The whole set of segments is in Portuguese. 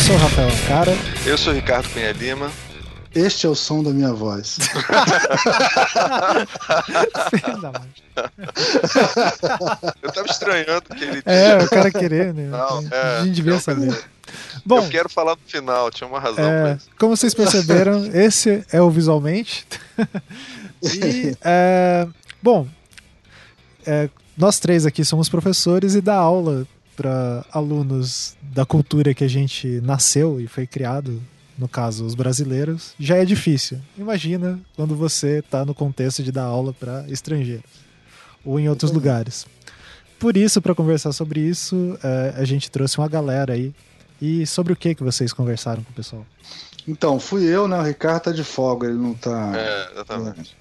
sou o Rafael Cara. Eu sou o Ricardo Cunha Lima. Este é o som da minha voz. eu tava estranhando que ele. É, o cara querer, né? Não, é, a gente devia eu, saber. Bom, eu quero falar no final, tinha uma razão é, Como vocês perceberam, esse é o visualmente. e, é, bom, é, nós três aqui somos professores e dá aula para alunos da cultura que a gente nasceu e foi criado no caso os brasileiros, já é difícil. Imagina quando você está no contexto de dar aula para estrangeiros ou em outros lugares. Por isso, para conversar sobre isso, é, a gente trouxe uma galera aí. E sobre o que que vocês conversaram com o pessoal? Então, fui eu, né? O Ricardo tá de folga, ele não tá. É, exatamente.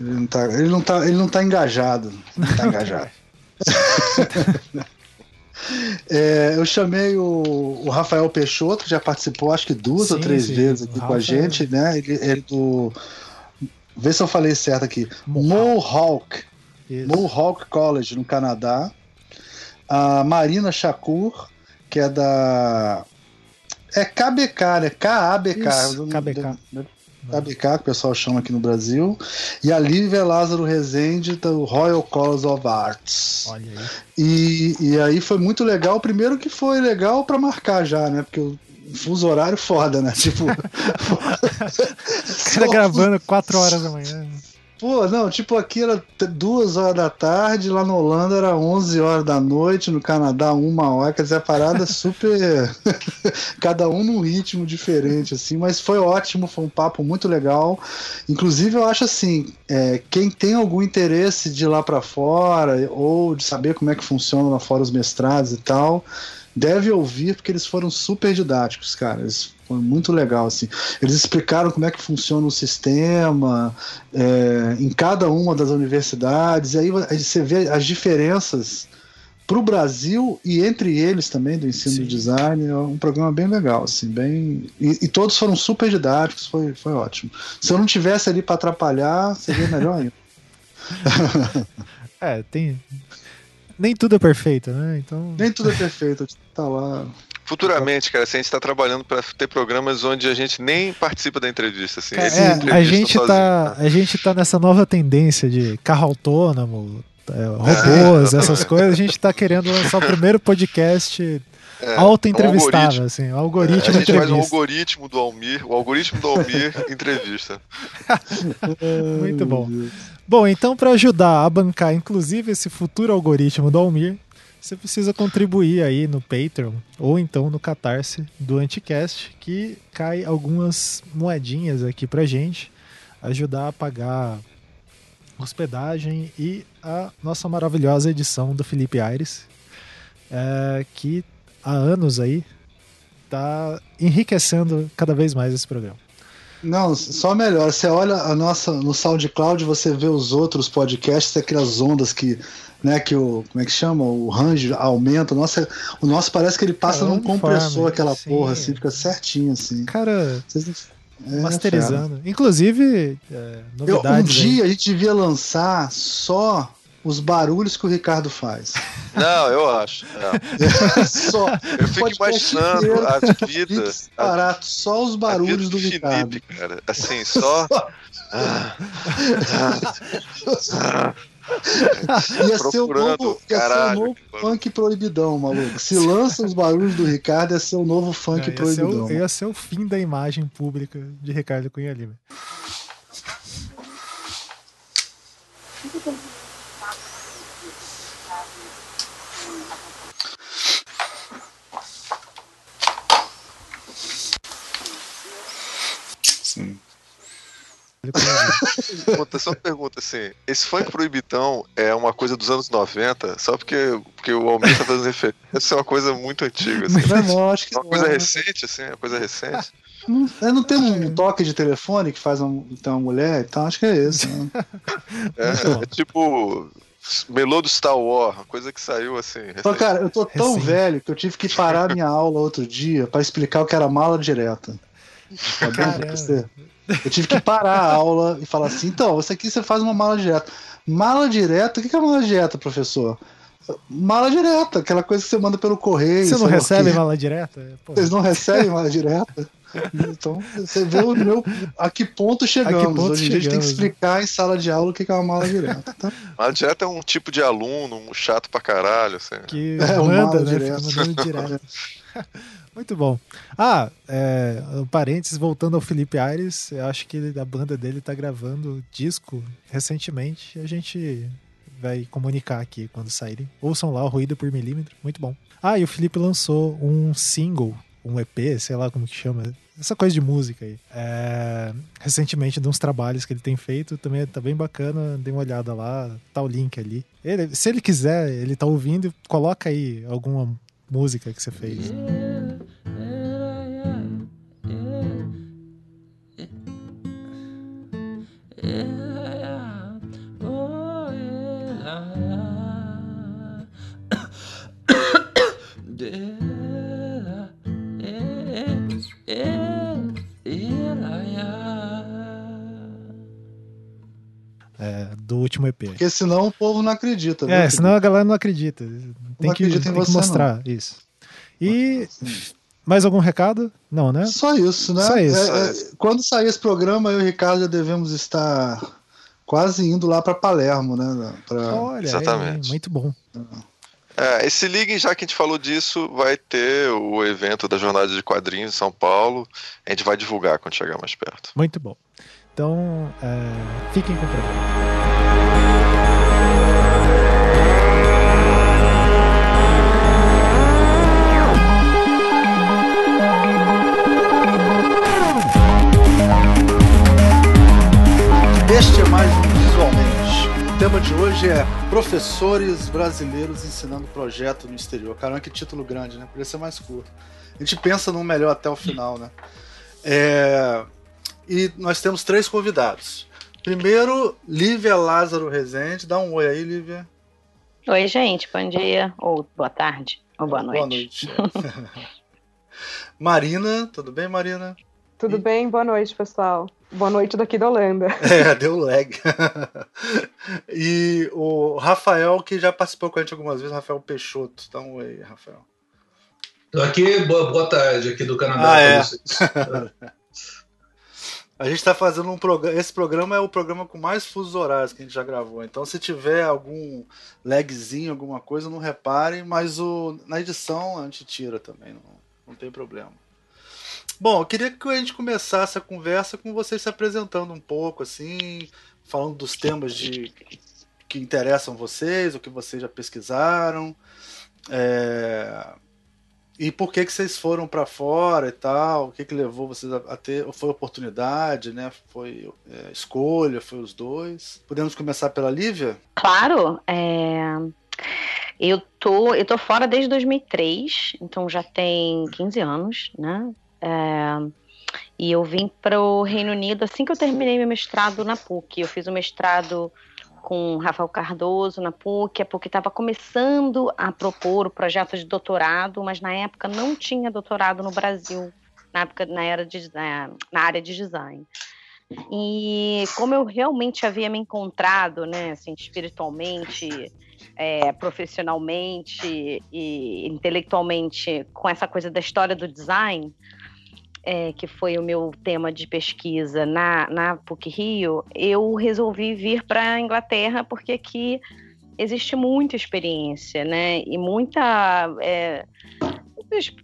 Ele não tá, ele não tá, ele não tá engajado. Não tá engajado. É, eu chamei o, o, Rafael Peixoto, que já participou acho que duas sim, ou três sim. vezes aqui com a gente, né? Ele, ele do. Vê se eu falei certo aqui. Mohawk. Mohawk College, no Canadá. A Marina Shakur, que é da. É KBK, né? KABK. Isso, KBK. ABK, que o pessoal chama aqui no Brasil, e a Lívia Lázaro Rezende, do Royal College of Arts. Olha aí. E, e aí foi muito legal. Primeiro que foi legal para marcar já, né? Porque o fuso horário foda, né? Tipo. o cara gravando 4 horas da manhã. Pô, não, tipo aqui era duas horas da tarde, lá na Holanda era 11 horas da noite, no Canadá uma hora, quer dizer, a parada super. Cada um num ritmo diferente, assim, mas foi ótimo, foi um papo muito legal. Inclusive, eu acho assim, é, quem tem algum interesse de ir lá para fora, ou de saber como é que funciona lá fora os mestrados e tal, deve ouvir, porque eles foram super didáticos, cara. Eles foi muito legal, assim. Eles explicaram como é que funciona o sistema é, em cada uma das universidades, e aí você vê as diferenças para o Brasil e entre eles também do ensino Sim. do design é um programa bem legal assim bem e, e, todos foram super didáticos foi, foi ótimo se eu não tivesse ali para atrapalhar seria melhor ainda é tem nem tudo é perfeito né então nem tudo é perfeito tá lá Futuramente, cara, assim, a gente está trabalhando para ter programas onde a gente nem participa da entrevista. Assim. Cara, é, entrevista a, gente tá, a gente tá nessa nova tendência de carro autônomo, é, robôs, é, essas coisas. A gente está querendo lançar o primeiro podcast é, auto-entrevistável, um assim, algoritmo é, A gente entrevista. faz um algoritmo do Almir, o algoritmo do Almir entrevista. Muito bom. Bom, então para ajudar a bancar, inclusive, esse futuro algoritmo do Almir, você precisa contribuir aí no Patreon ou então no Catarse do Anticast, que cai algumas moedinhas aqui pra gente, ajudar a pagar hospedagem e a nossa maravilhosa edição do Felipe Aires, é, que há anos aí tá enriquecendo cada vez mais esse programa. Não, só melhor. Você olha a nossa no SoundCloud, você vê os outros podcasts, aquelas ondas que né, que o, como é que chama? O range aumenta. O nosso, o nosso parece que ele passa Cara, num compressor, aquela sim. porra, assim, fica certinho, assim. Cara, Vocês, é, masterizando. Fera. Inclusive, é, Eu, um dia aí. a gente devia lançar só os barulhos que o Ricardo faz. Não, eu acho. É. só, eu fico imaginando a vida. Barato, só os barulhos do, do Felipe, Ricardo. cara. Assim, só. ah, ah, ah, ia ser o novo, ia ser o novo funk proibidão, maluco. Se lança os barulhos do Ricardo, ia ser o novo funk ia proibidão. Ser o, ia ser o fim da imagem pública de Ricardo Cunha Lima. Puta, só pergunta assim: esse funk proibitão é uma coisa dos anos 90? Só porque, porque o Almir tá fazendo referência? Isso é uma coisa muito antiga. Assim. Não, acho que é uma coisa recente, assim, uma coisa recente. Não, é, não tem um toque de telefone que faz uma, então, uma mulher? Então acho que é esse. Né? É, é, tipo. Melô do Star Wars, coisa que saiu assim. Cara, eu tô tão recente. velho que eu tive que parar minha aula outro dia para explicar o que era mala direta. Caramba. Eu tive que parar a aula e falar assim: então, isso aqui você faz uma mala direta. Mala direta? O que é mala direta, professor? Mala direta, aquela coisa que você manda pelo correio. Você não recebe mala direta? Pô, Vocês não recebem mala direta? Então, você vê o meu, a que ponto chegamos. ponto Hoje em dia a gente tem que explicar em sala de aula o que é uma mala direta. Tá? Mala direta é um tipo de aluno um chato pra caralho, assim. que É, manda, mala né? Fica mandando direto. Muito bom. Ah, é, um parênteses, voltando ao Felipe Aires, eu acho que a banda dele tá gravando disco recentemente. A gente vai comunicar aqui quando saírem. Ouçam lá o Ruído por Milímetro, muito bom. Ah, e o Felipe lançou um single, um EP, sei lá como que chama, essa coisa de música aí. É, recentemente, de uns trabalhos que ele tem feito, também tá bem bacana, dê uma olhada lá, tá o link ali. Ele- se ele quiser, ele tá ouvindo, coloca aí alguma música que você fez. É, do último EP. Porque senão o povo não acredita. viu, É, senão a galera não acredita. Tem que, acredita em tem que mostrar isso. E mais algum recado? Não, né? Só isso, né? Só isso. É, Só é, isso. quando sair esse programa, eu e o Ricardo já devemos estar quase indo lá para Palermo, né? Pra... Olha, Exatamente. é, muito bom. É, esse liguem, já que a gente falou disso, vai ter o evento da Jornada de Quadrinhos em São Paulo. A gente vai divulgar quando chegar mais perto. Muito bom. Então, é, fiquem com o programa. Este é mais um Visualmente. O tema de hoje é Professores Brasileiros Ensinando Projeto no Exterior. Caramba, que título grande, né? Podia ser mais curto. A gente pensa num melhor até o final, né? É, E nós temos três convidados. Primeiro, Lívia Lázaro Rezende. Dá um oi aí, Lívia. Oi, gente, bom dia, ou boa tarde, ou boa noite. Boa noite. Marina, tudo bem, Marina? Tudo E- bem? Boa noite, pessoal. Boa noite daqui da Holanda. É, deu lag. e o Rafael, que já participou com a gente algumas vezes, Rafael Peixoto. Dá um oi, Rafael. Tô aqui, boa, boa tarde, aqui do Canadá Ah, é. A gente está fazendo um programa. Esse programa é o programa com mais fusos horários que a gente já gravou. Então, se tiver algum lagzinho, alguma coisa, não reparem, mas o, na edição a gente tira também, não, não tem problema. Bom, eu queria que a gente começasse a conversa com vocês se apresentando um pouco, assim, falando dos temas de, que interessam vocês, o que vocês já pesquisaram. é, e por que que vocês foram para fora e tal? O que que levou vocês a, ter? Foi oportunidade, né? Foi é, escolha? Foi os dois? Podemos começar pela Lívia? Claro, é, eu tô, eu tô fora desde 2003, então já tem 15 anos, né? É, e eu vim para o Reino Unido assim que eu terminei meu mestrado na PUC. Eu fiz o mestrado com Rafael Cardoso na PUC. A PUC estava começando a propor o projeto de doutorado, mas na época não tinha doutorado no Brasil, na época na, era de, na área de design. E como eu realmente havia me encontrado, né, assim, espiritualmente, é, profissionalmente e intelectualmente com essa coisa da história do design, é, que foi o meu tema de pesquisa na, na PUC Rio, eu resolvi vir para a Inglaterra porque aqui existe muita experiência, né? E muita, é,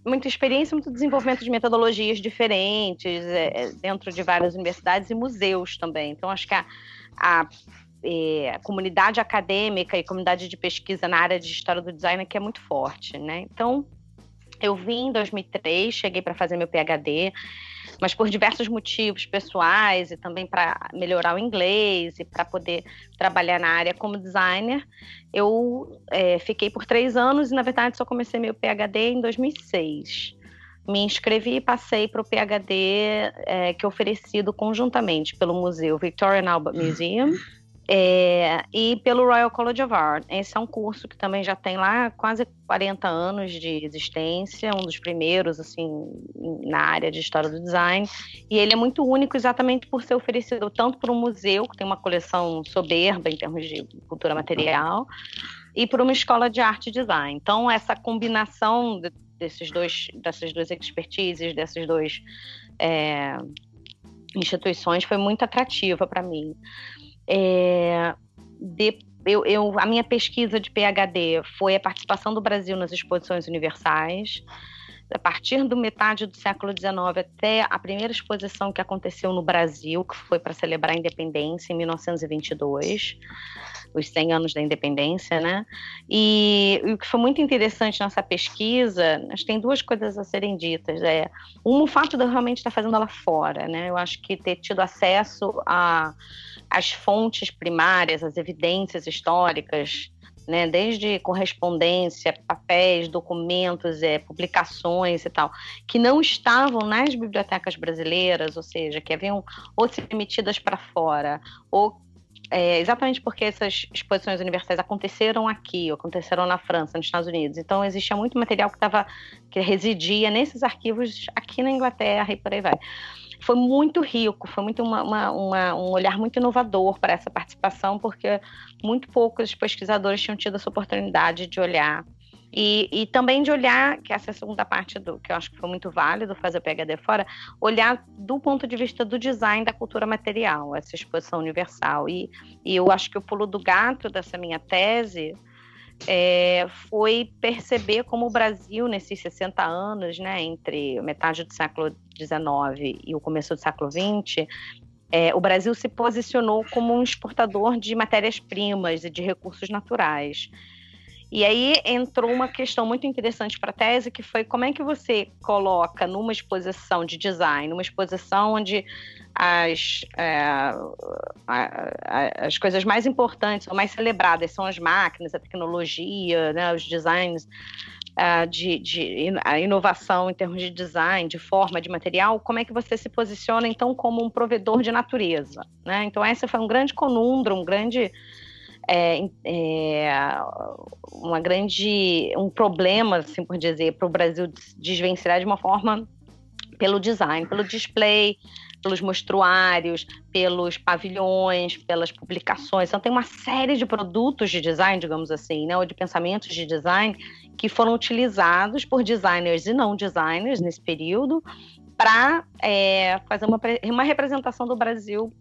muita experiência, muito desenvolvimento de metodologias diferentes é, dentro de várias universidades e museus também. Então, acho que a, a é, a comunidade acadêmica e comunidade de pesquisa na área de história do design aqui é muito forte, né? Então, eu vim em 2003, cheguei para fazer meu PhD, mas por diversos motivos pessoais e também para melhorar o inglês e para poder trabalhar na área como designer, eu é, fiquei por três anos e, na verdade, só comecei meu PhD em 2006. Me inscrevi e passei para o PhD é, que é oferecido conjuntamente pelo Museu Victorian Albert Museum É, e pelo Royal College of Art. Esse é um curso que também já tem lá quase 40 anos de existência, um dos primeiros assim na área de história do design. E ele é muito único exatamente por ser oferecido tanto por um museu que tem uma coleção soberba em termos de cultura material e por uma escola de arte e design. Então essa combinação de, desses dois, dessas duas expertises, desses dois é, instituições foi muito atrativa para mim. É, de, eu, eu, a minha pesquisa de PhD foi a participação do Brasil nas exposições universais. A partir do metade do século XIX até a primeira exposição que aconteceu no Brasil, que foi para celebrar a independência em 1922 os 100 anos da independência, né? E, e, o que foi muito interessante nessa pesquisa, acho que tem duas coisas a serem ditas. É, um, o fato de eu realmente estar fazendo ela fora, né? Eu acho que ter tido acesso a as fontes primárias, as evidências históricas, né, desde correspondência, papéis, documentos, é, publicações e tal, que não estavam nas bibliotecas brasileiras, ou seja, que haviam ou sido emitidas para fora, ou é, exatamente porque essas exposições universais aconteceram aqui, aconteceram na França, nos Estados Unidos. Então existia muito material que estava que residia nesses arquivos aqui na Inglaterra e por aí vai. Foi muito rico, foi muito uma, uma, uma, um olhar muito inovador para essa participação, porque muito poucos pesquisadores tinham tido essa oportunidade de olhar e, e também de olhar, que essa é a segunda parte do que eu acho que foi muito válido fazer o PHD fora, olhar do ponto de vista do design da cultura material, essa exposição universal. E, e eu acho que o pulo do gato dessa minha tese é, foi perceber como o Brasil, nesses 60 anos, né, entre metade do século XIX e o começo do século XX, é, o Brasil se posicionou como um exportador de matérias-primas e de recursos naturais. E aí entrou uma questão muito interessante para a tese, que foi como é que você coloca numa exposição de design, numa exposição onde as, é, as coisas mais importantes ou mais celebradas são as máquinas, a tecnologia, né, os designs uh, de, de a inovação em termos de design, de forma, de material, como é que você se posiciona então como um provedor de natureza? Né? Então esse foi um grande conundro, um grande é, é, uma grande um problema, assim por dizer, para o Brasil desvencilhar de uma forma pelo design, pelo display, pelos mostruários, pelos pavilhões, pelas publicações. Então tem uma série de produtos de design, digamos assim, né, ou de pensamentos de design que foram utilizados por designers e não designers nesse período para é, fazer uma, uma representação do Brasil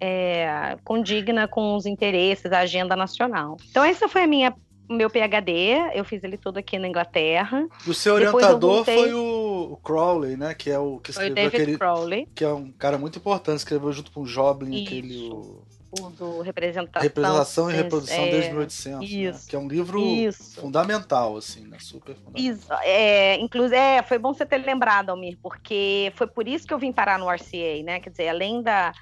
é, condigna com os interesses, a agenda nacional. Então essa foi a minha meu PhD, eu fiz ele todo aqui na Inglaterra. O seu orientador voltei... foi o, Crowley, né? Que é o que escreveu foi David aquele, Crowley. que é um cara muito importante, escreveu junto com o Joblin Isso. aquele o... o do representação, representação e reprodução é, desde 1800, né? que é um livro Isso. fundamental assim, né? Super fundamental. Isso. É, inclusive, é, foi bom você ter lembrado, Almir, porque foi por isso que eu vim parar no RCA, né? Quer dizer, além da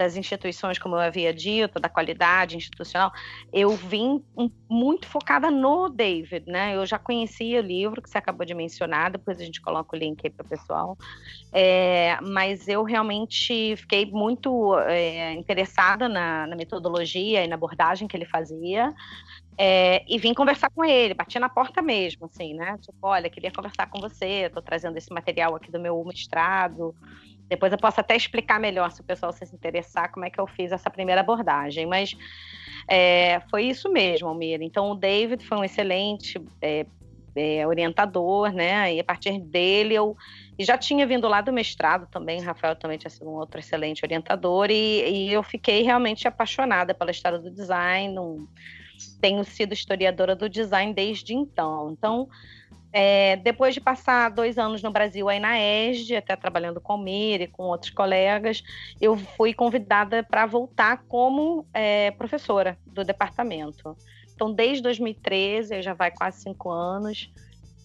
das instituições, como eu havia dito, da qualidade institucional, eu vim muito focada no David, né? Eu já conhecia o livro que você acabou de mencionar, depois a gente coloca o link aí para o pessoal. É, mas eu realmente fiquei muito é, interessada na, na, metodologia e na abordagem que ele fazia. É, e vim conversar com ele, bati na porta mesmo, assim, né? Tipo, olha, queria conversar com você, estou trazendo esse material aqui do meu mestrado, depois eu posso até explicar melhor se o pessoal se interessar como é que eu fiz essa primeira abordagem. Mas é, foi isso mesmo, Almir. Então o David foi um excelente é, é, orientador, né? E a partir dele eu e já tinha vindo lá do mestrado também, Rafael também tinha sido um outro excelente orientador, e, e eu fiquei realmente apaixonada pela história do design. Um, tenho sido historiadora do design desde então. Então, é, depois de passar dois anos no Brasil aí na ESD, até trabalhando com o Mir e com outros colegas, eu fui convidada para voltar como é, professora do departamento. Então, desde 2013, já vai quase cinco anos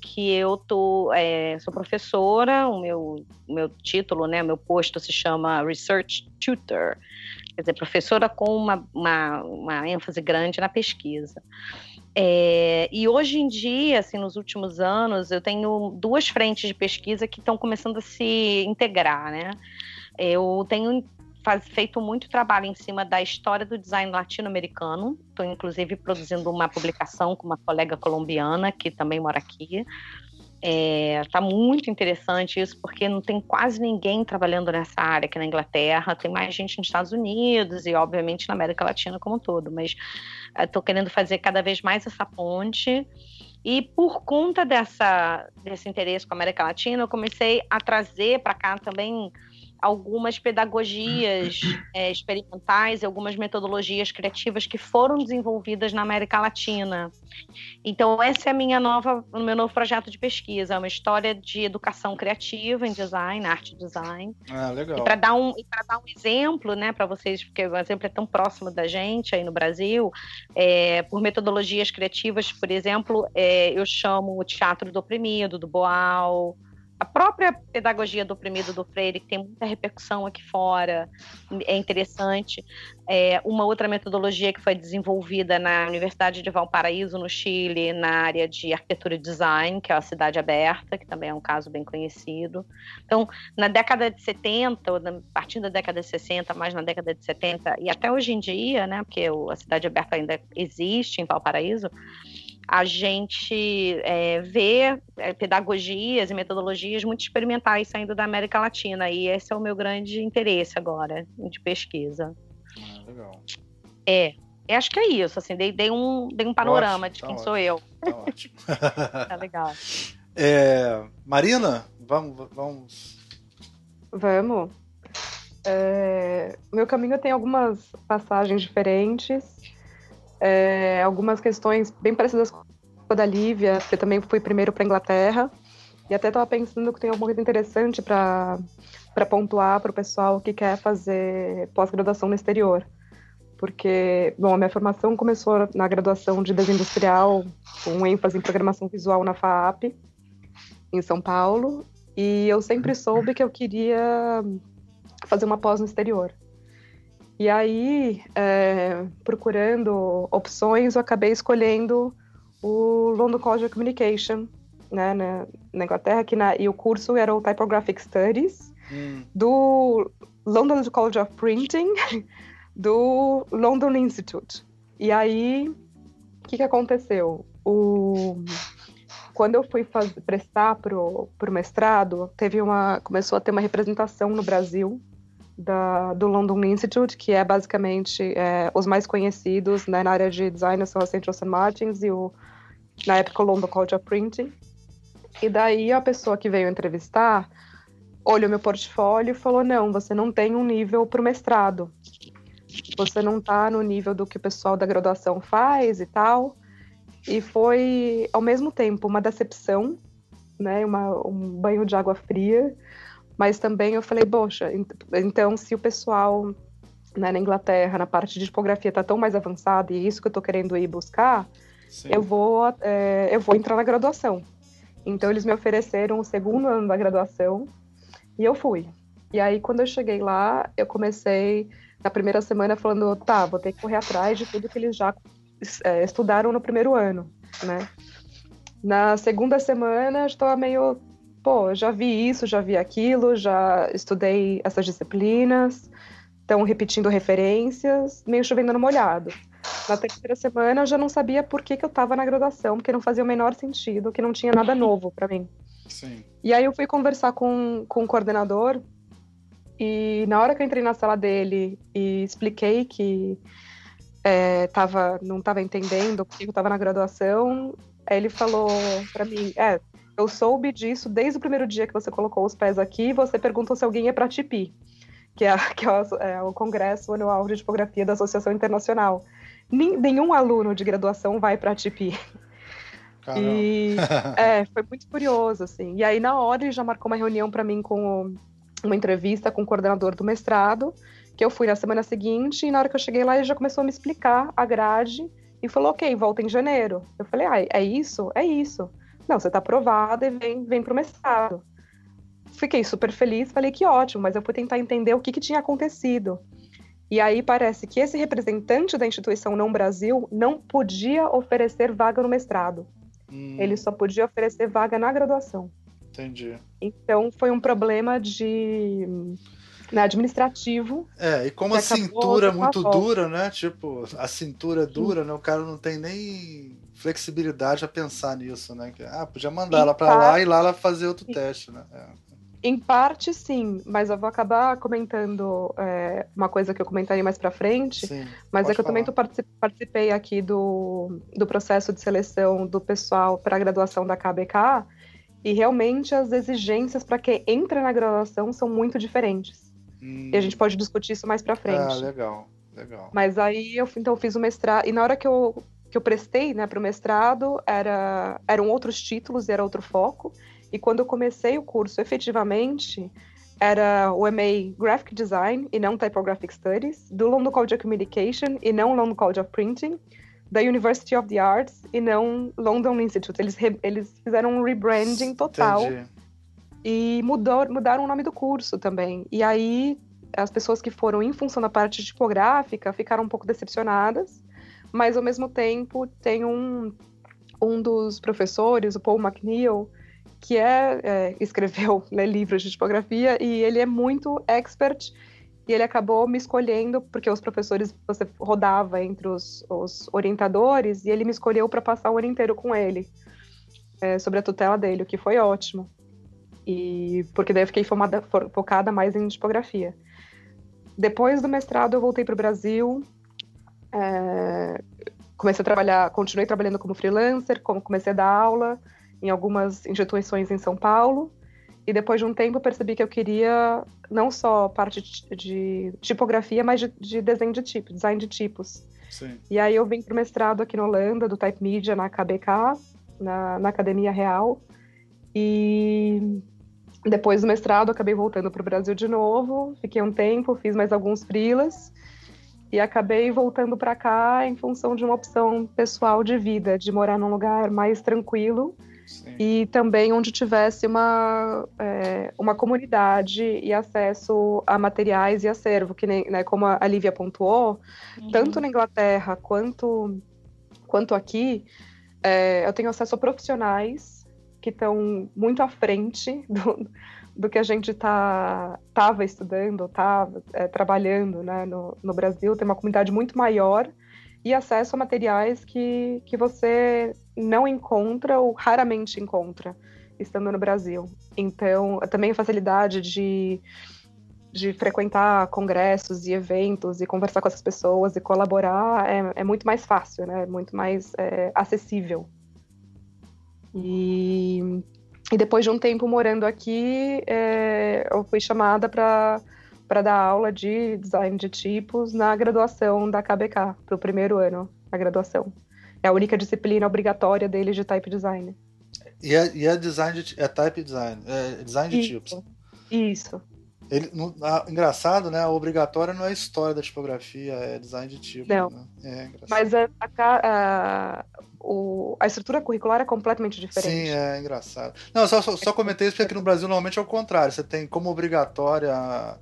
que eu tô, é, sou professora, o meu, meu título, né, meu posto se chama Research Tutor, quer dizer, professora com uma, uma, uma ênfase grande na pesquisa. É, e hoje em dia, assim, nos últimos anos, eu tenho duas frentes de pesquisa que estão começando a se integrar, né? Eu tenho faz, feito muito trabalho em cima da história do design latino-americano. Estou, inclusive, produzindo uma publicação com uma colega colombiana que também mora aqui. Está é, muito interessante isso, porque não tem quase ninguém trabalhando nessa área aqui na Inglaterra. Tem mais gente nos Estados Unidos e, obviamente, na América Latina como um todo. Mas estou é, querendo fazer cada vez mais essa ponte. E por conta dessa, desse interesse com a América Latina, eu comecei a trazer para cá também algumas pedagogias é, experimentais e algumas metodologias criativas que foram desenvolvidas na América Latina. Então, essa é a minha nova, o meu novo projeto de pesquisa, é uma história de educação criativa em design, arte design. Ah, legal. E para dar um, dar um exemplo, né, para vocês, porque o exemplo é tão próximo da gente aí no Brasil, é, por metodologias criativas, por exemplo, é, eu chamo o teatro do oprimido, do Boal, a própria pedagogia do oprimido do Freire, que tem muita repercussão aqui fora, é interessante. É, uma outra metodologia que foi desenvolvida na Universidade de Valparaíso, no Chile, na área de arquitetura e design, que é a Cidade Aberta, que também é um caso bem conhecido. Então, na década de 70, ou a partir da década de 60, mais na década de 70, e até hoje em dia, né, porque a Cidade Aberta ainda existe em Valparaíso, a gente é, vê é, pedagogias e metodologias muito experimentais saindo da América Latina, e esse é o meu grande interesse agora de pesquisa. Ah, legal. É, acho que é isso, assim, dei, dei um, dei um panorama ótimo, de quem tá sou eu. Tá ótimo. tá legal. É, Marina, vamos, vamos. Vamos. É, meu caminho tem algumas passagens diferentes é, algumas questões bem parecidas com a da Lívia, que eu também fui primeiro para Inglaterra, e até estava pensando que tem alguma coisa interessante para pontuar para o pessoal que quer fazer pós-graduação no exterior. Porque, bom, a minha formação começou na graduação de desindustrial, com ênfase em programação visual na FAAP, em São Paulo, e eu sempre soube que eu queria fazer uma pós no exterior. E aí, é, procurando opções, eu acabei escolhendo o London College of Communication, né, na, na Inglaterra, que na, e o curso era o Typographic Studies, hum. do London College of Printing, do London Institute. E aí, o que, que aconteceu? O, quando eu fui prestar para o mestrado, teve uma, começou a ter uma representação no Brasil da, do London Institute, que é basicamente é, os mais conhecidos né, na área de design são a Central St. Martins e o, na época, o London College of Printing. E daí a pessoa que veio entrevistar olhou meu portfólio e falou: não, você não tem um nível para o mestrado. Você não está no nível do que o pessoal da graduação faz e tal. E foi, ao mesmo tempo, uma decepção, né, uma, um banho de água fria, mas também eu falei, poxa, então se o pessoal né, na Inglaterra, na parte de tipografia, está tão mais avançado e é isso que eu estou querendo ir buscar, eu vou, é, eu vou entrar na graduação. Então eles me ofereceram o segundo ano da graduação e eu fui. E aí quando eu cheguei lá, eu comecei na primeira semana falando, tá, vou ter que correr atrás de tudo que eles já é, estudaram no primeiro ano, né? Na segunda semana, eu estava meio pô, já vi isso, já vi aquilo, já estudei essas disciplinas, estão repetindo referências, meio chovendo no molhado. Na terceira semana eu já não sabia por que, que eu estava na graduação, porque não fazia o menor sentido, que não tinha nada novo para mim. Sim. E aí eu fui conversar com, com o coordenador, e na hora que eu entrei na sala dele e expliquei que é, tava, não estava entendendo porque eu estava na graduação, ele falou para mim, é, eu soube disso desde o primeiro dia que você colocou os pés aqui. Você perguntou se alguém é para TIPI, que, é, que é, o, é, o, Congresso Anual de Tipografia da Associação Internacional. nenhum aluno de graduação vai para TIPI. E é, foi muito curioso, assim. E aí, na hora, ele já marcou uma reunião para mim com uma entrevista com o coordenador do mestrado, que eu fui na semana seguinte, e na hora que eu cheguei lá, ele já começou a me explicar a grade e falou: ok, volta em janeiro. Eu falei: ah, é isso? É isso. Não, você está aprovada e vem, vem para o mestrado. Fiquei super feliz, falei que ótimo, mas eu fui tentar entender o que, que tinha acontecido. E aí parece que esse representante da instituição Não Brasil não podia oferecer vaga no mestrado. Hum. Ele só podia oferecer vaga na graduação. Entendi. Então foi um problema de né, administrativo. É, e como a cintura é muito dura, né? Tipo, a cintura é dura, né? O cara não tem nem flexibilidade a pensar nisso, né? Ah, podia mandar em ela para lá e lá ela fazer outro teste, né? É. Em parte, sim, mas eu vou acabar comentando é, uma coisa que eu comentarei mais para frente. Sim, mas é que eu falar. também participei aqui do, do processo de seleção do pessoal para a graduação da KBK e realmente as exigências para quem entra na graduação são muito diferentes. Hum. E a gente pode discutir isso mais para frente. Ah, legal, legal. Mas aí eu então eu fiz o mestrado e na hora que eu que eu prestei, né, para o mestrado era eram outros títulos e era outro foco. E quando eu comecei o curso, efetivamente, era o MA Graphic Design e não Typographic Studies, do London College of Communication e não London College of Printing, da University of the Arts e não London Institute. Eles, eles fizeram um rebranding total Entendi. e mudou, mudaram o nome do curso também. E aí as pessoas que foram em função da parte tipográfica ficaram um pouco decepcionadas, mas ao mesmo tempo tem um, um dos professores, o Paul McNeil, que é, é escreveu né, livros de tipografia e ele é muito expert e ele acabou me escolhendo porque os professores você rodava entre os, os orientadores e ele me escolheu para passar o ano inteiro com ele é, sobre a tutela dele, o que foi ótimo e porque daí eu fiquei focada mais em tipografia. Depois do mestrado eu voltei para o Brasil, é, comecei a trabalhar, continuei trabalhando como freelancer, como comecei a dar aula em algumas instituições em São Paulo. E depois de um tempo percebi que eu queria não só parte de tipografia, mas de, de desenho de tipo, design de tipos. Sim. E aí eu vim para o mestrado aqui na Holanda, do Type Media, na KBK, na, na Academia Real. E depois do mestrado acabei voltando para o Brasil de novo, fiquei um tempo, fiz mais alguns freelas e acabei voltando para cá em função de uma opção pessoal de vida, de morar num lugar mais tranquilo Sim. e também onde tivesse uma, é, uma comunidade e acesso a materiais e acervo, que nem, né, como a Lívia pontuou, uhum. tanto na Inglaterra quanto, quanto aqui, é, eu tenho acesso a profissionais que estão muito à frente do, do que a gente tá, estudando, estava é, trabalhando né, no, no Brasil, tem uma comunidade muito maior e acesso a materiais que, que você não encontra ou raramente encontra estando no Brasil. Então, também a facilidade de, de frequentar congressos e eventos e conversar com essas pessoas e colaborar é, é muito mais fácil, né? É muito mais é, acessível. E, e depois de um tempo morando aqui, é, eu fui chamada para para dar aula de design de tipos na graduação da KBK, para o primeiro ano da graduação. É a única disciplina obrigatória deles de type design. E é, e é design de, é type design, é design de Isso. tipos. Isso. Ele, no, a, engraçado, né? A obrigatória não é história da tipografia, é design de tipo. Não. Né? É Mas a, a, a, o, a estrutura curricular é completamente diferente. Sim, é engraçado. Não, só, só, só comentei isso porque aqui no Brasil normalmente é o contrário. Você tem como obrigatória.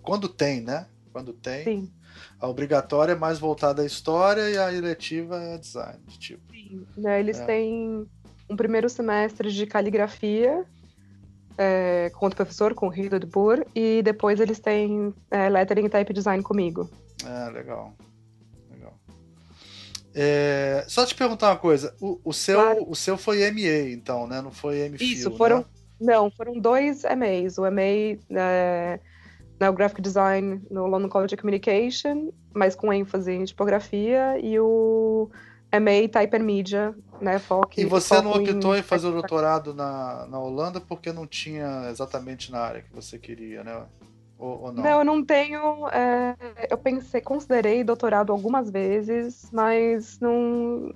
Quando tem, né? Quando tem. Sim. A obrigatória é mais voltada à história e a eletiva é design de tipo. Sim. Né, eles é. têm um primeiro semestre de caligrafia é, com outro professor, com o Rio de Boer, e depois eles têm é, Lettering e Type Design comigo. Ah, legal. Legal. É, só te perguntar uma coisa, o, o seu, claro. o seu foi MA, então, né? Não foi MPhil, Isso, foram... Né? Não, foram dois MAs. O MA é, no Graphic Design no London College of Communication, mas com ênfase em tipografia, e o MA Type and Media, né, foco E você não optou em, em fazer o doutorado na, na Holanda porque não tinha exatamente na área que você queria, né? Ou, ou não? não? eu não tenho. É, eu pensei, considerei doutorado algumas vezes, mas não,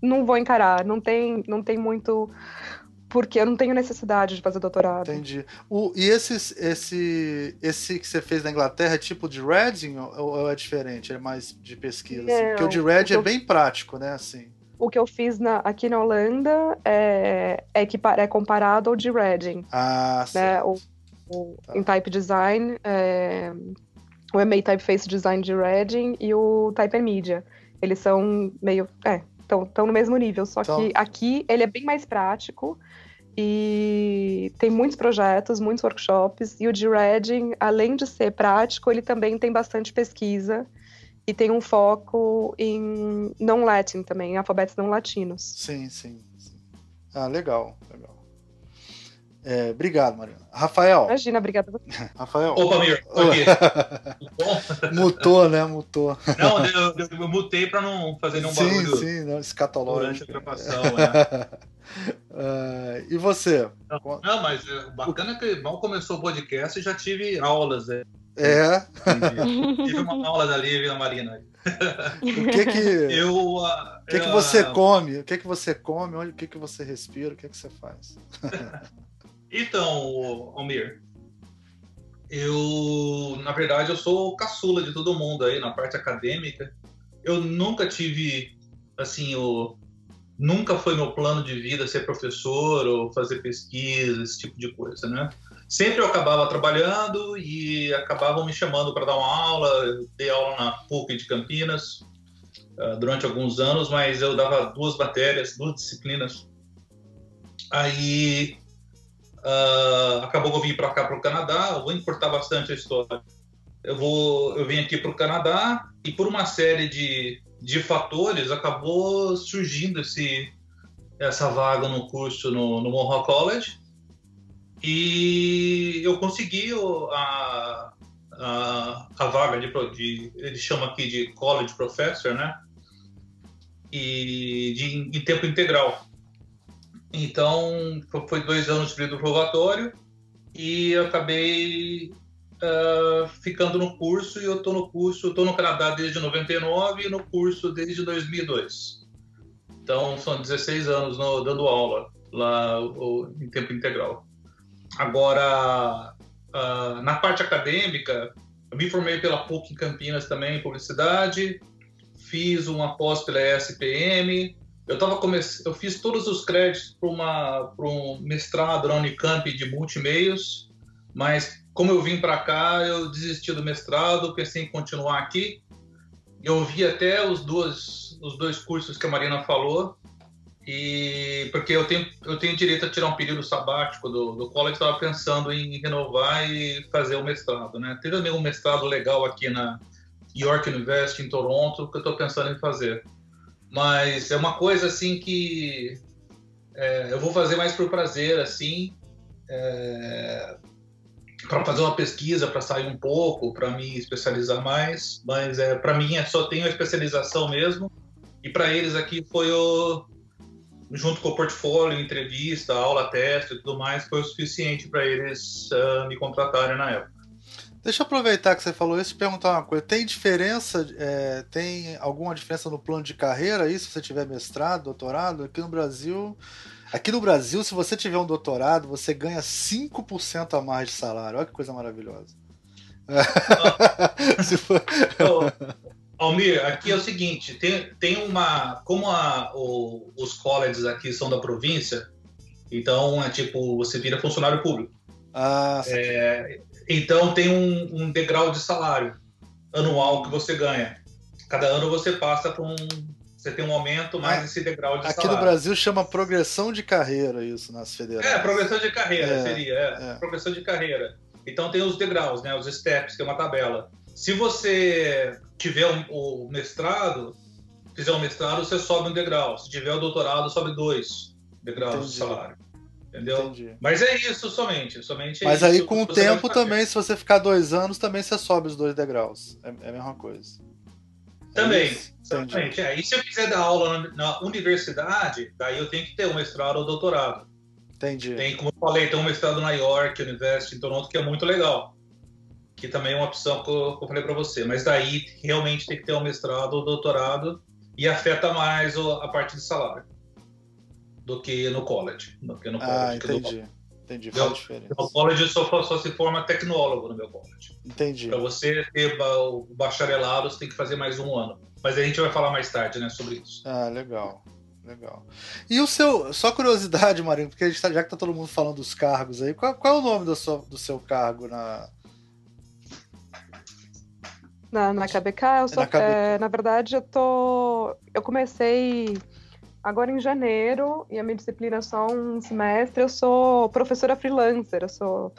não vou encarar. Não tem, não tem muito porque eu não tenho necessidade de fazer doutorado. Entendi. O, e esse, esse, esse que você fez na Inglaterra é tipo de Reading ou, ou é diferente? É mais de pesquisa? Assim? Porque o de Reading é bem prático, né? Assim. O que eu fiz na, aqui na Holanda é, é, que é comparado ao de Reading. Ah, né? O, o, tá. Em Type Design, é, o MA Typeface Design de Reading e o Type Media. Eles são meio. É, estão no mesmo nível, só então... que aqui ele é bem mais prático e tem muitos projetos, muitos workshops. E o de Reading, além de ser prático, ele também tem bastante pesquisa e tem um foco em não latin também, em alfabetos não latinos. Sim, sim, sim. Ah, legal, legal. É, obrigado, Mariana. Rafael. Imagina, obrigada. Rafael. Opa, Mir. Mutou, né? Mutou. Não, eu, eu, eu mutei para não fazer nenhum sim, barulho Sim, não, escatológico. durante a gravação, né? Uh, e você? Não, não, mas é bacana é que mal começou o podcast e já tive aulas. Né? É. tive uma aula da Lívia Marina. O que que, eu, uh, o que, que você come? O que que você come? Onde, o que que você respira? O que que você faz? então, Almir, eu, na verdade, eu sou caçula de todo mundo aí na parte acadêmica. Eu nunca tive, assim, o, nunca foi meu plano de vida ser professor ou fazer pesquisa, esse tipo de coisa, né? Sempre eu acabava trabalhando e acabavam me chamando para dar uma aula. Eu dei aula na PUC de Campinas uh, durante alguns anos, mas eu dava duas matérias, duas disciplinas. Aí uh, acabou que eu vim para cá, para o Canadá. Eu vou encurtar bastante a história. Eu, vou, eu vim aqui para o Canadá e por uma série de de fatores, acabou surgindo esse, essa vaga no curso no, no Mohawk College e eu consegui a, a, a vaga de, de, ele chama aqui de College Professor, né? E de, em tempo integral. Então, foi dois anos de período probatório e eu acabei uh, ficando no curso e eu estou no curso, estou no Canadá desde 99 e no curso desde 2002. Então são 16 anos no, dando aula lá o, em tempo integral. Agora, uh, na parte acadêmica, eu me formei pela PUC em Campinas também em publicidade, fiz uma pós pela ESPM, eu tava eu fiz todos os créditos para uma um mestrado na Unicamp de multimeios, mas como eu vim para cá, eu desisti do mestrado, pensei em continuar aqui. Eu vi até os dois, os dois cursos que a Marina falou, e porque eu tenho, eu tenho direito a tirar um período sabático do, do college, estava pensando em renovar e fazer o mestrado. Né? Tem também um mestrado legal aqui na York University, em Toronto, que eu estou pensando em fazer. Mas é uma coisa assim que é, eu vou fazer mais por prazer, assim. É, para fazer uma pesquisa, para sair um pouco, para me especializar mais, mas é, para mim é só tenho a especialização mesmo. E para eles aqui foi o junto com o portfólio, entrevista, aula, teste e tudo mais, foi o suficiente para eles uh, me contratarem na época. Deixa eu aproveitar que você falou isso e perguntar uma coisa. Tem diferença, é, tem alguma diferença no plano de carreira aí, se você tiver mestrado, doutorado? Aqui no Brasil, Aqui no Brasil, se você tiver um doutorado, você ganha 5% a mais de salário. Olha que coisa maravilhosa. se for... Almir, aqui é o seguinte, tem, tem uma. Como a, o, os colleges aqui são da província, então é tipo, você vira funcionário público. Ah, é, então tem um, um, degrau de salário anual que você ganha. Cada ano você passa para um, você tem um aumento mais ah, esse degrau de Aqui salário. no Brasil chama progressão de carreira isso nas federais. É, progressão de carreira é, seria, é, é. progressão de carreira. Então tem os degraus, né, os steps, que é uma tabela. Se você tiver um, o mestrado, fizer um mestrado, você sobe um degrau. Se tiver o doutorado, sobe dois degraus Entendi. de salário. Entendeu? Entendi. Mas é isso somente. somente Mas é aí com o tempo também, se você ficar dois anos, também você sobe os dois degraus. É, é a mesma coisa. Também, é exatamente. É. E se eu quiser dar aula na, na, universidade, daí eu tenho que ter um mestrado ou doutorado. Entendi. Tem, como eu falei, tem um mestrado na York University, em Toronto, que é muito legal. Que também é uma opção que eu, que eu falei para você. Mas daí realmente tem que ter um mestrado ou doutorado e afeta mais a parte de salário do que no college. Do que no ah, college, entendi. Entendi, faz diferença. No college só, só se forma tecnólogo no meu college. Entendi. Para você ter o bacharelado, você tem que fazer mais um ano. Mas a gente vai falar mais tarde, né, sobre isso. Ah, legal. Legal. E o seu. Só curiosidade, Marinho, porque tá, já que tá todo mundo falando dos cargos aí, qual, qual é o nome do seu, do seu cargo na. Na, na KBK, eu sou, na, KBK. É, na verdade, eu tô. Eu comecei agora em janeiro, e a minha disciplina é só um semestre, eu sou professora freelancer, eu sou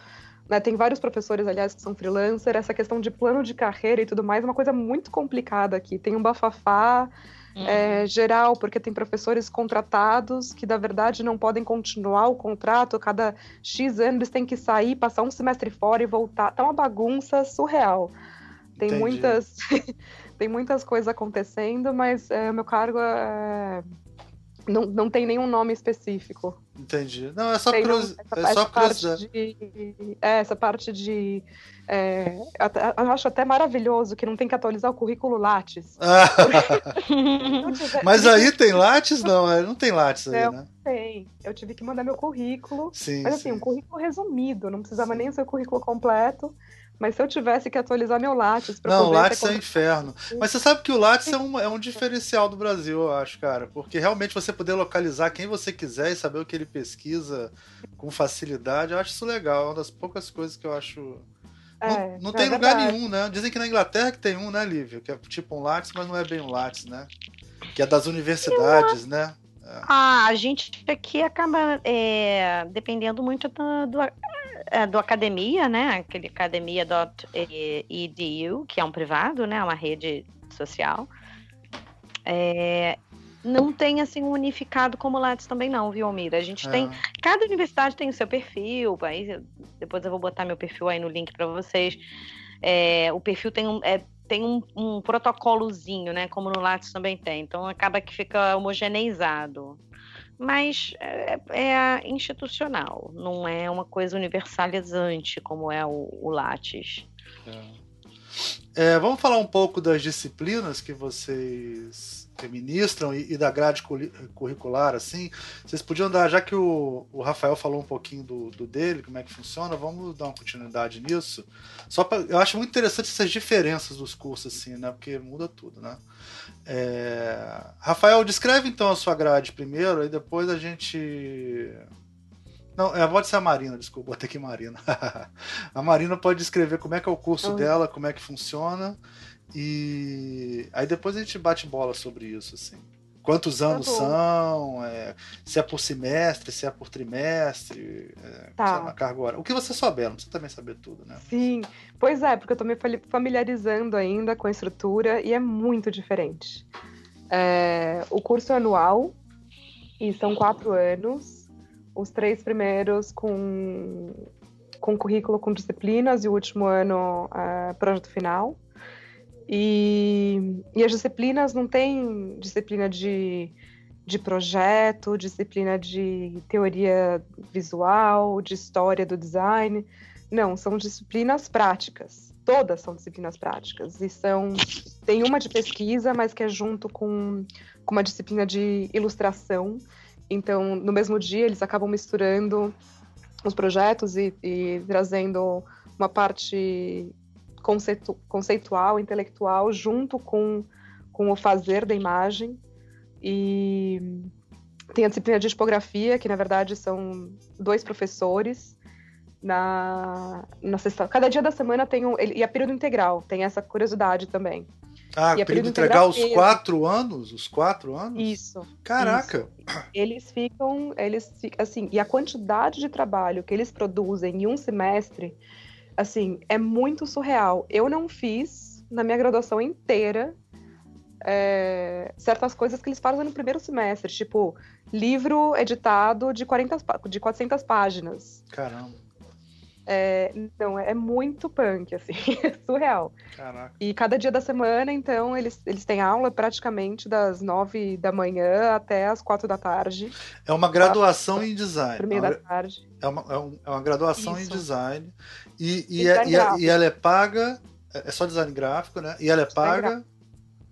né, tem vários professores, aliás, que são freelancer. Essa questão de plano de carreira e tudo mais é uma coisa muito complicada aqui. Tem um bafafá uhum. é, geral, porque tem professores contratados que, na verdade, não podem continuar o contrato. Cada X anos eles têm que sair, passar um semestre fora e voltar. Tá uma bagunça surreal. Tem muitas, tem muitas coisas acontecendo, mas é, meu cargo é não, não tem nenhum nome específico. Entendi. Não, é só, cruz... essa, é só curiosidade. De, é, essa parte de. É, eu acho até maravilhoso que não tem que atualizar o currículo Lattes. Ah. mas aí tem Lattes? Não, é, não tem Lattes aí, não, né? Tem. Eu tive que mandar meu currículo. Sim, mas assim, sim. um currículo resumido, não precisava sim. nem ser o currículo completo. Mas se eu tivesse que atualizar meu Lattes para Não, o Lattes é inferno. Mas você sabe que o Lattes é um, é um diferencial do Brasil, eu acho, cara. Porque realmente você poder localizar quem você quiser e saber o que ele pesquisa com facilidade, eu acho isso legal. É uma das poucas coisas que eu acho. É, não, não é tem lugar nenhum, né? Dizem que na Inglaterra que tem um, né, Lívia? Que é tipo um Lattes, mas não é bem um Lattes, né? Que é das universidades, né? É. Ah, a gente aqui acaba é, dependendo muito do, do, é, do academia, né? Aquele academia.edu, que é um privado, né? Uma rede social. É, não tem assim um unificado como o Lattes também não, viu, Almira? A gente é. tem. Cada universidade tem o seu perfil. Aí, depois eu vou botar meu perfil aí no link para vocês. É, o perfil tem um. É, tem um, um protocolozinho, né? Como no Lattes também tem. Então acaba que fica homogeneizado mas é, é, institucional, não é uma coisa universalizante como é o, o Lattes. É. É, vamos falar um pouco das disciplinas que vocês ministram e, e da grade curricular, assim. Vocês podiam dar, já que o, o Rafael falou um pouquinho do, do, dele, como é que funciona, vamos dar uma continuidade nisso. Só pra, eu acho muito interessante essas diferenças dos cursos, assim, né? Porque muda tudo, né? É... Rafael, descreve então a sua grade primeiro, e depois a gente não, é, pode ser a Marina, desculpa, botei aqui Marina. a Marina pode descrever como é que é o curso uhum. dela, como é que funciona. E aí depois a gente bate bola sobre isso, assim. Quantos tá anos tá são? É, se é por semestre, se é por trimestre, é, tá. lá, carga hora. O que você souber, não precisa também saber tudo, né? Sim, pois é, porque eu tô me familiarizando ainda com a estrutura e é muito diferente. É, o curso é anual e são quatro anos os três primeiros com, com currículo com disciplinas e o último ano uh, projeto final. E, e as disciplinas não tem disciplina de, de projeto, disciplina de teoria visual, de história do design. Não, são disciplinas práticas. Todas são disciplinas práticas. E são. Tem uma de pesquisa, mas que é junto com, com uma disciplina de ilustração então, no mesmo dia, eles acabam misturando os projetos e, e trazendo uma parte conceitu conceitual, intelectual, junto com, com o fazer da imagem. E tem a disciplina de tipografia, que na verdade são dois professores. Na, na cada dia da semana tem um. E a período integral, tem essa curiosidade também. Ah, e período integral os quatro anos? Os quatro anos? Isso. Caraca! Isso. Eles ficam, eles assim, e a quantidade de trabalho que eles produzem em um semestre, assim, é muito surreal. Eu não fiz na minha graduação inteira é, certas coisas que eles fazem no primeiro semestre, tipo livro editado de 40 de 400 páginas. Caramba. É, não, é muito punk, assim, é surreal. Caraca. E cada dia da semana, então, eles, eles têm aula praticamente das nove da manhã até as quatro da tarde. É uma graduação quatro, em design. Por meio da tarde. É uma, é, um, é uma graduação Isso. em design. E, e, é, e, é, e, ela é paga, é, é só design gráfico, né? E ela é paga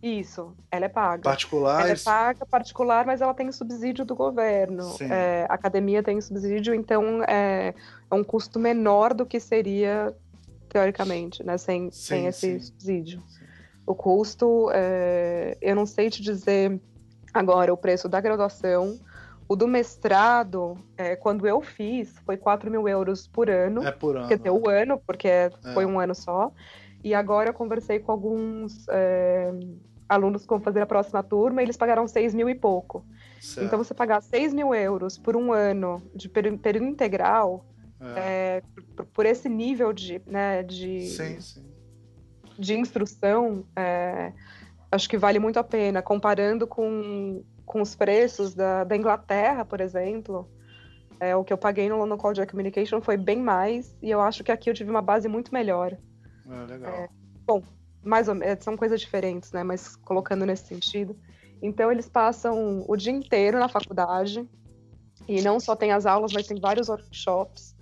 isso, ela é paga. Particular? Ela é paga, particular, mas ela tem subsídio do governo. É, a academia tem subsídio, então é, é, um custo menor do que seria, teoricamente, né? Sem, sim, sem esse sim. subsídio. Sim. O custo, é, eu não sei te dizer agora o preço da graduação. O do mestrado, é, quando eu fiz, foi 4 mil euros por ano. É por ano. Quer dizer, o ano, porque é. foi um ano só. E agora eu conversei com alguns é, alunos vão fazer a próxima turma, eles pagaram seis mil e pouco. Certo. Então, você pagar 6 mil euros por um ano de período integral, é. É, por, por, esse nível de, né, de, sim, sim. de instrução, é, acho que vale muito a pena. Comparando com, com os preços da, da Inglaterra, por exemplo, é, o que eu paguei no London College of Communication foi bem mais, e eu acho que aqui eu tive uma base muito melhor. É, legal. É, bom, mais ou menos, são coisas diferentes, né? Mas colocando nesse sentido. Então, eles passam o dia inteiro na faculdade, e não só tem as aulas, mas tem vários workshops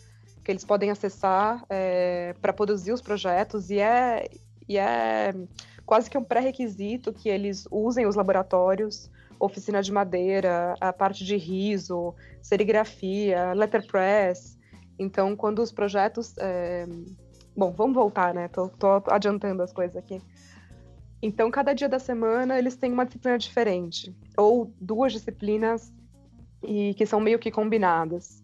que eles podem acessar é, para produzir os projetos, e é, e é quase que um pré-requisito que eles usem os laboratórios oficina de madeira, a parte de riso, serigrafia, letterpress. Então, quando os projetos. É... Bom, vamos voltar, né? Tô, tô adiantando as coisas aqui. Então, cada dia da semana eles têm uma disciplina diferente, ou duas disciplinas e que são meio que combinadas.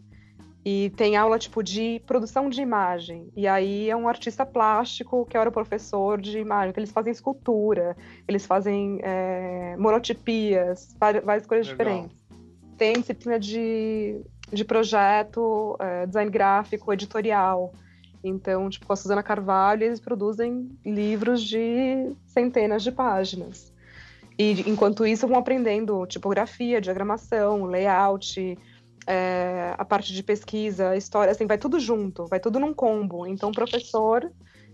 E tem aula tipo de produção de imagem. E aí é um artista plástico que era o professor de imagem, que eles fazem escultura, eles fazem é, monotipias, várias, coisas Legal. diferentes. Tem disciplina de, de projeto, é, design gráfico, editorial. Então, tipo, com a Suzana Carvalho, eles produzem livros de centenas de páginas. E enquanto isso, vão aprendendo tipografia, diagramação, layout, é, a parte de pesquisa, história, assim, vai tudo junto, vai tudo num combo. Então, o professor,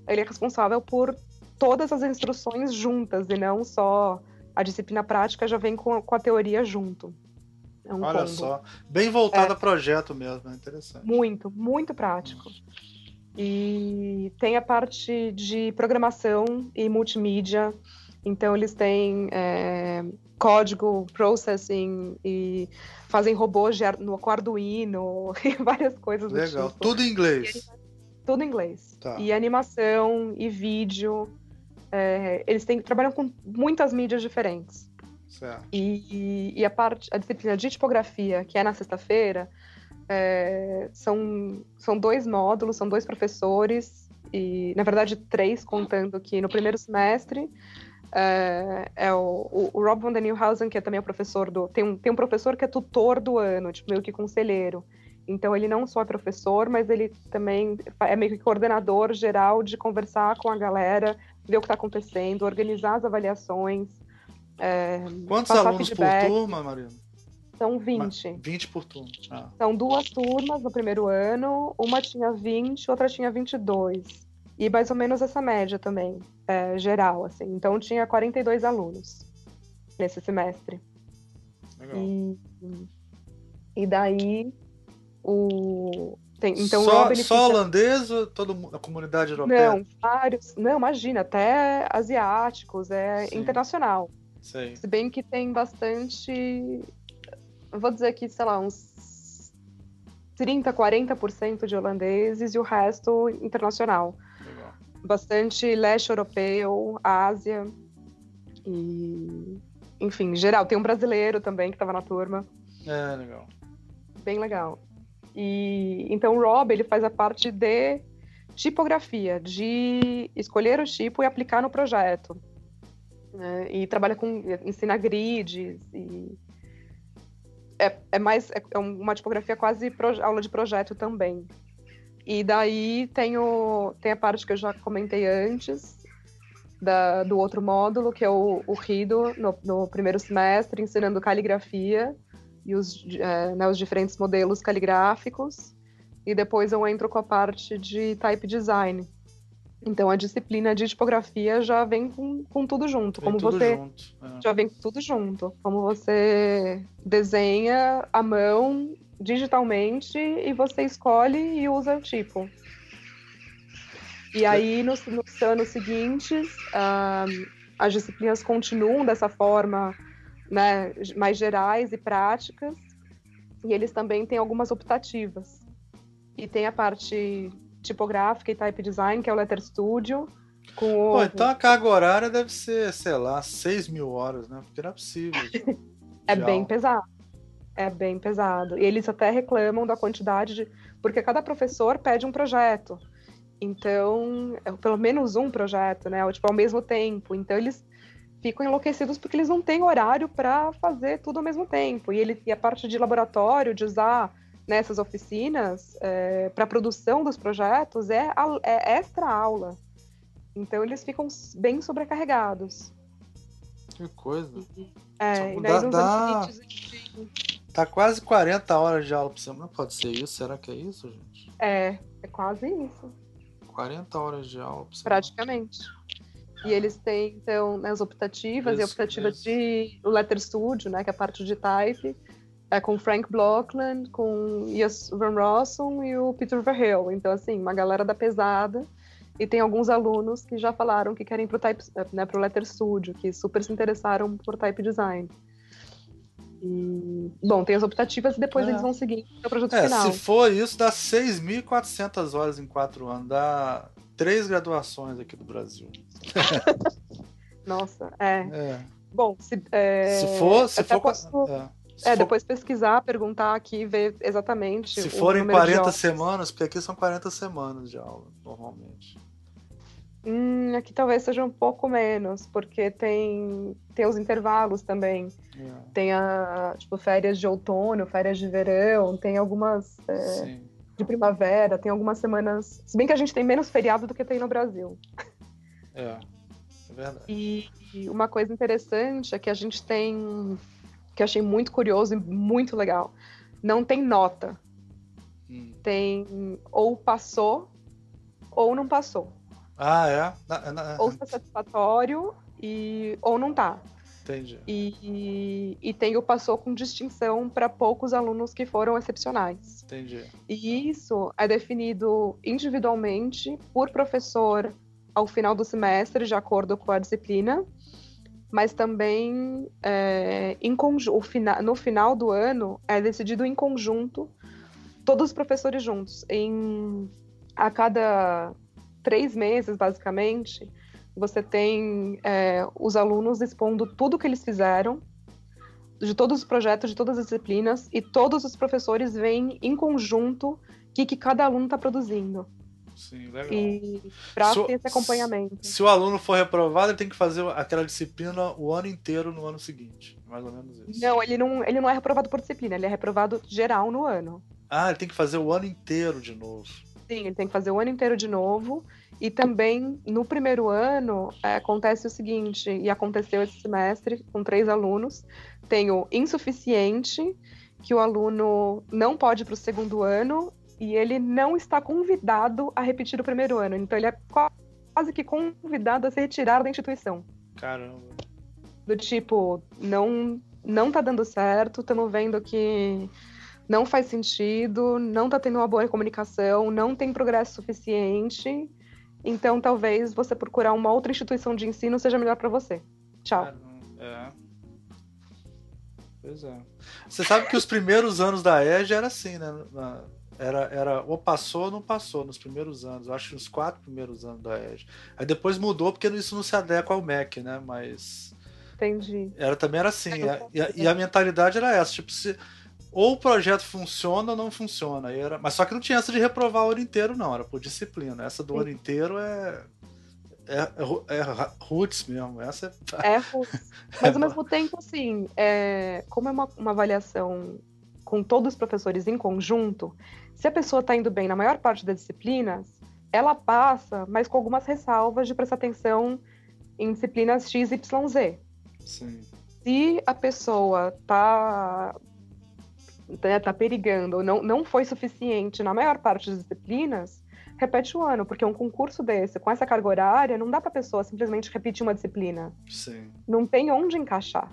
ele é responsável por todas as instruções juntas e não só a disciplina prática já vem com, com a teoria junto. É um Olha combo. só, bem voltado é. a projeto mesmo, é interessante. Muito, muito prático. E tem a parte de programação e multimídia. Então, eles têm é, código, processing e fazem robôs no Arduino e várias coisas Legal. do tipo. Tudo em inglês. Tudo em inglês. Tá. E animação e vídeo. É, eles têm, trabalham com muitas mídias diferentes. Certo. E, e, a parte, a disciplina de tipografia, que é na sexta-feira, é, são, são dois módulos, são dois professores, e na verdade três, contando que no primeiro semestre é, é o, o, Rob van der Nieuwhausen, que é também o professor do. Tem um, tem um professor que é tutor do ano, tipo, meio que conselheiro. Então ele não só é professor, mas ele também é meio que coordenador geral de conversar com a galera, ver o que está acontecendo, organizar as avaliações. É, Quantos alunos feedback. por turma, Marina? São 20. 20 por turma. Ah. São duas turmas no primeiro ano, uma tinha 20, outra tinha 22. E mais ou menos essa média também, é, geral, assim. Então tinha 42 alunos nesse semestre. Legal. E, e daí o. Tem, então, só, só holandês ou toda a comunidade europeia? Não, vários. Não, imagina, até asiáticos, é Sim. internacional. Sei. Se bem que tem bastante. Vou dizer que, sei lá, uns 30, 40% de holandeses e o resto internacional bastante leste europeu, Ásia e enfim, geral. Tem um brasileiro também que estava na turma. É, legal. Bem legal. E então o Rob, ele faz a parte de tipografia, de escolher o tipo e aplicar no projeto. Né? E trabalha com ensina grids e é, é mais é uma tipografia quase aula de projeto também. E daí tem, o, tem a parte que eu já comentei antes, da, do outro módulo, que é o, o RIDO, no, no primeiro semestre, ensinando caligrafia e os, é, né, os diferentes modelos caligráficos. E depois eu entro com a parte de type design. Então a disciplina de tipografia já vem com, com tudo junto. Vem como tudo você junto, é. já vem tudo junto. Como você desenha à mão digitalmente e você escolhe e usa o tipo. E aí, nos, nos anos seguintes, uh, as disciplinas continuam dessa forma, né, mais gerais e práticas, e eles também têm algumas optativas. E tem a parte tipográfica e type design, que é o Letter Studio. Com o... Pô, então a carga horária deve ser, sei lá, 6 mil horas, né? Porque não é possível. é bem pesado. É bem pesado. E eles até reclamam da quantidade de. Porque cada professor pede um projeto. Então, é pelo menos um projeto, né? Tipo, ao mesmo tempo. Então, eles ficam enlouquecidos porque eles não têm horário para fazer tudo ao mesmo tempo. E, ele, e a parte de laboratório, de usar nessas oficinas é, para produção dos projetos é, é extra aula. Então eles ficam bem sobrecarregados. Que coisa. É, e dá, daí dá... Tá quase 40 horas de aula por semana. Pode ser isso? Será que é isso, gente? É, é quase isso. 40 horas de aula por semana. Praticamente. E eles têm, então, né, as optativas, isso, e a optativa isso. de o Letter Studio, né, que é a parte de type, é com Frank Blockland, com Ias Van Rossum e o Peter Verheul. Então, assim, uma galera da pesada. E tem alguns alunos que já falaram que querem para o type, né, pro Letter Studio, que super se interessaram por type design. E, bom, tem as optativas e depois é. eles vão seguir o projeto é, final. Se for isso, dá 6.400 horas em quatro anos. Dá três graduações aqui do Brasil. Nossa, é. é. Bom, se, é, se for. Se for posso, é, é depois pesquisar, perguntar aqui, ver exatamente. Se forem 40 semanas, porque aqui são 40 semanas de aula, normalmente. Hum, aqui talvez seja um pouco menos, porque tem, tem os intervalos também. É. Tem a, tipo, férias de outono, férias de verão, tem algumas é, de primavera, tem algumas semanas. Se bem que a gente tem menos feriado do que tem no Brasil. É, é verdade. E, e uma coisa interessante é que a gente tem, que eu achei muito curioso e muito legal, não tem nota. Hum. Tem ou passou ou não passou. Ah, é? Na, na... Ou está satisfatório e, ou não está. Entendi. E, e, tem o passou com distinção para poucos alunos que foram excepcionais. Entendi. E isso é definido individualmente por professor ao final do semestre, de acordo com a disciplina, mas também é, em no final do ano é decidido em conjunto, todos os professores juntos. Em, a cada três meses, basicamente, você tem é, os alunos expondo tudo que eles fizeram, de todos os projetos, de todas as disciplinas, e todos os professores veem em conjunto o que, que cada aluno está produzindo. Sim, legal. E para ter esse acompanhamento. Se o aluno for reprovado, ele tem que fazer aquela disciplina o ano inteiro no ano seguinte. Mais ou menos isso. Não, ele não, ele não é reprovado por disciplina, ele é reprovado geral no ano. Ah, ele tem que fazer o ano inteiro de novo. Sim, ele tem que fazer o ano inteiro de novo. E também no primeiro ano é, acontece o seguinte, e aconteceu esse semestre com três alunos: tem o insuficiente, que o aluno não pode para o segundo ano e ele não está convidado a repetir o primeiro ano. Então ele é quase que convidado a se retirar da instituição. Caramba. Do tipo, não não tá dando certo, estamos vendo que não faz sentido, não está tendo uma boa comunicação, não tem progresso suficiente. Então, talvez você procurar uma outra instituição de ensino seja melhor para você. Tchau. É. Pois é. Você sabe que os primeiros anos da EG era assim, né? Era, era ou passou ou não passou nos primeiros anos. Acho que nos quatro primeiros anos da EG. Aí depois mudou porque isso não se adequa ao MEC, né? Mas. Entendi. Era, também era assim. E a, e a mentalidade era essa. Tipo, se, ou o projeto funciona ou não funciona. Era... Mas só que não tinha essa de reprovar o ano inteiro, não, era por disciplina. Essa do Sim. ano inteiro é. É, é, é roots mesmo. Essa é, é roots. Mas ao mesmo tempo, assim, é, como é uma, uma avaliação com todos os professores em conjunto, se a pessoa está indo bem na maior parte das disciplinas, ela passa, mas com algumas ressalvas de prestar atenção em disciplinas X, Y, Z. Sim. Se a pessoa está né, tá perigando ou não, não foi suficiente na maior parte das disciplinas, repete o ano, porque um concurso desse, com essa carga horária, não dá para a pessoa simplesmente repetir uma disciplina. Sim. Não tem onde encaixar.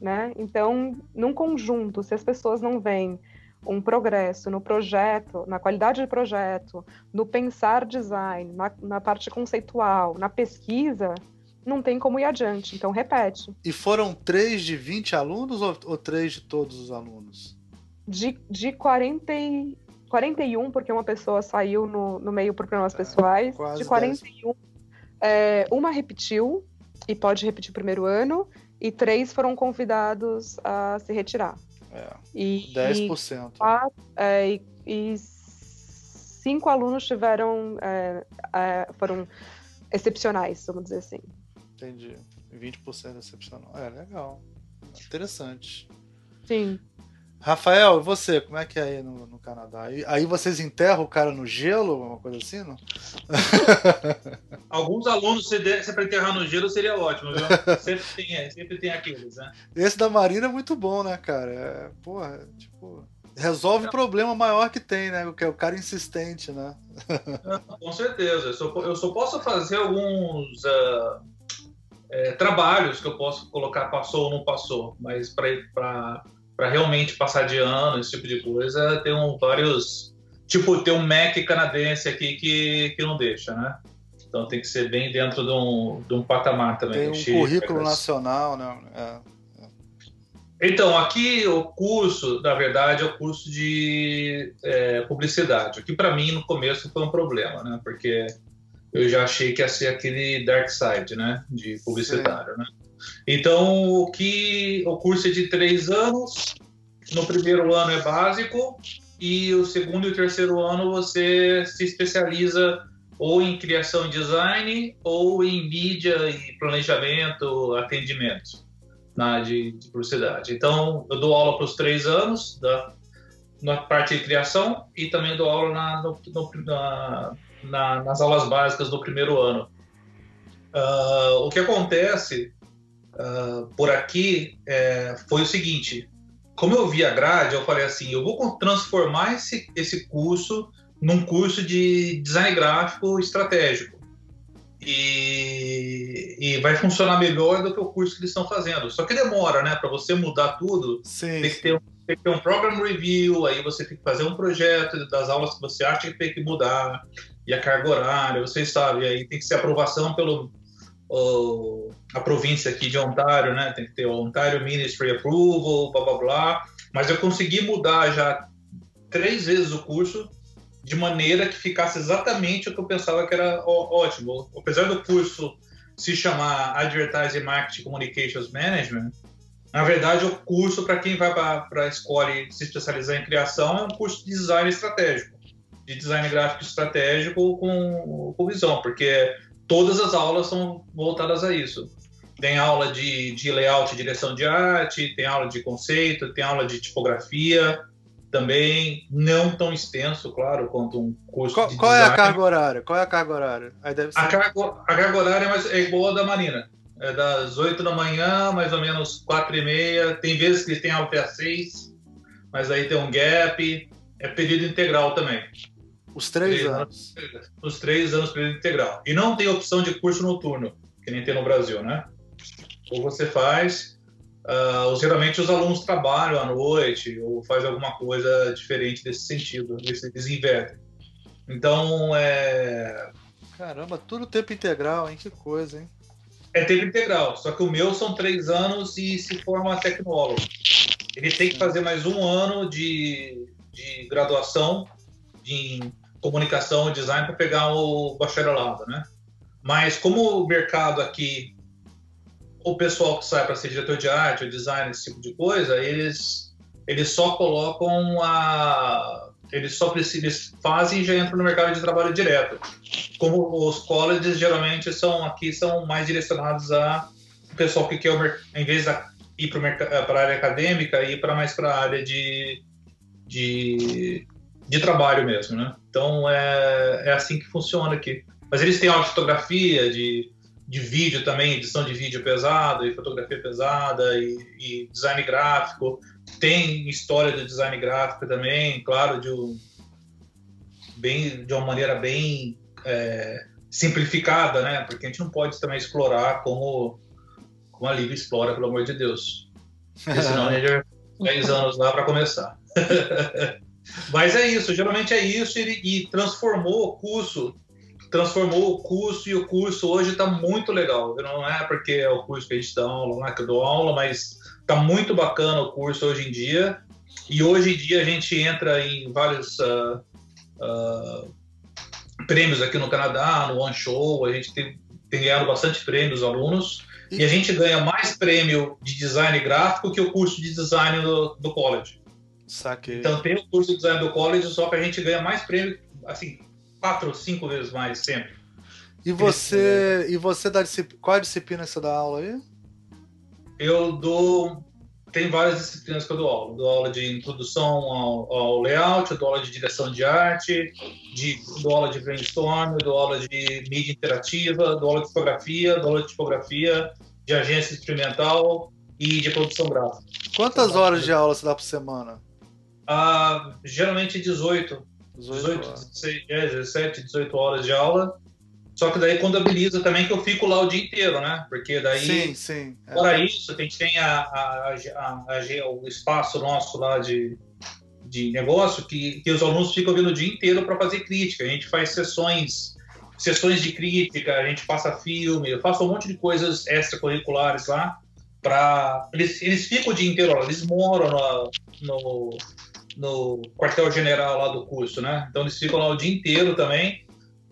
Né? Então, num conjunto, se as pessoas não veem um progresso no projeto, na qualidade de projeto, no pensar design, na, na parte conceitual, na pesquisa, não tem como ir adiante. Então, repete. E foram três de 20 alunos ou, ou três de todos os alunos? de, de 40 e, 41, porque uma pessoa saiu no, no meio por problemas é, pessoais. de 41, é, uma repetiu e pode repetir o primeiro ano, e três foram convidados a se retirar. É, e, 10%. E, quatro, é, e, e cinco alunos tiveram. É, é, foram excepcionais, vamos dizer assim. Entendi. 20% excepcional. É, legal. Interessante. Sim. Rafael, e você? Como é que é aí no, no Canadá? Aí, aí, vocês enterram o cara no gelo, uma coisa assim, não? Alguns alunos, se, der, se para enterrar no gelo, seria ótimo, viu? Sempre tem, é, sempre tem aqueles, né? Esse da Marina é muito bom, né, cara? É, porra, tipo resolve o problema maior que tem, né? Que é o cara insistente, né? Com certeza. Eu só, eu só posso fazer alguns uh, é, trabalhos que eu posso colocar passou ou não passou, mas para realmente passar de ano, esse tipo de coisa, tem um, vários. Tipo, tem um Mac canadense aqui que, que não deixa, né? Então tem que ser bem dentro de um, de um patamar também. Tem um currículo nacional, né? É. Então, aqui o curso, na verdade, é o curso de é, publicidade. O que para mim no começo foi um problema, né? Porque eu já achei que ia ser aquele dark side, né? De publicitário, Sim. né? Então, o que o curso é de três anos. No primeiro ano é básico e o segundo e o terceiro ano você se especializa ou em criação e design ou em mídia e planejamento, atendimento na de, de publicidade. Então, eu dou aula para os três anos da, na parte de criação e também dou aula na, no, no, na, na, nas aulas básicas do primeiro ano. Uh, o que acontece uh, por aqui é, foi o seguinte: como eu vi a grade, eu falei assim, eu vou transformar esse, esse curso num curso de design gráfico estratégico e, e, vai funcionar melhor do que o curso que eles estão fazendo. Só que demora, né? Para você mudar tudo, sim, tem, que ter, tem, que ter, um program review, aí você tem que fazer um projeto das aulas que você acha que tem que mudar, e a carga horária, vocês sabem, aí tem que ser aprovação pelo o, a província aqui de Ontário, né? Tem que ter o Ontário Ministry Approval, blá blá blá. Mas eu consegui mudar já três vezes o curso de maneira que ficasse exatamente o que eu pensava que era ótimo. Apesar do curso se chamar Advertising Marketing Communications Management, na verdade, o curso para quem vai para a escola e se especializar em criação é um curso de design estratégico, de design gráfico estratégico com, com visão, porque todas as aulas são voltadas a isso. Tem aula de, de layout e direção de arte, tem aula de conceito, tem aula de tipografia, também não tão extenso, claro, quanto um curso qual, de Qual é a carga horária? Qual é a carga horária? Aí deve ser... a, carga, a carga horária é, é igual a da Marina. É das 8 da manhã, mais ou menos 4 e meia. Tem vezes que tem aula até às 6, mas aí tem um gap. É período integral também. Os três, três anos. anos. Os três anos período integral. E não tem opção de curso noturno, que nem tem no Brasil, né? Ou você faz Uh, geralmente os alunos trabalham à noite ou fazem alguma coisa diferente desse sentido, eles, invertem. Então, é... Caramba, tudo tempo integral, hein? Que coisa, hein? É tempo integral, só que o meu são três anos e se forma tecnólogo. Ele tem que fazer mais um ano de, de graduação em comunicação e design para pegar o bacharelado, né? Mas como o mercado aqui o pessoal que sai para ser diretor de arte ou design, esse tipo de coisa, eles, eles só colocam a. Eles só precisam, eles fazem e já entram no mercado de trabalho direto. Como os colleges geralmente são aqui são mais direcionados a o pessoal que quer, em vez de ir para a área acadêmica, ir para mais para a área de, de, de trabalho mesmo, né? Então é, é assim que funciona aqui. Mas eles têm aula de fotografia, de de vídeo também, edição de vídeo pesada e fotografia pesada e, e, design gráfico. Tem história do design gráfico também, claro, de, um, bem, de uma maneira bem é, simplificada, né? Porque a gente não pode também explorar como, como a Lívia explora, pelo amor de Deus. Porque senão a gente vai 10 anos lá para começar. Mas é isso, geralmente é isso e, e transformou o curso transformou o curso e o curso hoje está muito legal. Não é porque é o curso que a gente dá aula, não é que eu dou aula, mas está muito bacana o curso hoje em dia. E hoje em dia a gente entra em vários uh, uh, prêmios aqui no Canadá, no One Show, a gente tem, tem ganhado bastante prêmios alunos. E a gente ganha mais prêmio de design gráfico que o curso de design do, do college. Saquei. Então tem o curso de design do college, só que a gente ganha mais prêmio, assim, quatro ou cinco vezes mais sempre. E você, e você dá qual é a disciplina que você dá aula aí? Eu dou tem várias disciplinas que eu dou aula. Dou aula de introdução ao, ao layout, eu dou aula de direção de arte, de, dou aula de brainstorm, dou aula de mídia interativa, dou aula de fotografia, dou aula de tipografia, de agência experimental e de produção gráfica. Quantas horas de aula você dá por semana? Ah, geralmente 18. 18, 18 16, é, 17, 18 horas de aula. Só que daí contabiliza também que eu fico lá o dia inteiro, né? Porque daí, sim, sim. É. fora isso, a gente tem a, a, a, o espaço nosso lá de, de negócio que, que os alunos ficam vindo o dia inteiro para fazer crítica. A gente faz sessões, sessões de crítica, a gente passa filme, eu faço um monte de coisas extracurriculares lá. Pra, eles, eles ficam o dia inteiro lá, eles moram no, no, no quartel-general lá do curso, né? Então eles ficam lá o dia inteiro também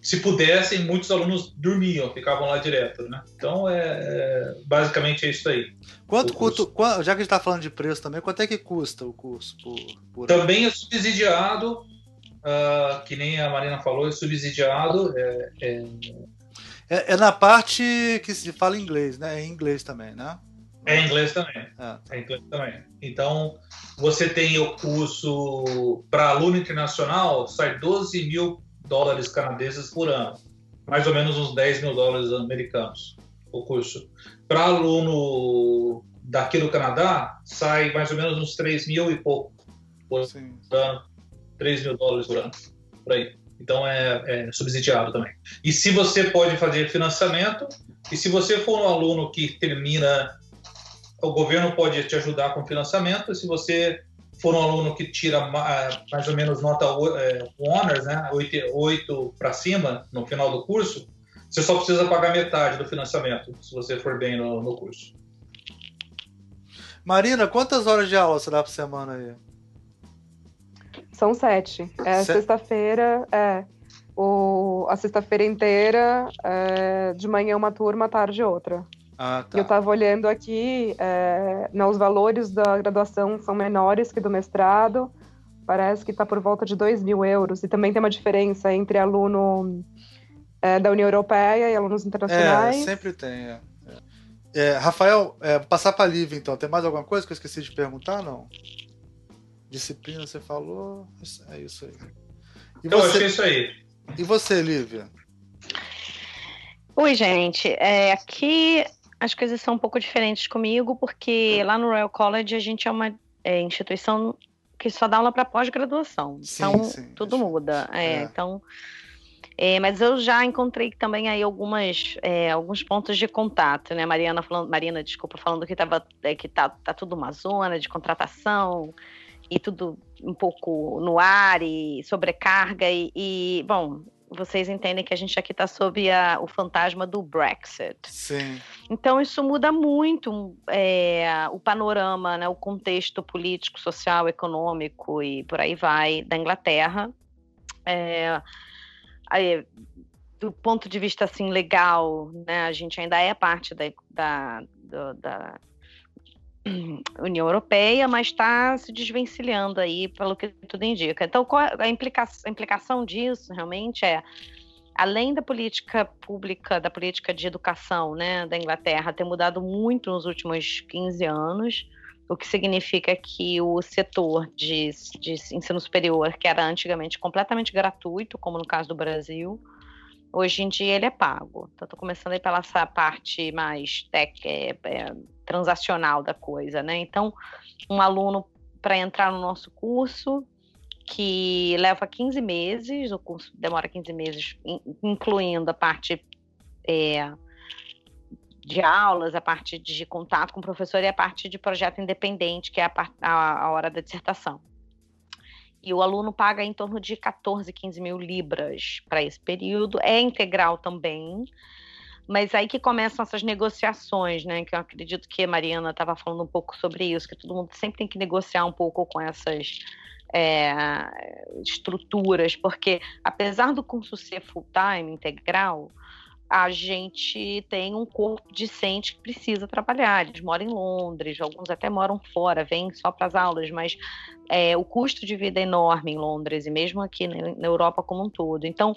se pudessem, muitos alunos dormiam, ficavam lá direto, né? Então, é, é basicamente é isso aí. Quanto custa, já que a gente está falando de preço também, quanto é que custa o curso por, por Também é subsidiado, uh, que nem a Marina falou, é subsidiado. É, é... é, é na parte que se fala inglês, né? É em inglês também, né? É em inglês também. Ah. É em inglês também. Então, você tem o curso para aluno internacional, sai 12 mil dólares canadenses por ano, mais ou menos uns 10 mil dólares americanos o curso. Para aluno daqui do Canadá, sai mais ou menos uns 3 mil e pouco por Sim. ano, 3 mil dólares por ano, por aí. Então é, é, subsidiado também. E se você pode fazer financiamento, e se você for um aluno que termina, o governo pode te ajudar com financiamento, e se você for um aluno que tira mais ou menos nota é, honors, né, 8, 8 para cima no final do curso, você só precisa pagar metade do financiamento, se você for bem no, no curso. Marina, quantas horas de aula você dá por semana aí? São sete. É Se... sexta-feira, é. O, a sexta-feira inteira, é, de manhã uma turma, tarde outra. Ah, tá. Eu estava olhando aqui, é, os valores da graduação são menores que do mestrado, parece que está por volta de 2 mil euros. E também tem uma diferença entre aluno é, da União Europeia e alunos internacionais. É, sempre tem. É. é Rafael, é, passar para a Lívia, então. Tem mais alguma coisa que eu esqueci de perguntar? Não? Disciplina, você falou. É isso aí. E eu você... achei isso aí. E você, Lívia? Oi, gente. É, aqui as coisas são um pouco diferentes comigo, porque lá no Royal College a gente é uma é, instituição que só dá aula para pós-graduação. Então, sim, tudo muda. É, é. Então, é, mas eu já encontrei também aí algumas, é, alguns pontos de contato, né? Mariana falando, Marina, desculpa, falando que, tava, é, que tá, tá tudo uma zona de contratação e tudo um pouco no ar e sobrecarga e, e bom, vocês entendem que a gente aqui está sob a, o fantasma do Brexit. Sim. Então isso muda muito é, o panorama, né, o contexto político, social, econômico e por aí vai da Inglaterra. É, aí, do ponto de vista assim legal, né, a gente ainda é parte da, da, da União Europeia, mas está se desvencilhando aí, pelo que tudo indica. Então, a, implica a implicação disso realmente é, além da política pública, da política de educação né, da Inglaterra ter mudado muito nos últimos 15 anos, o que significa que o setor de, de ensino superior, que era antigamente completamente gratuito, como no caso do Brasil, hoje em dia ele é pago. Então, estou começando aí pela essa parte mais é, transacional da coisa, né? Então, um aluno para entrar no nosso curso, que leva 15 meses, o curso demora 15 meses, incluindo a parte é, de aulas, a parte de contato com o professor e a parte de projeto independente, que é a, a, a hora da dissertação. E o aluno paga em torno de 14, 15 mil libras para esse período. É integral também, mas aí que começam essas negociações, né? Que eu acredito que a Mariana estava falando um pouco sobre isso, que todo mundo sempre tem que negociar um pouco com essas é, estruturas, porque apesar do curso ser full-time, integral, a gente tem um corpo discente que precisa trabalhar. Eles moram em Londres, alguns até moram fora, vêm só para as aulas, mas é, o custo de vida é enorme em Londres e mesmo aqui na, Europa como um todo. Então,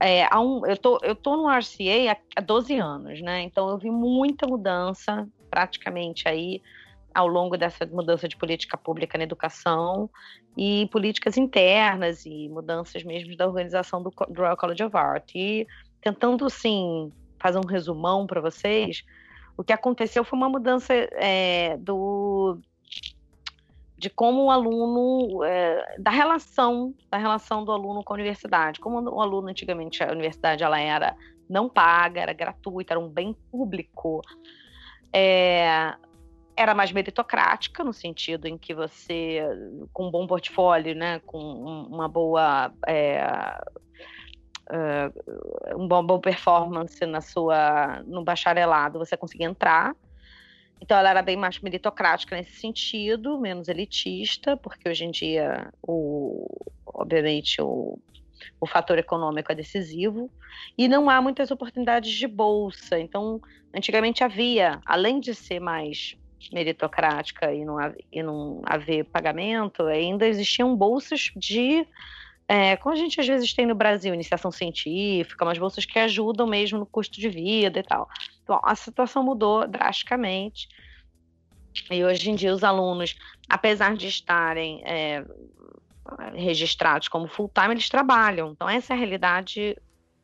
é, um, eu, tô, eu tô no RCA há, há 12 anos, né? Então eu vi muita mudança, praticamente aí ao longo dessa mudança de política pública na educação e políticas internas e mudanças mesmo da organização do, do Royal College of Art. E tentando, assim, fazer um resumão para vocês, o que aconteceu foi uma mudança é, do de como o aluno é, da relação da relação do aluno com a universidade. Como o aluno antigamente a universidade ela era não paga era gratuita era um bem público é, era mais meritocrática no sentido em que você com um bom portfólio né com uma boa é, uh, um bom, bom performance na sua no bacharelado, você conseguia entrar. Então ela era bem mais meritocrática nesse sentido, menos elitista, porque hoje em dia o obviamente o, o fator econômico é decisivo e não há muitas oportunidades de bolsa. Então, antigamente havia, além de ser mais meritocrática e não, e não haver pagamento, ainda existiam bolsas de é, como a gente às vezes tem no Brasil, iniciação científica, umas bolsas que ajudam mesmo no custo de vida e tal. Então, a situação mudou drasticamente. E hoje em dia os alunos, apesar de estarem é, registrados como full-time, eles trabalham. Então, essa é a realidade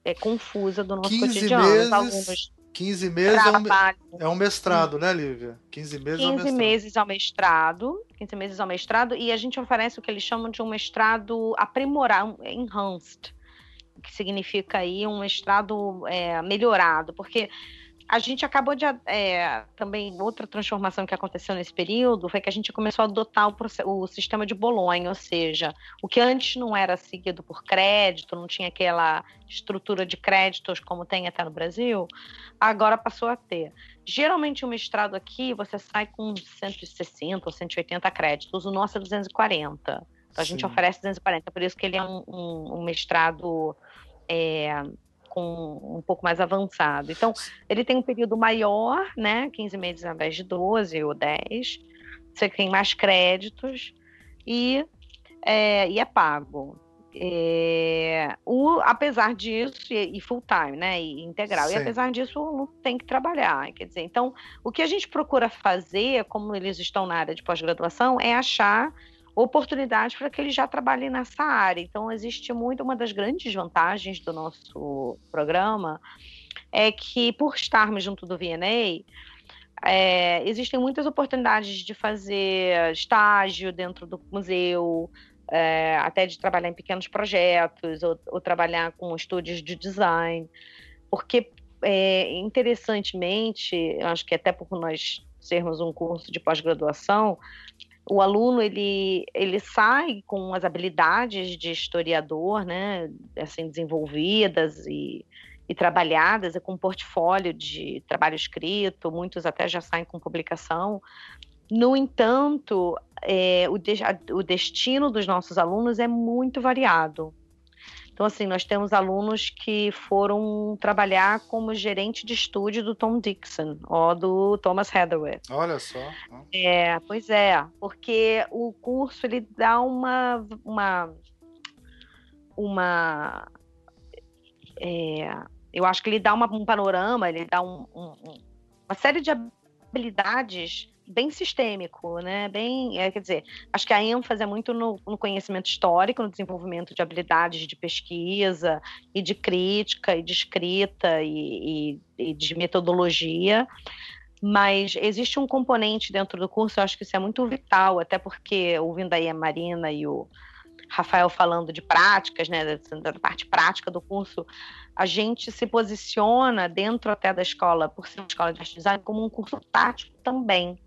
é, confusa do nosso cotidiano. Meses... Os alunos 15 meses é um, é um, mestrado, né, Lívia? 15 meses 15 é um mestrado. meses ao mestrado. 15 meses ao mestrado. E a gente oferece o que eles chamam de um mestrado aprimorado, enhanced, que significa aí um mestrado é, melhorado, porque a gente acabou de. É, também, outra transformação que aconteceu nesse período foi que a gente começou a adotar o, o, sistema de Bolonha, ou seja, o que antes não era seguido por crédito, não tinha aquela estrutura de créditos como tem até no Brasil, agora passou a ter. Geralmente, o mestrado aqui você sai com 160 ou 180 créditos, o nosso é 240. Então, a gente oferece 240, por isso que ele é um, um, um mestrado. É, com um pouco mais avançado. Então, ele tem um período maior, né? 15 meses ao invés de 12 ou 10. Você tem mais créditos e é, e é pago. É, o, apesar disso, e, e, full time, né? E integral. Sim. E apesar disso, o aluno tem que trabalhar. Quer dizer, então, o que a gente procura fazer, como eles estão na área de pós-graduação, é achar oportunidades para que eles já trabalhem nessa área. Então, existe muito uma das grandes vantagens do nosso programa é que, por estarmos junto do VNA, é, existem muitas oportunidades de fazer estágio dentro do museu, é, até de trabalhar em pequenos projetos, ou, ou trabalhar com estúdios de design, porque é, interessantemente, acho que até por nós sermos um curso de pós-graduação, o aluno ele, ele sai com as habilidades de historiador, né, assim desenvolvidas e, e trabalhadas, é com um portfólio de trabalho escrito, muitos até já saem com publicação. No entanto, é, o, de, o destino dos nossos alunos é muito variado. Então, assim, nós temos alunos que foram trabalhar como gerente de estúdio do Tom Dixon ou do Thomas Hathaway. Olha só. É, pois é, porque o curso ele dá uma uma uma é, eu acho que ele dá uma, um panorama, ele dá um, um, uma série de habilidades bem sistêmico, né? Bem, é, quer dizer, acho que a ênfase é muito no, no, conhecimento histórico, no desenvolvimento de habilidades de pesquisa e de crítica e de escrita e, e, e de metodologia. Mas existe um componente dentro do curso, eu acho que isso é muito vital, até porque ouvindo aí a Marina e o Rafael falando de práticas, né, da, parte prática do curso, a gente se posiciona dentro até da escola, por ser uma escola de design, como um curso prático também.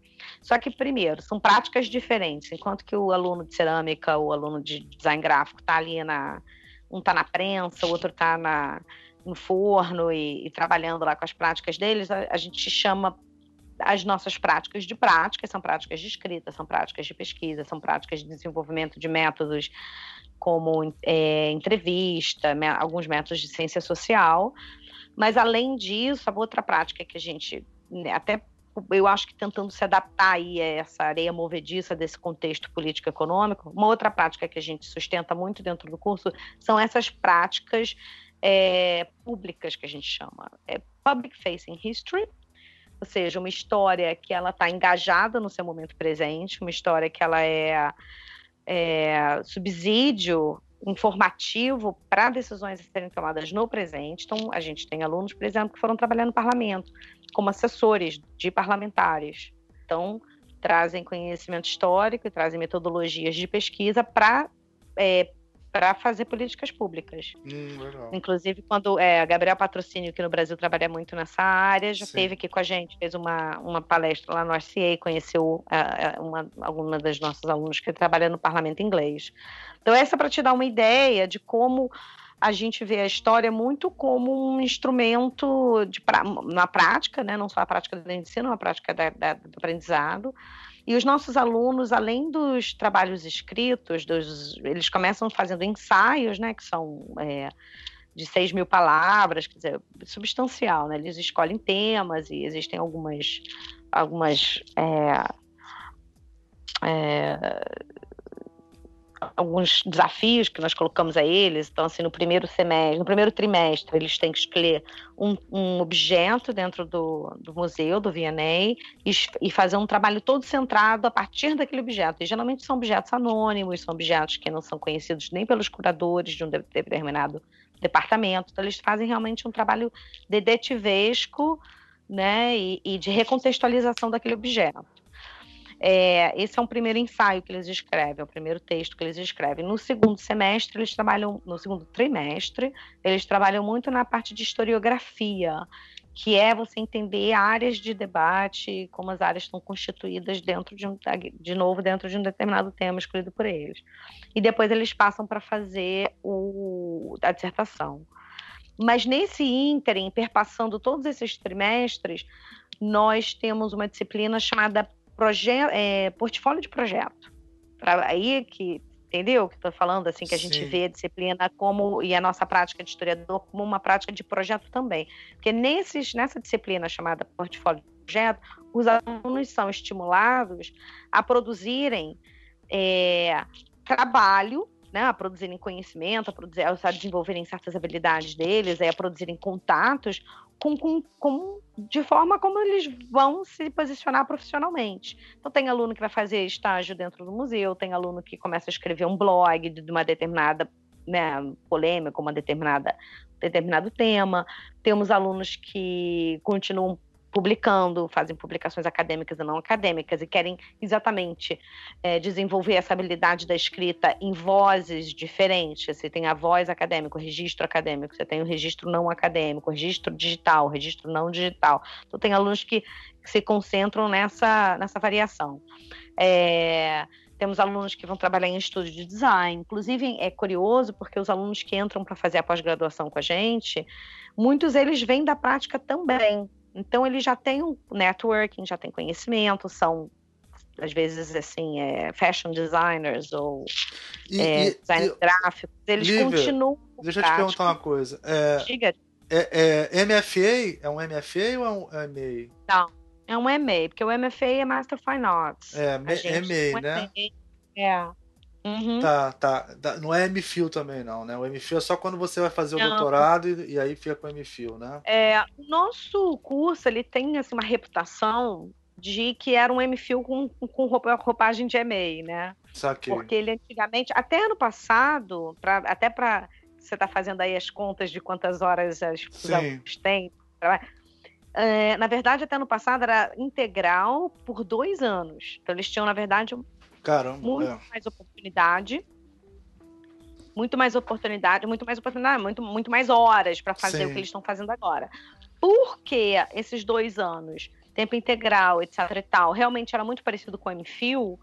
Só que, primeiro, são práticas diferentes. Enquanto que o aluno de cerâmica, o aluno de design gráfico está ali na. Um está na prensa, o outro está no forno e, e, trabalhando lá com as práticas deles, a, a gente chama as nossas práticas de prática, são práticas de escrita, são práticas de pesquisa, são práticas de desenvolvimento de métodos como é, entrevista, alguns métodos de ciência social, Mas além disso, a outra prática que a gente né, até eu acho que tentando se adaptar aí a essa areia movediça desse contexto político-econômico, uma outra prática que a gente sustenta muito dentro do curso são essas práticas é, públicas que a gente chama. É public facing history, ou seja, uma história que ela está engajada no seu momento presente, uma história que ela é, é subsídio informativo para decisões serem tomadas no presente. Então, a gente tem alunos, por exemplo, que foram trabalhar no parlamento como assessores de parlamentares. Então, trazem conhecimento histórico e trazem metodologias de pesquisa para é, para fazer políticas públicas. Hum, Inclusive, quando é, a Gabriel Patrocínio, que no Brasil trabalha muito nessa área, já Sim. aqui com a gente, fez uma, uma palestra lá no RCA, conheceu uh, uma, alguma das nossas alunas que trabalha no parlamento inglês. Então, essa é para te dar uma ideia de como a gente vê a história muito como um instrumento de, pra, na prática, né? não só a prática do ensino, a prática da, da, do aprendizado, e os nossos alunos, além dos trabalhos escritos, dos, eles começam fazendo ensaios, né, que são é, de 6 mil palavras, quer dizer, substancial, né? Eles escolhem temas e existem algumas, algumas é, é, alguns desafios que nós colocamos a eles. Então, assim, no primeiro semestre, no primeiro trimestre, eles têm que escolher um, um objeto dentro do, do museu, do V&A, e, e, fazer um trabalho todo centrado a partir daquele objeto. E geralmente são objetos anônimos, são objetos que não são conhecidos nem pelos curadores de um determinado departamento. Então, eles fazem realmente um trabalho detetivesco, né, e, e de recontextualização daquele objeto. É, esse é um primeiro ensaio que eles escrevem, é o primeiro texto que eles escrevem. No segundo semestre, eles trabalham, no segundo trimestre, eles trabalham muito na parte de historiografia, que é você entender áreas de debate, como as áreas estão constituídas dentro de um, de novo, dentro de um determinado tema escolhido por eles. E depois eles passam para fazer o, a dissertação. Mas nesse ínterim, perpassando todos esses trimestres, nós temos uma disciplina chamada é, portfólio de projeto. Pra, aí que entendeu que estou falando? Assim que a gente vê a disciplina como e a nossa prática de historiador como uma prática de projeto também. Porque nesses nessa disciplina chamada portfólio de projeto os alunos são estimulados a produzirem é, trabalho né, a produzirem conhecimento, a, produzir, a desenvolverem certas habilidades deles, a produzirem contatos com, com, com, de forma como eles vão se posicionar profissionalmente. Então, tem aluno que vai fazer estágio dentro do museu, tem aluno que começa a escrever um blog de uma determinada né, polêmica, uma determinada determinado tema. Temos alunos que continuam publicando, fazem publicações acadêmicas e não acadêmicas e querem exatamente é, desenvolver essa habilidade da escrita em vozes diferentes. Você tem a voz acadêmica, o registro acadêmico, você tem o registro não acadêmico, o registro digital, o registro não digital. Então, tem alunos que, que se concentram nessa, nessa variação. É, temos alunos que vão trabalhar em estúdio de design. Inclusive, é curioso porque os alunos que entram para fazer a pós-graduação com a gente, muitos eles vêm da prática também. Então ele já tem um networking, já tem conhecimento, são às vezes assim, é, fashion designers ou e, é, e, designers e, gráficos, eles Lívia, continuam. Deixa eu te perguntar uma coisa. É, Diga. É, é, MFA? É um MFA ou é um MA? Não, é um MA, porque o MFA é Master Fine Arts. É, MA, né? É. Uhum. Tá, tá. Não é MFIL também, não, né? O MFIL é só quando você vai fazer o não. doutorado e, e, aí fica com o MFIL, né? É, o nosso curso, ele tem assim, uma reputação de que era um MFIL com, com roupa, roupagem de EMEI, né? Saquei. Porque ele antigamente, até ano passado, pra, até para você tá fazendo aí as contas de quantas horas as, os alunos têm, é, na verdade, até ano passado era integral por dois anos. Então, eles tinham, na verdade, Caramba, muito é. mais oportunidade. Muito mais oportunidade, muito mais oportunidade, muito, muito mais horas para fazer Sim. o que eles estão fazendo agora. Porque esses dois anos, tempo integral, etc e tal, realmente era muito parecido com o MFIL,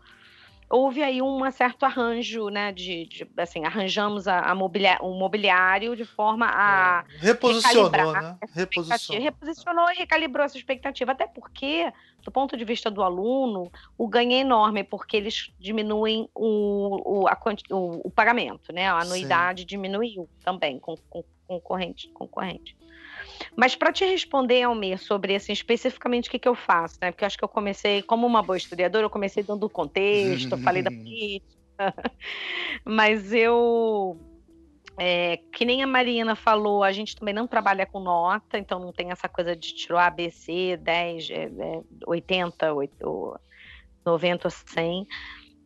houve aí um certo arranjo, né, de, de assim, arranjamos a, a o mobiliário de forma a é. reposicionou, né? Reposicionou. reposicionou e recalibrou essa expectativa, até porque, do ponto de vista do aluno, o ganho é enorme, porque eles diminuem o, o, a, o, o pagamento, né, a anuidade Sim. diminuiu também com, com concorrente, concorrente. Mas para te responder, Almir, sobre assim, especificamente o que, que eu faço, né? Porque eu acho que eu comecei, como uma boa historiadora, eu comecei dando contexto, falei da política. Mas eu é, que nem a Marina falou, a gente também não trabalha com nota, então não tem essa coisa de tirar ABC, 10, é, é, 80, 8, 90 ou 100.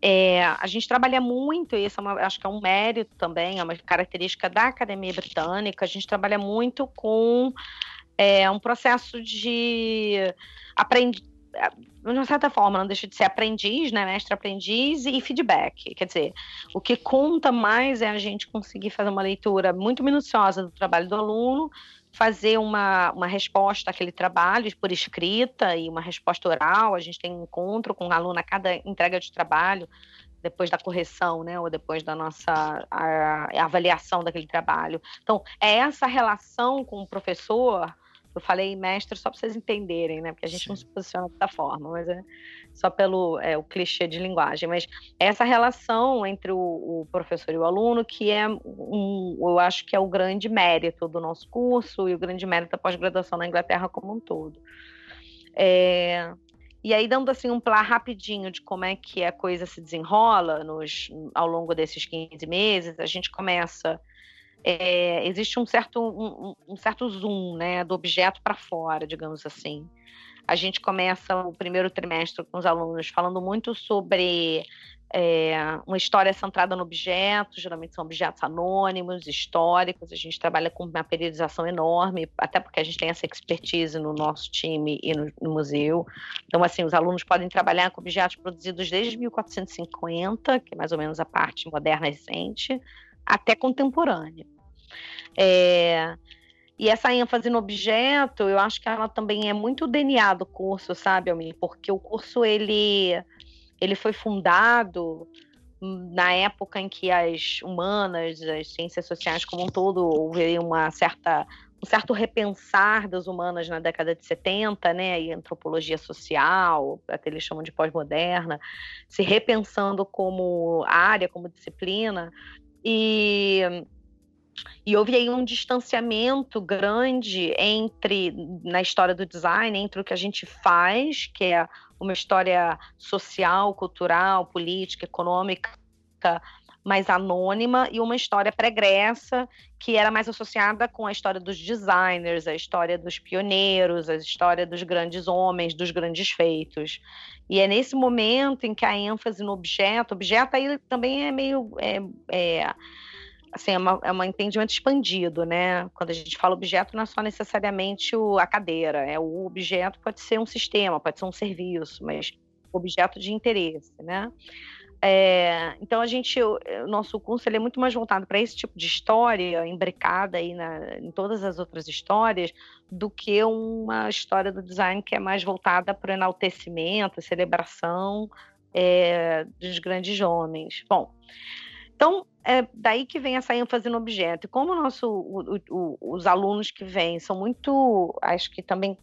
É, a gente trabalha muito, e isso é uma, acho que é um mérito também, é uma característica da Academia Britânica, a gente trabalha muito com é, um processo de aprendizagem de uma certa forma, não deixa de ser aprendiz, né, mestre aprendiz e feedback. Quer dizer, o que conta mais é a gente conseguir fazer uma leitura muito minuciosa do trabalho do aluno, fazer uma, uma resposta àquele trabalho por escrita e uma resposta oral. A gente tem um encontro com o aluno a cada entrega de trabalho, depois da correção, né, ou depois da nossa a, a avaliação daquele trabalho. Então, é essa relação com o professor eu falei mestre só para vocês entenderem, né? Porque a gente Sim. não se posiciona dessa forma, mas é só pelo é, o clichê de linguagem. Mas essa relação entre o, o, professor e o aluno, que é um, eu acho que é o grande mérito do nosso curso e o grande mérito da pós-graduação na Inglaterra como um todo. É, e aí, dando assim um plá rapidinho de como é que a coisa se desenrola nos, ao longo desses 15 meses, a gente começa é, existe um certo, um, um, certo zoom né, do objeto para fora, digamos assim. A gente começa o primeiro trimestre com os alunos falando muito sobre é, uma história centrada no objeto, geralmente são objetos anônimos, históricos, a gente trabalha com uma periodização enorme, até porque a gente tem essa expertise no nosso time e no, no museu. Então, assim, os alunos podem trabalhar com objetos produzidos desde 1450, que é mais ou menos a parte moderna recente, até contemporânea. É, e essa ênfase no objeto, eu acho que ela também é muito DNA do curso, sabe, Almir? Porque o curso ele, ele foi fundado na época em que as humanas, as ciências sociais como um todo, houve uma certa um certo repensar das humanas na década de 70, né, e antropologia social, até eles chamam de pós-moderna, se repensando como área, como disciplina, e, e houve aí um distanciamento grande entre, na história do design, entre o que a gente faz, que é uma história social, cultural, política, econômica, mais anônima, e uma história pregressa, que era mais associada com a história dos designers, a história dos pioneiros, a história dos grandes homens, dos grandes feitos. E é nesse momento em que a ênfase no objeto, objeto aí também é meio. É, é, assim, é, uma, é um entendimento expandido, né? Quando a gente fala objeto, não é só necessariamente o, a cadeira, é o objeto pode ser um sistema, pode ser um serviço, mas objeto de interesse, né? É, então a gente, o, nosso curso ele é muito mais voltado para esse tipo de história, imbricada aí na, em todas as outras histórias, do que uma história do design que é mais voltada para o enaltecimento, celebração é, dos grandes homens. Bom, então é daí que vem essa ênfase no objeto. E como nosso, o, o, os alunos que vêm são muito, acho que também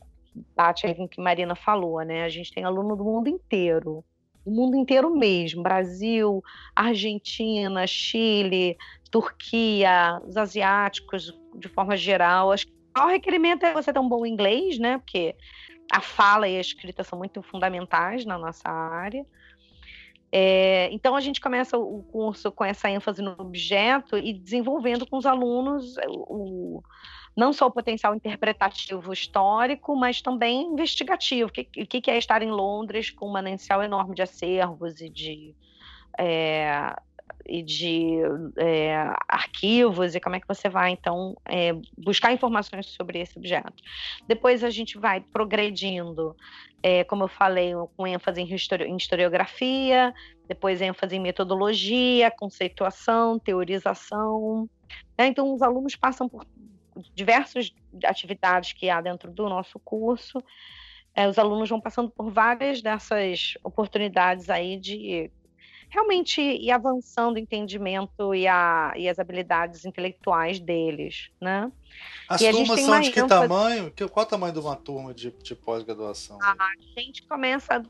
bate aí com o que Marina falou, né? A gente tem aluno do mundo inteiro o mundo inteiro mesmo, Brasil, Argentina, Chile, Turquia, os asiáticos de forma geral. Acho que o requerimento é você ter um bom inglês, né? Porque a fala e a escrita são muito fundamentais na nossa área. É, então a gente começa o curso com essa ênfase no objeto e desenvolvendo com os alunos o, não só o potencial interpretativo histórico, mas também investigativo. O que, que é estar em Londres com um manancial enorme de acervos e de, é, e de é, arquivos, e como é que você vai, então, é, buscar informações sobre esse objeto. Depois a gente vai progredindo, é, como eu falei, com ênfase em, em historiografia, depois ênfase em metodologia, conceituação, teorização. Né? Então, os alunos passam por diversas atividades que há dentro do nosso curso. É, os alunos vão passando por várias dessas oportunidades aí de realmente ir avançando o entendimento e, a, e as habilidades intelectuais deles, né? As e turmas são de que ênfase... tamanho? Qual o tamanho de uma turma de, de pós-graduação? A gente começa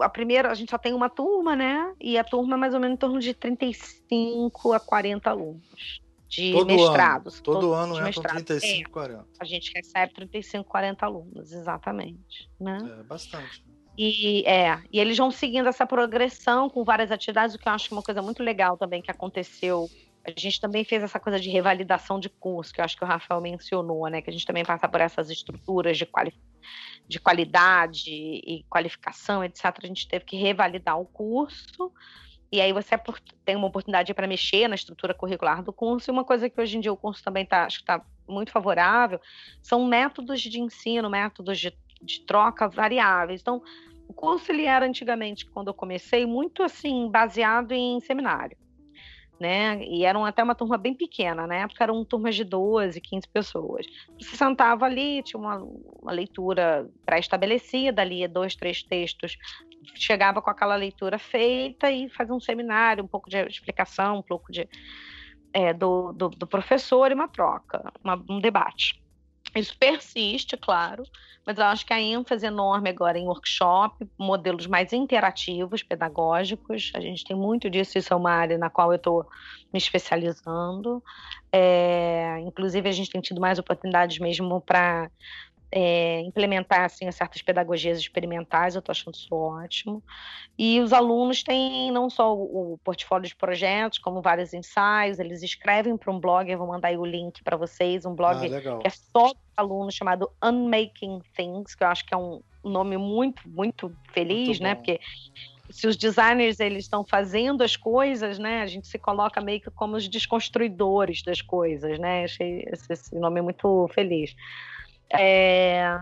a primeira, a gente só tem uma turma, né? E a turma é mais ou menos em torno de 35 a 40 alunos. De todo mestrados. Ano. Todo ano entram 35, é, 40. A gente recebe 35, 40 alunos, exatamente. Né? É bastante. E, é, e eles vão seguindo essa progressão com várias atividades, o que eu acho que é uma coisa muito legal também que aconteceu. A gente também fez essa coisa de revalidação de curso, que eu acho que o Rafael mencionou, né? Que a gente também passa por essas estruturas de, quali de qualidade e qualificação, etc. A gente teve que revalidar o curso. E aí você tem uma oportunidade para mexer na estrutura curricular do curso. E uma coisa que hoje em dia o curso também tá, acho que está muito favorável são métodos de ensino, métodos de de troca variáveis. Então, o curso ele era antigamente, quando eu comecei, muito assim baseado em seminário, né? E eram até uma turma bem pequena, na época eram turmas de 12, 15 pessoas. Você sentava ali, tinha uma, uma leitura pré-estabelecida ali, dois, três textos, chegava com aquela leitura feita e fazia um seminário, um pouco de explicação, um pouco de é, do, do, do, professor e uma troca, uma, um debate. Isso persiste, claro, mas eu acho que a ênfase enorme agora em workshop, modelos mais interativos, pedagógicos. A gente tem muito disso, isso é uma área na qual eu estou me especializando. É, inclusive, a gente tem tido mais oportunidades mesmo para é, implementar assim, certas pedagogias experimentais, eu estou achando isso ótimo. E os alunos têm não só o, o portfólio de projetos, como vários ensaios, eles escrevem para um blog, eu vou mandar aí o link para vocês, um blog ah, que é só alunos chamado Unmaking Things, que eu acho que é um nome muito, muito feliz, muito né? Porque se os designers eles estão fazendo as coisas, né, a gente se coloca meio que como os desconstruidores das coisas, né? Achei esse, esse nome muito feliz. É,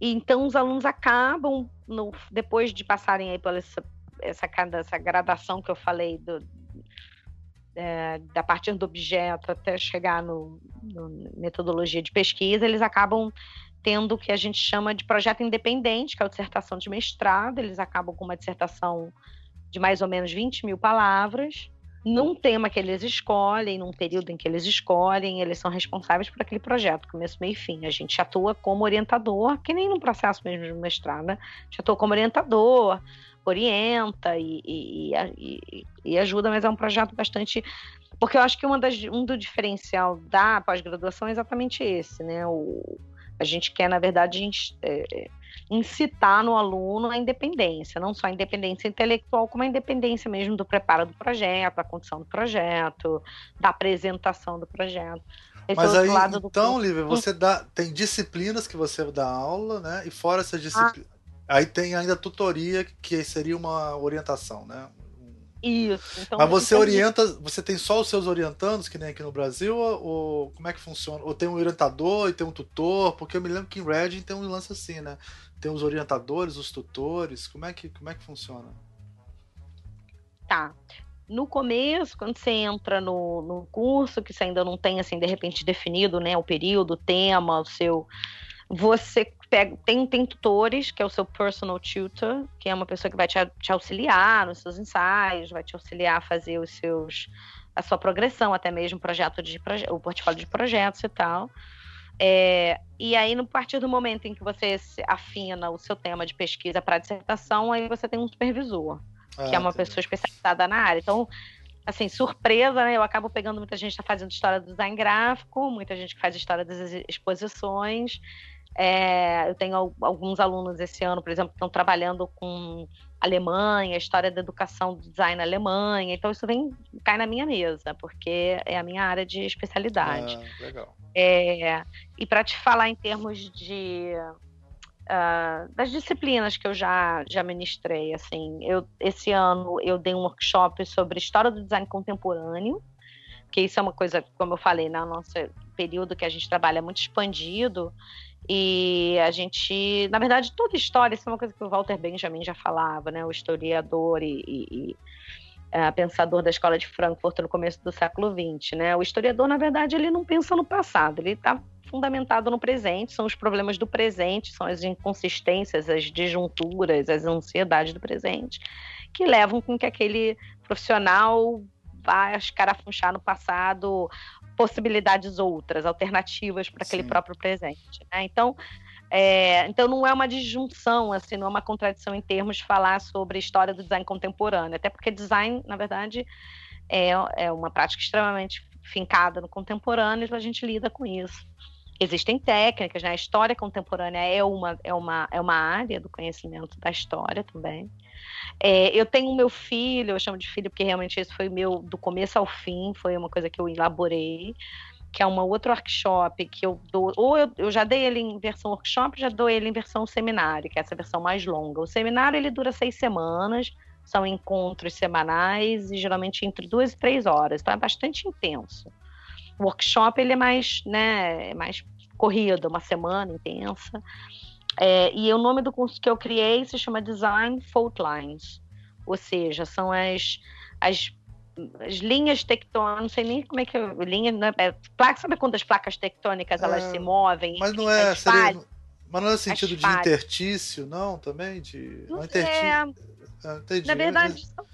então, os alunos acabam, no, depois de passarem aí pela essa, essa, essa gradação que eu falei, do, é, da partir do objeto até chegar no, no, metodologia de pesquisa, eles acabam tendo o que a gente chama de projeto independente, que é a dissertação de mestrado, eles acabam com uma dissertação de mais ou menos 20 mil palavras, num tema que eles escolhem, num período em que eles escolhem, eles são responsáveis por aquele projeto, começo, meio e fim. A gente atua como orientador, que nem no processo mesmo de mestrado, né? A gente atua como orientador, orienta e, e, e, e ajuda, mas é um projeto bastante. Porque eu acho que uma das, um do diferencial da pós-graduação é exatamente esse, né? O, a gente quer, na verdade, é, incitar no aluno a independência, não só a independência intelectual, como a independência mesmo do preparo do projeto, da condição do projeto, da apresentação do projeto. Esse Mas aí, então, Lívia, você dá, tem disciplinas que você dá aula, né? E fora essa disciplina. Ah. Aí tem ainda tutoria, que seria uma orientação, né? Isso. Então, Mas você orienta, você tem só os seus orientandos, que nem aqui no Brasil, ou como é que funciona? Ou tem um orientador e tem um tutor? Porque eu me lembro que em Reading tem um lance assim, né? Tem os orientadores, os tutores, como é que, como é que funciona? Tá. No começo, quando você entra no, no curso, que você ainda não tem, assim, de repente definido, né, o período, o tema, o seu... Você pega, tem, tem tutores, que é o seu personal tutor, que é uma pessoa que vai te, te auxiliar nos seus ensaios, vai te auxiliar a fazer os seus a sua progressão, até mesmo projeto de o portfólio de projetos e tal. É, e aí, no partir do momento em que você afina o seu tema de pesquisa para dissertação, aí você tem um supervisor, ah, que é uma pessoa especializada na área. Então, assim, surpresa, né? Eu acabo pegando muita gente que está fazendo história do design gráfico, muita gente que faz história das exposições, é, eu tenho alguns alunos esse ano, por exemplo, que estão trabalhando com Alemanha, história da educação do design na Alemanha. Então isso vem cai na minha mesa, porque é a minha área de especialidade. Ah, legal. É, e para te falar em termos de uh, das disciplinas que eu já já ministrei, assim, eu esse ano eu dei um workshop sobre história do design contemporâneo, que isso é uma coisa, como eu falei, no nosso período que a gente trabalha muito expandido. E a gente, na verdade, toda história, isso é uma coisa que o Walter Benjamin já falava, né? O historiador e, e, e é, pensador da escola de Frankfurt no começo do século XX, né? O historiador, na verdade, ele não pensa no passado, ele está fundamentado no presente, são os problemas do presente, são as inconsistências, as disjunturas, as ansiedades do presente, que levam com que aquele profissional vá escarafunchar no passado possibilidades outras, alternativas para aquele Sim. próprio presente. Né? Então, é, então não é uma disjunção, assim, não é uma contradição em termos de falar sobre a história do design contemporâneo, até porque design, na verdade, é, é uma prática extremamente fincada no contemporâneo, então a gente lida com isso. Existem técnicas, né? A história contemporânea é uma, é uma, é uma área do conhecimento da história também. É, eu tenho meu filho, eu chamo de filho porque realmente isso foi meu do começo ao fim, foi uma coisa que eu elaborei, que é uma outro workshop que eu dou, ou eu, eu já dei ele em versão workshop, já dou ele em versão seminário, que é essa versão mais longa. O seminário ele dura seis semanas, são encontros semanais e geralmente entre duas e três horas, então é bastante intenso. O workshop ele é mais, né, é mais corrido, uma semana intensa. É, e o nome do curso que eu criei se chama Design Fault Lines, ou seja, são as, as, as linhas tectônicas, não sei nem como é que é, linha, né, é, placa, sabe quando as placas tectônicas elas é, se movem? Mas não é, seria, mas não é sentido de intertício, não, também? De, não, não é, ah, entendi. Na verdade, são,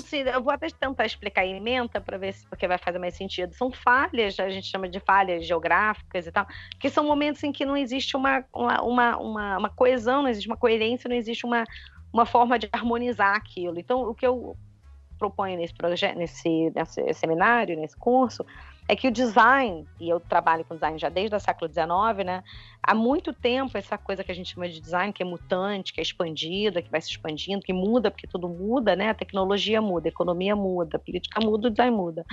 sim, eu vou até tentar explicar em ementa para ver se porque vai fazer mais sentido. São falhas, a gente chama de falhas geográficas e tal, que são momentos em que não existe uma, uma, uma, uma, uma coesão, não existe uma coerência, não existe uma, uma forma de harmonizar aquilo. Então, o que eu proponho nesse projeto, nesse, nesse seminário, nesse curso, é que o design, e eu trabalho com design já desde o século XIX, né? Há muito tempo essa coisa que a gente chama de design, que é mutante, que é expandida, que vai se expandindo, que muda, porque tudo muda, né? A tecnologia muda, a economia muda, a política muda, o design muda.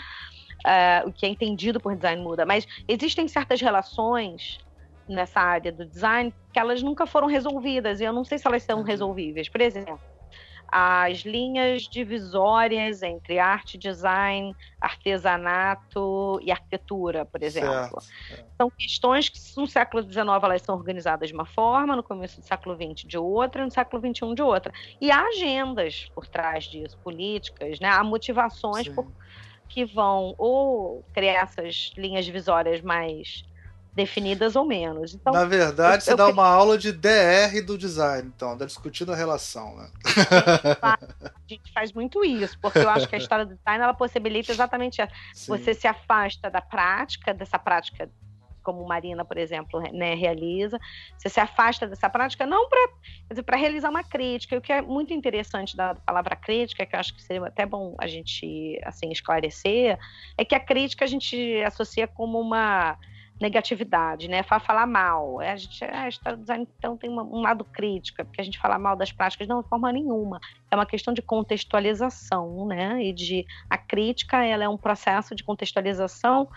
Uh, o que é entendido por design muda. Mas existem certas relações nessa área do design que elas nunca foram resolvidas, e eu não sei se elas são uhum. resolvíveis. Por exemplo, as linhas divisórias entre arte, design, artesanato e arquitetura, por exemplo. Certo. São questões que no século XIX elas são organizadas de uma forma, no começo do século XX de outra, no século XXI de outra. E há agendas por trás disso, políticas, né? há motivações por, que vão ou criar essas linhas divisórias mais definidas ou menos. Então, Na verdade, eu, você eu dá uma aula de DR do design, então, da discutindo a relação, né? A gente faz muito isso, porque eu acho que a história do design ela possibilita exatamente você se afasta da prática, dessa prática como Marina, por exemplo, né, realiza. Você se afasta dessa prática não para realizar uma crítica. E o que é muito interessante da palavra crítica, que eu acho que seria até bom a gente assim esclarecer, é que a crítica a gente associa como uma negatividade, né? Falar mal. É, a gente, a história do design, então, tem uma, um lado crítico, porque a gente fala mal das práticas, não de forma nenhuma. É uma questão de contextualização, né? E de a crítica, ela é um processo de contextualização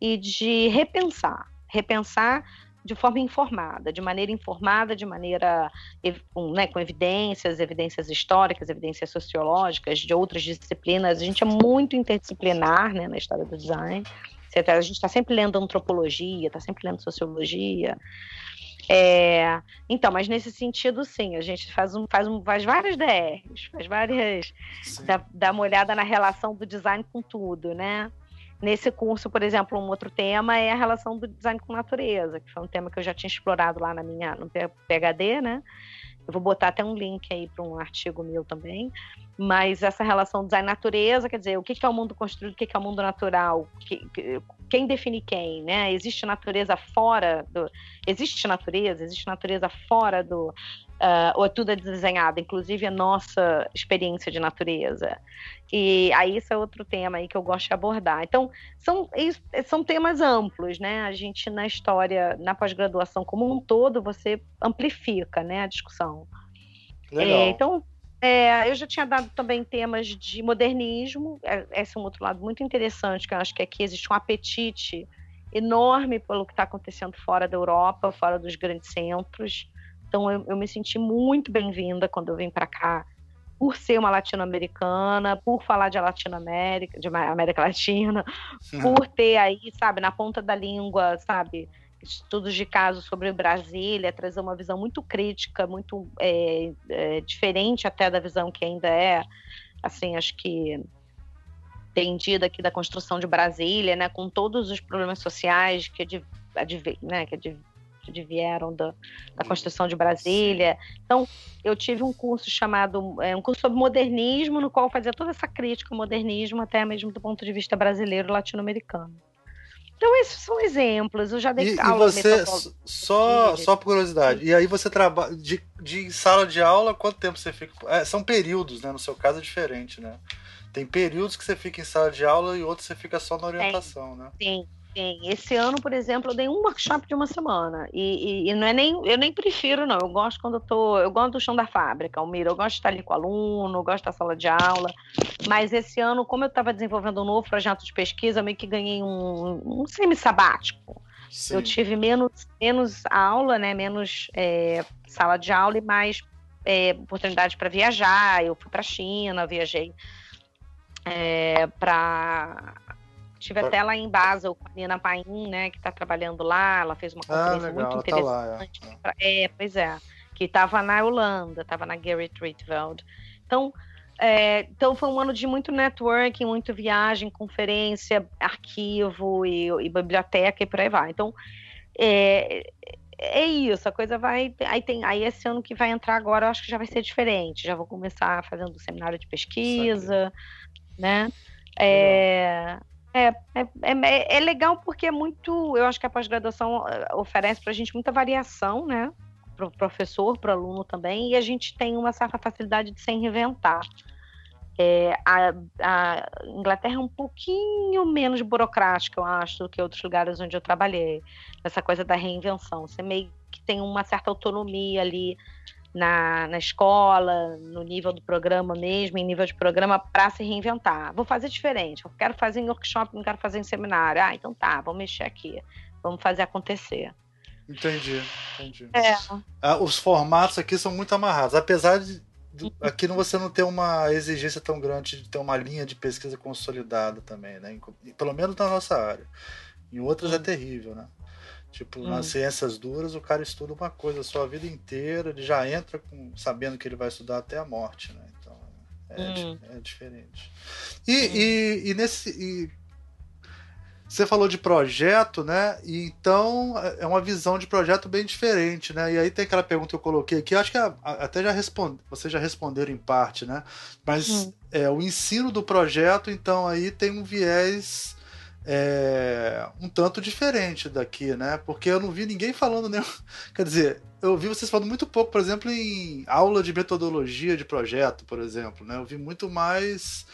e de repensar. Repensar de forma informada, de maneira informada, de maneira né, com evidências, evidências históricas, evidências sociológicas, de outras disciplinas. A gente é muito interdisciplinar né, na história do design. A gente está sempre lendo antropologia, está sempre lendo sociologia. É, então, mas nesse sentido, sim, a gente faz, um, faz, um, faz várias DRs, faz várias. Dá, dá uma olhada na relação do design com tudo, né? Nesse curso, por exemplo, um outro tema é a relação do design com natureza, que foi um tema que eu já tinha explorado lá na minha, no PHD, né? Eu vou botar até um link aí para um artigo meu também. Mas essa relação design-natureza, quer dizer, o que é o mundo construído, o que é o mundo natural, quem define quem, né? Existe natureza fora do. Existe natureza, existe natureza fora do. Uh, ou é tudo é desenhado, inclusive a nossa experiência de natureza. E aí isso é outro tema aí que eu gosto de abordar. Então, são, são temas amplos, né? A gente na história, na pós-graduação como um todo, você amplifica né, a discussão. Legal. É, então, é, eu já tinha dado também temas de modernismo, é, esse é um outro lado muito interessante, que eu acho que aqui existe um apetite enorme pelo que está acontecendo fora da Europa, fora dos grandes centros. Então eu, eu me senti muito bem-vinda quando eu vim para cá, por ser uma latino-americana, por falar de Latinoamérica, de América Latina, por ter aí, sabe, na ponta da língua, sabe, estudos de caso sobre Brasília, trazer uma visão muito crítica, muito é, é, diferente até da visão que ainda é, assim, acho que entendida aqui da construção de Brasília, né, com todos os problemas sociais que, né, que advieram da, da construção de Brasília. Então, eu tive um curso chamado, é, um curso sobre modernismo, no qual eu fazia toda essa crítica ao modernismo, até mesmo do ponto de vista brasileiro latino-americano. Então, esses são exemplos. Eu já dei e, aula e você, só, só por curiosidade, e aí você trabalha de, de sala de aula, quanto tempo você fica? É, são períodos, né? No seu caso é diferente, né? Tem períodos que você fica em sala de aula e outros você fica só na orientação, né? Sim, sim. Esse ano, por exemplo, eu dei um workshop de uma semana. E, e, e, não é nem, eu nem prefiro, não. Eu gosto quando eu tô. Eu gosto do chão da fábrica, Almira. Eu gosto de estar ali com o aluno, eu gosto da sala de aula. Mas esse ano, como eu estava desenvolvendo um novo projeto de pesquisa, eu meio que ganhei um, um semi-sabático. Eu tive menos, menos aula, né? Menos é, sala de aula e mais é, oportunidade para viajar. Eu fui para a China, viajei é, para Tive até lá em Basel com a Nina Paim, né, que está trabalhando lá. Ela fez uma ah, conferência ah, legal, muito interessante. Tá lá, é. é. pois é. Que estava na Holanda, estava na Gerrit Rietveld. Então, é, então foi um ano de muito networking, muito viagem, conferência, arquivo e, e biblioteca e por aí vai. Então, é, é isso, a coisa vai. Aí tem. Aí esse ano que vai entrar agora, eu acho que já vai ser diferente. Já vou começar fazendo seminário de pesquisa, né? É, é, é, é, é, legal porque é muito. Eu acho que a pós-graduação eh, oferece para a gente muita variação, né? Para o professor, para o aluno também, e a gente tem uma certa facilidade de se reinventar. É, a, a, Inglaterra é um pouquinho menos burocrática, eu acho, do que outros lugares onde eu trabalhei. Essa coisa da reinvenção. Você meio que tem uma certa autonomia ali na, na escola, no nível do programa mesmo, em nível de programa, para se reinventar. Vou fazer diferente, eu quero fazer em workshop, não quero fazer em seminário. Ah, então tá, vamos mexer aqui, vamos fazer acontecer. Entendi, entendi. É. Ah, os formatos aqui são muito amarrados, apesar de aqui você não ter uma exigência tão grande de ter uma linha de pesquisa consolidada também, né? Pelo menos na nossa área. Em outras é terrível, né? Tipo, hum. nas ciências duras, o cara estuda uma coisa a sua vida inteira, ele já entra com, sabendo que ele vai estudar até a morte, né? Então, é, hum. é diferente. E, hum. e, e, nesse. E você falou de projeto, né? E então é, é uma visão de projeto bem diferente, né? E aí tem aquela pergunta que eu coloquei aqui, acho que a, a, até já responde, vocês já responderam em parte, né? Mas hum. é, o ensino do projeto, então, aí tem um viés é, um tanto diferente daqui, né? Porque eu não vi ninguém falando nem. Quer dizer, eu vi vocês falando muito pouco, por exemplo, em aula de metodologia de projeto, por exemplo, né? Eu vi muito mais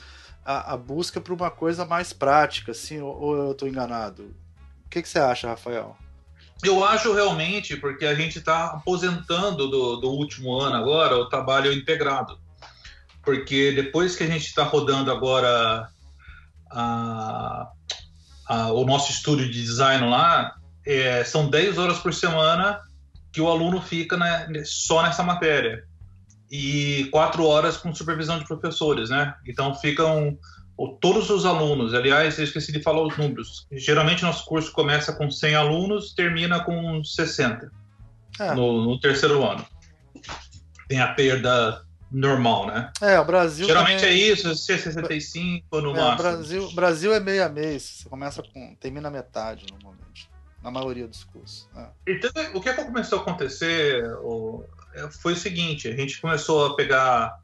a, a busca por uma coisa mais prática, assim, ou, ou eu estou enganado? O que, que você acha, Rafael? Eu acho realmente, porque a gente está aposentando do, do último ano agora o trabalho integrado. Porque depois que a gente está rodando agora a a, o nosso estúdio de design lá, é, são 10 horas por semana que o aluno fica né, só nessa matéria. E quatro horas com supervisão de professores, né? Então ficam todos os alunos. Aliás, eu esqueci de falar os números. Geralmente nosso curso começa com 100 alunos, termina com 60 é. no, no terceiro ano. Tem a perda normal, né? É, o Brasil. Geralmente também... é isso, C65 no é, máximo. Brasil, Brasil é meio a meio, você começa com. termina metade normalmente. Na maioria dos cursos. Né? Então, o que, é começou a acontecer é, foi o seguinte: a gente começou a pegar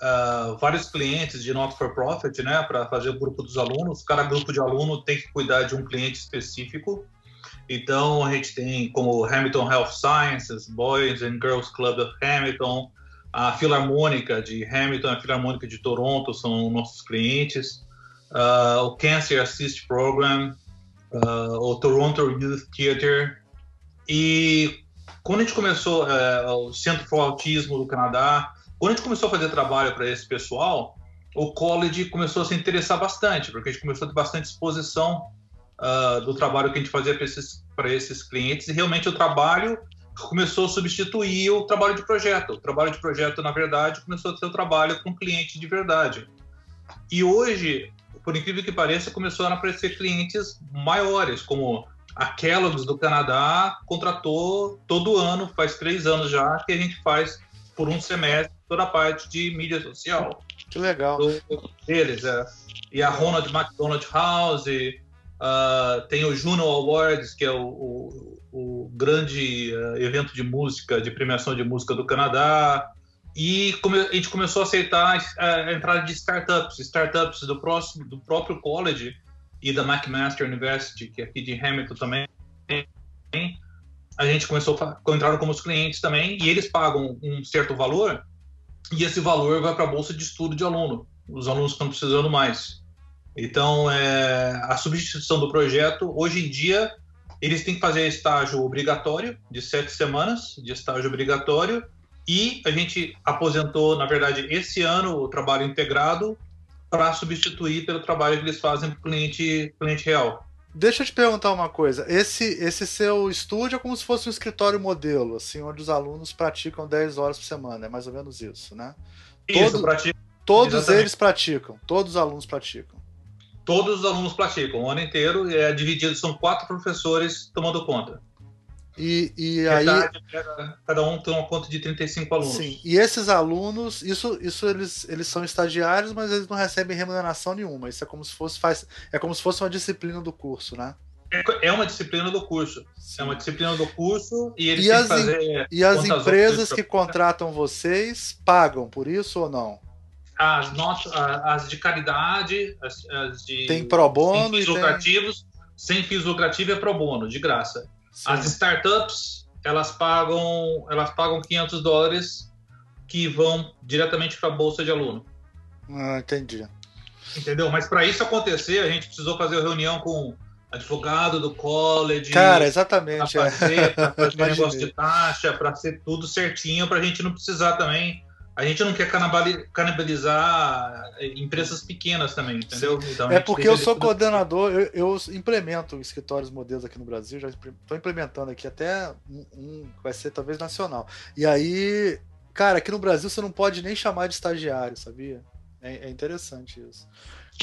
uh, vários clientes de not for profit, né, para fazer o grupo dos alunos. Cada grupo de aluno tem que cuidar de um cliente específico. Então, a gente tem como Hamilton Health Sciences, Boys and Girls Club of Hamilton, a Filarmônica de Hamilton, a Filarmônica de Toronto são nossos clientes. Uh, o Cancer Assist Program, uh, o Toronto Youth Theatre. E quando a gente começou, uh, o Centro for Autismo do Canadá, quando a gente começou a fazer trabalho para esse pessoal, o college começou a se interessar bastante, porque a gente começou a ter bastante exposição uh, do trabalho que a gente fazia para esses, esses clientes, e realmente o trabalho começou a substituir o trabalho de projeto. O trabalho de projeto, na verdade, começou a ser o trabalho com cliente de verdade. E hoje, por incrível que pareça, começou a aparecer clientes maiores, como a Kellogg's do Canadá contratou todo ano, faz três anos já, que a gente faz por um semestre toda a parte de mídia social. Que legal. Do, deles, é. E a Ronald McDonald House, uh, tem o Juno Awards, que é o, o o grande uh, evento de música, de premiação de música do Canadá. E a gente começou a aceitar a, a entrada de startups, startups do, próximo, do próprio college, e da McMaster University, que é aqui de Hamilton também, a gente começou a entrar como os clientes também, e eles pagam um certo valor, e esse valor vai para a bolsa de estudo de aluno. Os alunos estão precisando mais. Então, é, a substituição do projeto, hoje em dia, eles têm que fazer estágio obrigatório, de sete semanas de estágio obrigatório, e a gente aposentou, na verdade, esse ano o trabalho integrado para substituir pelo trabalho que eles fazem para o cliente, cliente real. Deixa eu te perguntar uma coisa. Esse, esse seu estúdio é como se fosse um escritório modelo, assim, onde os alunos praticam 10 horas por semana. É mais ou menos isso, né? Isso, Todo, pratica. Todos Exatamente. eles praticam. Todos os alunos praticam. Todos os alunos praticam o ano inteiro. É dividido, são quatro professores tomando conta. E, e aí. Cada um tem uma conta de 35 alunos. Sim, e esses alunos, isso, isso eles, eles são estagiários, mas eles não recebem remuneração nenhuma. Isso é como se fosse, faz, é como se fosse uma disciplina do curso, né? É, é uma disciplina do curso. Sim. É uma disciplina do curso e eles e têm as, que fazer. E as empresas que contratam vocês pagam por isso ou não? As, notas, as de caridade, as, as de. Tem pro bono. Sem fins lucrativos. Tem... Sem fins lucrativos é pro bono, de graça. Sim. As startups, elas pagam, elas pagam 500 dólares que vão diretamente para a bolsa de aluno. Ah, entendi. Entendeu? Mas para isso acontecer, a gente precisou fazer uma reunião com advogado do college. Cara, exatamente. Para fazer, é. fazer negócio de taxa, para ser tudo certinho, para a gente não precisar também a gente não quer canibalizar empresas pequenas também, entendeu? Então, é porque eu sou coordenador, eu, eu, implemento escritórios modelos aqui no Brasil, já estou implementando aqui até um, um, vai ser talvez nacional. E aí, cara, aqui no Brasil você não pode nem chamar de estagiário, sabia? É, é interessante isso.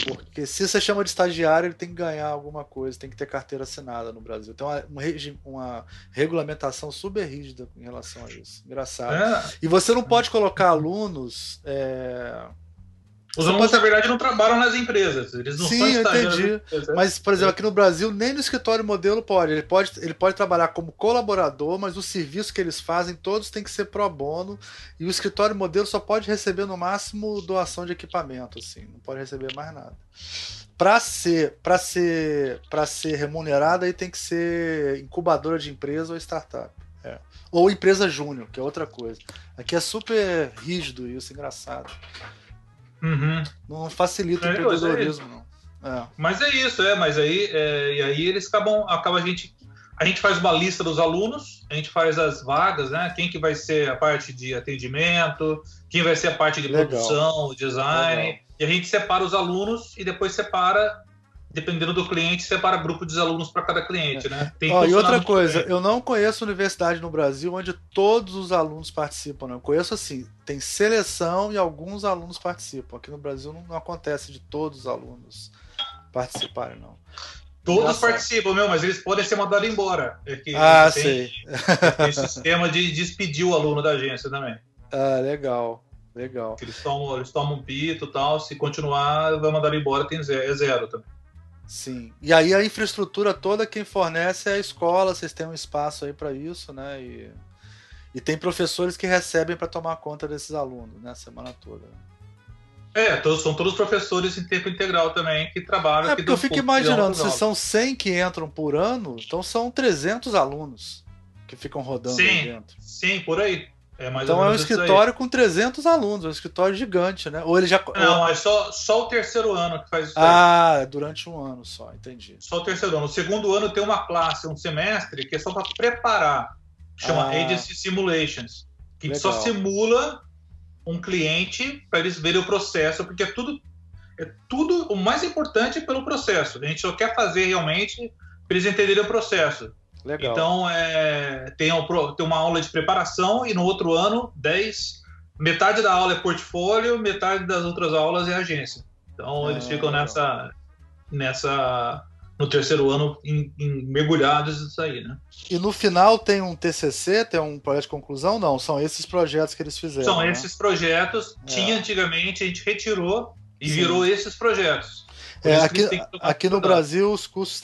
Porque se você chama de estagiário, ele tem que ganhar alguma coisa, tem que ter carteira assinada no Brasil. Tem uma, uma regulamentação super rígida em relação a isso. Engraçado. É. E você não pode colocar alunos. É, os alunos, na verdade, não trabalham nas empresas. Eles não Sim, eu entendi. Mas, por exemplo, aqui no Brasil, nem no escritório modelo pode. Ele pode, ele pode trabalhar como colaborador, mas os serviços que eles fazem, todos têm que ser pro bono. E o escritório modelo só pode receber, no máximo, doação de equipamento, assim. Não pode receber mais nada. Para ser, para ser, para ser remunerado, aí tem que ser incubadora de empresa ou startup. É. Ou empresa júnior, que é outra coisa. Aqui é super rígido isso, engraçado. Uhum. Não facilita é, o empreendedorismo, é não. É. Mas é isso, é, mas aí, é, e aí eles acabam, acaba a gente, a gente faz uma lista dos alunos, a gente faz as vagas, né? Quem que vai ser a parte de atendimento, quem vai ser a parte de Legal. produção, design, Legal. e a gente separa os alunos e depois separa dependendo do cliente, separa grupo de alunos para cada cliente, é. né? Ó, e outra coisa, eu não conheço universidade no Brasil onde todos os alunos participam, não. Eu conheço assim, tem seleção e alguns alunos participam. Aqui no Brasil não, não acontece de todos os alunos participarem, não. Todos Nossa. participam, meu, mas eles podem ser mandados embora. É ah, tem, sei. Tem sistema de despedir o aluno da agência também. Ah, legal. Legal. Eles tomam, eles tomam um pito e tal. Se continuar, vai mandar embora, tem zero, é zero também. Sim. E aí a infraestrutura toda quem fornece é a escola, vocês têm um espaço aí para isso, né? E, e tem professores que recebem para tomar conta desses alunos, né? A semana toda. É, todos, são todos professores em tempo integral também que trabalham. É, porque eu fico imaginando, se são 100 que entram por ano, então são 300 alunos que ficam rodando sim, dentro. Sim, por aí. É então é um escritório com 300 alunos, é um escritório gigante, né? Ou ele já. Não, é só, só o terceiro ano que faz isso. Ah, é durante um ano só, entendi. Só o terceiro ano. O segundo ano tem uma classe, um semestre, que é só para preparar. Chama ah, Agency Simulations. Que legal. só simula um cliente para eles verem o processo, porque é tudo. É tudo o mais importante é pelo processo. A gente só quer fazer realmente para eles entenderem o processo. Legal. Então, é, tem, tem uma aula de preparação e no outro ano, 10. Metade da aula é portfólio, metade das outras aulas é agência. Então, ah, eles ficam nessa, nessa. No terceiro ano, em, em, mergulhados nisso aí, né? E no final tem um TCC, tem um projeto de conclusão? Não, são esses projetos que eles fizeram. São né? esses projetos. É. Tinha antigamente, a gente retirou e Sim. virou esses projetos. É, aqui, aqui no Brasil, os cursos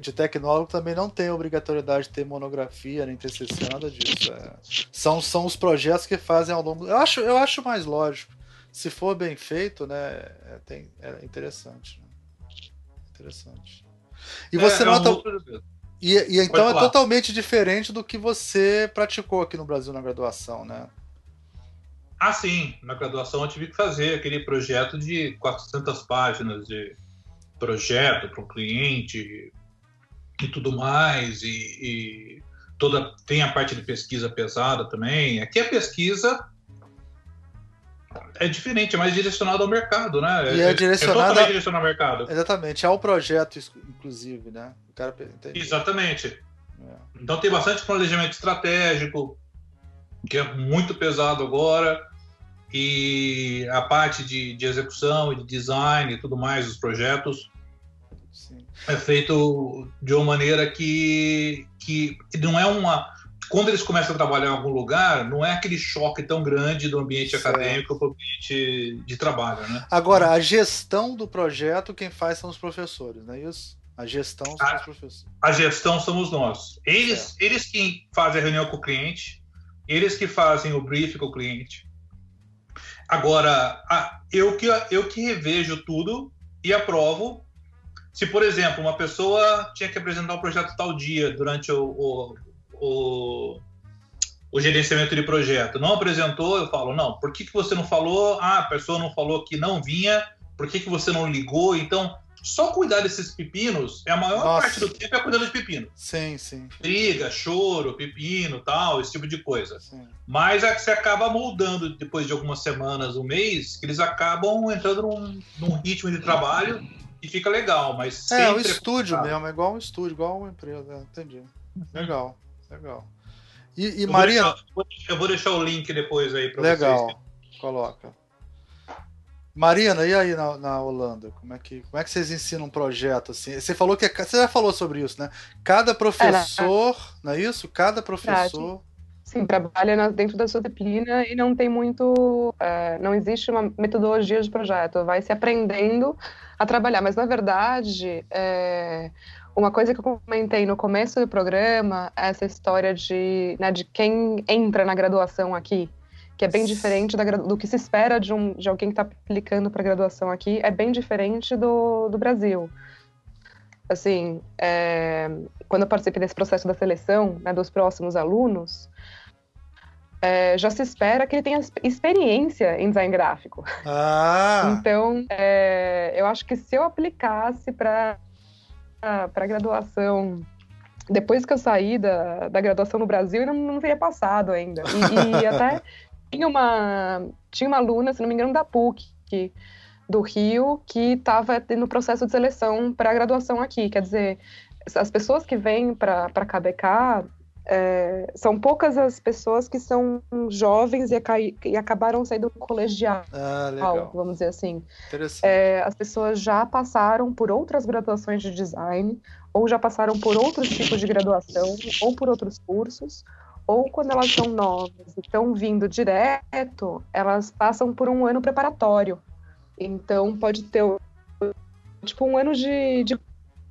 de tecnólogo também não têm obrigatoriedade de ter monografia, nem TCC, nada disso. É, são, são os projetos que fazem ao longo. Eu acho, eu acho mais lógico. Se for bem feito, né, é, tem, é interessante. Né? interessante. E você é, nota. É um... e, e, então é totalmente diferente do que você praticou aqui no Brasil na graduação, né? Ah, sim. Na graduação eu tive que fazer aquele projeto de 400 páginas de projeto para um cliente e tudo mais. E, e, toda tem a parte de pesquisa pesada também. Aqui a pesquisa é diferente, é mais direcionado ao mercado, né? E é, é direcionado é ao mercado. Exatamente, ao projeto, inclusive, né? O cara Exatamente. É. Então tem bastante planejamento estratégico, que é muito pesado agora, e a parte de, de execução e de design e tudo mais dos projetos Sim. é feito de uma maneira que, que não é uma quando eles começam a trabalhar em algum lugar, não é aquele choque tão grande do ambiente certo. acadêmico para o ambiente de trabalho, né? Agora, a gestão do projeto, quem faz são os professores, não é isso? A gestão são a, os professores. A gestão somos nós. Eles, eles que fazem a reunião com o cliente, eles que fazem o briefing com o cliente. Agora, a, eu, que, eu que revejo tudo e aprovo. Se, por exemplo, uma pessoa tinha que apresentar um projeto tal dia durante o, o o, o gerenciamento de projeto. Não apresentou, eu falo, não, por que, que você não falou? Ah, a pessoa não falou que não vinha, por que, que você não ligou? Então, só cuidar desses pepinos, é a maior Nossa. parte do tempo é cuidando de pepino. Sim, sim. Briga, choro, pepino, tal, esse tipo de coisa. Sim. Mas é que você acaba moldando depois de algumas semanas, um mês, que eles acabam entrando num, num ritmo de trabalho e fica legal, mas É, o um estúdio é mesmo, é igual um estúdio, igual uma empresa, entendi. Legal. Legal. E, e eu Marina. Vou deixar, eu vou deixar o link depois aí para vocês. Legal, coloca. Marina, e aí na, na, Holanda? Como é, que, como é que vocês ensinam um projeto assim? Você falou que. É você já falou sobre isso, né? Cada professor, é, não é isso? Cada professor. Sim, trabalha dentro da sua disciplina e não tem muito. É, não existe uma metodologia de projeto. Vai se aprendendo a trabalhar. Mas, na verdade, é, uma coisa que eu comentei no começo do programa é essa história de, né, de quem entra na graduação aqui, que é bem diferente da, do que se espera de, um, de alguém que está aplicando para graduação aqui, é bem diferente do, do Brasil. Assim, é, quando eu participei desse processo da seleção né, dos próximos alunos, é, já se espera que ele tenha experiência em design gráfico. Ah. Então, é, eu acho que se eu aplicasse para para graduação depois que eu saí da, da graduação no Brasil, eu não, não teria passado ainda. E, e até tinha uma, tinha uma aluna, se não me engano, da PUC, que, do Rio, que estava no processo de seleção para a graduação aqui. Quer dizer, as pessoas que vêm para a KBK, é, são poucas as pessoas que são jovens e, e acabaram saindo do colegial, ah, vamos dizer assim. É, as pessoas já passaram por outras graduações de design, ou já passaram por outros tipos de graduação, ou por outros cursos, ou quando elas são novas e estão vindo direto, elas passam por um ano preparatório. Então pode ter tipo um ano de, de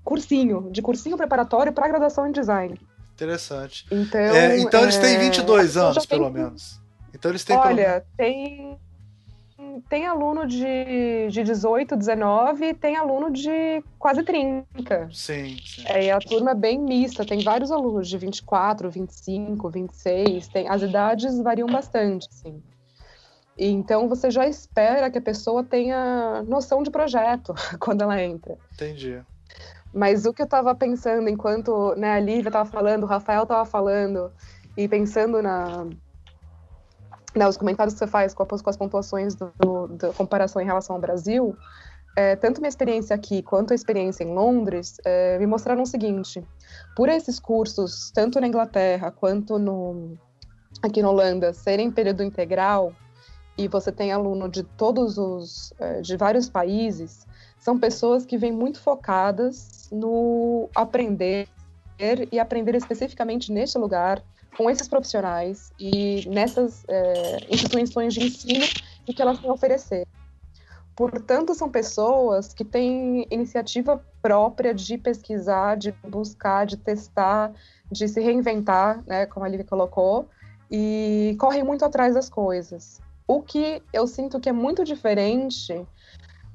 cursinho, de cursinho preparatório para graduação em design. Interessante. Então, é, então eles têm 22 é, anos, pelo tem... menos. Então eles têm Olha, tem tem aluno de, de 18, 19 e tem aluno de quase 30. Sim, sim. É, a turma é bem mista, tem vários alunos de 24, 25, 26, tem, as idades variam bastante, sim. Então você já espera que a pessoa tenha noção de projeto quando ela entra. Entendi. Mas o que eu estava pensando enquanto né, a Lívia estava falando, o Rafael estava falando, e pensando na, né, os comentários que você faz com, com as pontuações do, do, da comparação em relação ao Brasil, é, tanto minha experiência aqui quanto a experiência em Londres é, me mostraram o seguinte: por esses cursos, tanto na Inglaterra quanto no, aqui na Holanda, serem período integral, e você tem aluno de todos os, é, de vários países, são pessoas que vêm muito focadas no aprender e aprender especificamente neste lugar, com esses profissionais e nessas é, instituições de ensino e que elas têm a oferecer. Portanto, são pessoas que têm iniciativa própria de pesquisar, de buscar, de testar, de se reinventar, né, como a Lívia colocou, e correm muito atrás das coisas. O que eu sinto que é muito diferente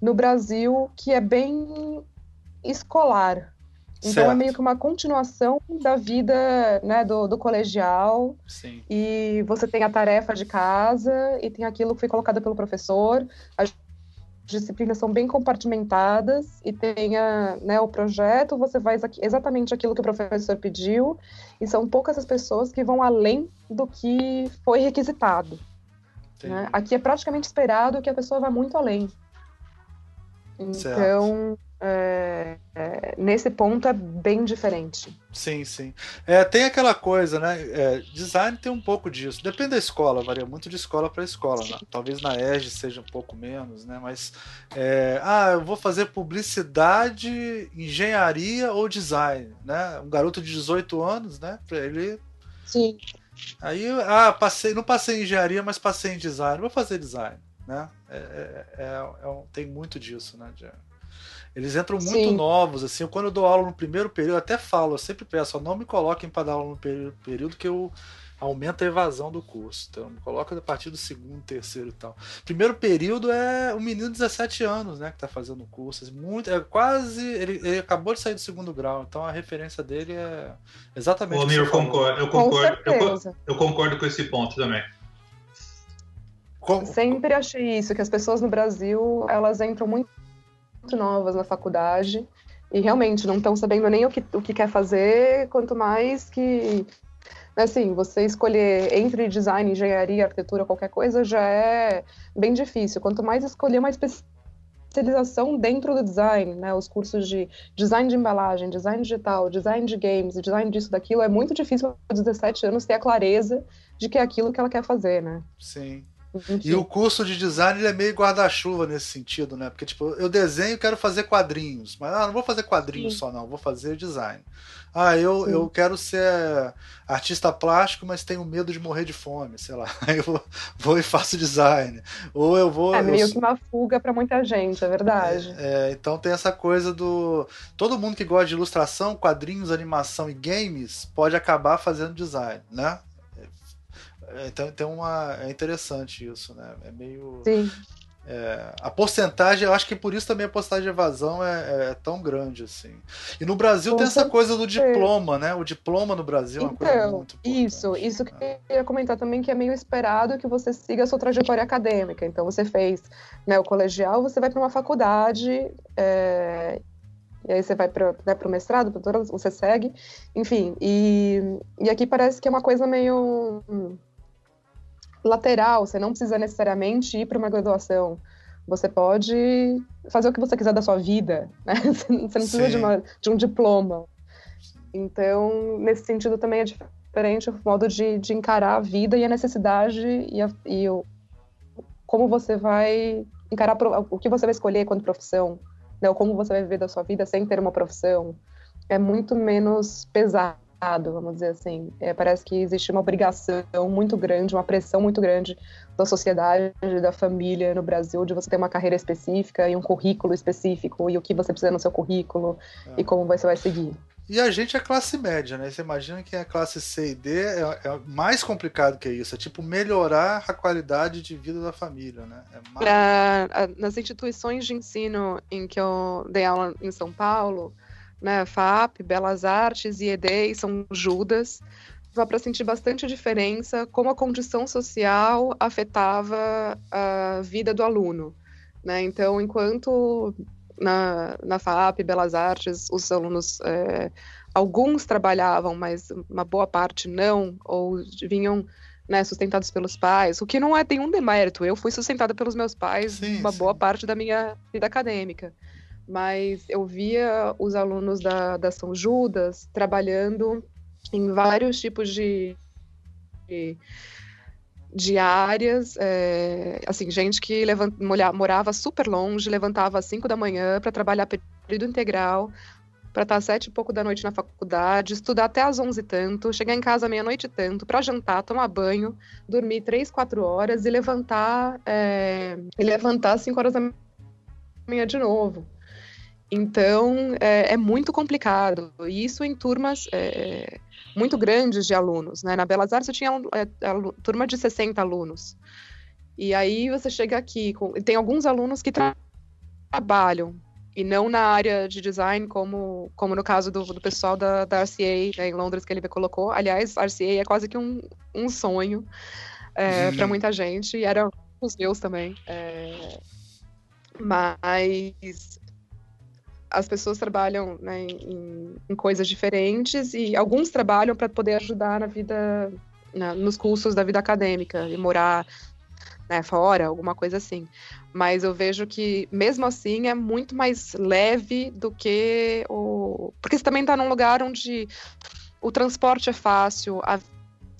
no Brasil, que é bem escolar. Então Certo. é meio que uma continuação da vida né, do, do colegial. Sim. E você tem a tarefa de casa e tem aquilo que foi colocado pelo professor. As disciplinas são bem compartimentadas e tem a, né, o projeto, você faz aqui- exatamente aquilo que o professor pediu. E são poucas as pessoas que vão além do que foi requisitado. Né? Aqui é praticamente esperado que a pessoa vá muito além. Certo. É, é, nesse ponto é bem diferente. Sim, sim. É, tem aquela coisa, né? é, design tem um pouco disso. Depende da escola, varia muito de escola para escola. né? Talvez na EG seja um pouco menos, né? Mas, é, ah, eu vou fazer publicidade, engenharia ou design, né? Um garoto de 18 anos, né? Pra ele. Sim. Aí, ah, passei, não passei em engenharia, mas passei em design. Vou fazer design, né? É, é- é- tem muito disso, né? de- eles entram muito Sim. novos, assim. Quando eu dou aula no primeiro período, eu até falo, eu sempre peço, ó, não me coloquem para dar aula no período, período que eu aumenta a evasão do curso. Então, me coloca a partir do segundo, terceiro e tal. Primeiro período é um menino de 17 anos, né, que tá fazendo o curso. Muito, é quase. Ele, ele acabou de sair do segundo grau, então a referência dele é exatamente. Ô, o Mir, falou. concordo, eu Com concordo, eu, eu concordo com esse ponto também. Como- Sempre achei isso, que as pessoas no Brasil, elas entram muito, muito novas na faculdade e realmente não estão sabendo nem o que, o que quer fazer, quanto mais que, assim, você escolher entre design, engenharia, arquitetura, qualquer coisa, já é bem difícil. Quanto mais escolher uma especialização dentro do design, né, os cursos de design de embalagem, design digital, design de games, design disso, daquilo, é muito difícil para 17 anos ter a clareza de que é aquilo que ela quer fazer, né? Sim. E o curso de design ele é meio guarda-chuva nesse sentido, né? Porque, tipo, eu desenho e quero fazer quadrinhos. Mas, ah, não vou fazer quadrinhos Sim. só, não. Vou fazer design. Ah, eu, Sim. eu quero ser artista plástico, mas tenho medo de morrer de fome, sei lá. Aí eu vou, vou e faço design. Ou eu vou... É eu meio sou- que uma fuga para muita gente, é verdade. é, então tem essa coisa do. Todo mundo que gosta de ilustração, quadrinhos, animação e games pode acabar fazendo design, né? É, Então tem uma. É interessante isso, né? É meio. Sim. é, a porcentagem, eu acho que por isso também a porcentagem de evasão é, é tão grande, assim. E no Brasil Com tem essa coisa do certeza. diploma, né? O diploma no Brasil é uma coisa Então, muito importante. isso, isso que né? eu ia comentar também, que é meio esperado que você siga a sua trajetória acadêmica. Então, você fez né, o colegial, você vai para uma faculdade, é, e aí você vai para né, o mestrado, doutorado, você segue, enfim. E, e aqui parece que é uma coisa meio hum, lateral, você não precisa necessariamente ir para uma graduação. Você pode fazer o que você quiser da sua vida, né? Você não precisa de, uma- de um diploma. Então, nesse sentido também é diferente o modo de, de encarar a vida e a necessidade e, a- e o, como você vai encarar o que você vai escolher quanto profissão, né? Ou como você vai viver da sua vida sem ter uma profissão. É muito menos pesado, vamos dizer assim. É, parece que existe uma obrigação muito grande, uma pressão muito grande da sociedade, da família no Brasil, de você ter uma carreira específica e um currículo específico e o que você precisa no seu currículo É. e como você vai seguir. E a gente é classe média, né? Você imagina que a classe C e D é, é mais complicado que isso. É tipo melhorar a qualidade de vida da família, né? É mais... Ah, nas instituições de ensino em que eu dei aula em São Paulo, né, FAP, Belas Artes, IED e São Judas, dá para sentir bastante diferença como a condição social afetava a vida do aluno. Né? Então, enquanto na, na FAP, Belas Artes, os alunos, é, alguns trabalhavam, mas uma boa parte não, ou vinham né, sustentados pelos pais, o que não é nenhum demérito. Eu fui sustentada pelos meus pais Sim, uma sim. boa parte da minha vida acadêmica. Mas eu via os alunos da, da São Judas trabalhando em vários tipos de, de, de áreas, é, assim, gente que levan- molha- morava super longe, levantava às 5 da manhã para trabalhar período integral, para estar às sete e pouco da noite na faculdade, estudar até às 11 e tanto, chegar em casa meia-noite e tanto, para jantar, tomar banho, dormir três, quatro horas e levantar, é, e levantar às 5 horas da manhã de novo. Então, é, é muito complicado. E isso em turmas é, muito grandes de alunos. Né? Na Belas Artes eu tinha é, alu- turma de 60 alunos. E aí você chega aqui, com, tem alguns alunos que tra- trabalham e não na área de design, como, como no caso do, do pessoal da, da RCA né, em Londres que ele colocou. Aliás, RCA é quase que um, um sonho é, para muita gente, e era os meus também. É, mas as pessoas trabalham né, em, em, coisas diferentes e alguns trabalham para poder ajudar na vida, na, nos cursos da vida acadêmica e morar né, fora, alguma coisa assim. Mas eu vejo que, mesmo assim, é muito mais leve do que o. Porque você também está num lugar onde o transporte é fácil, a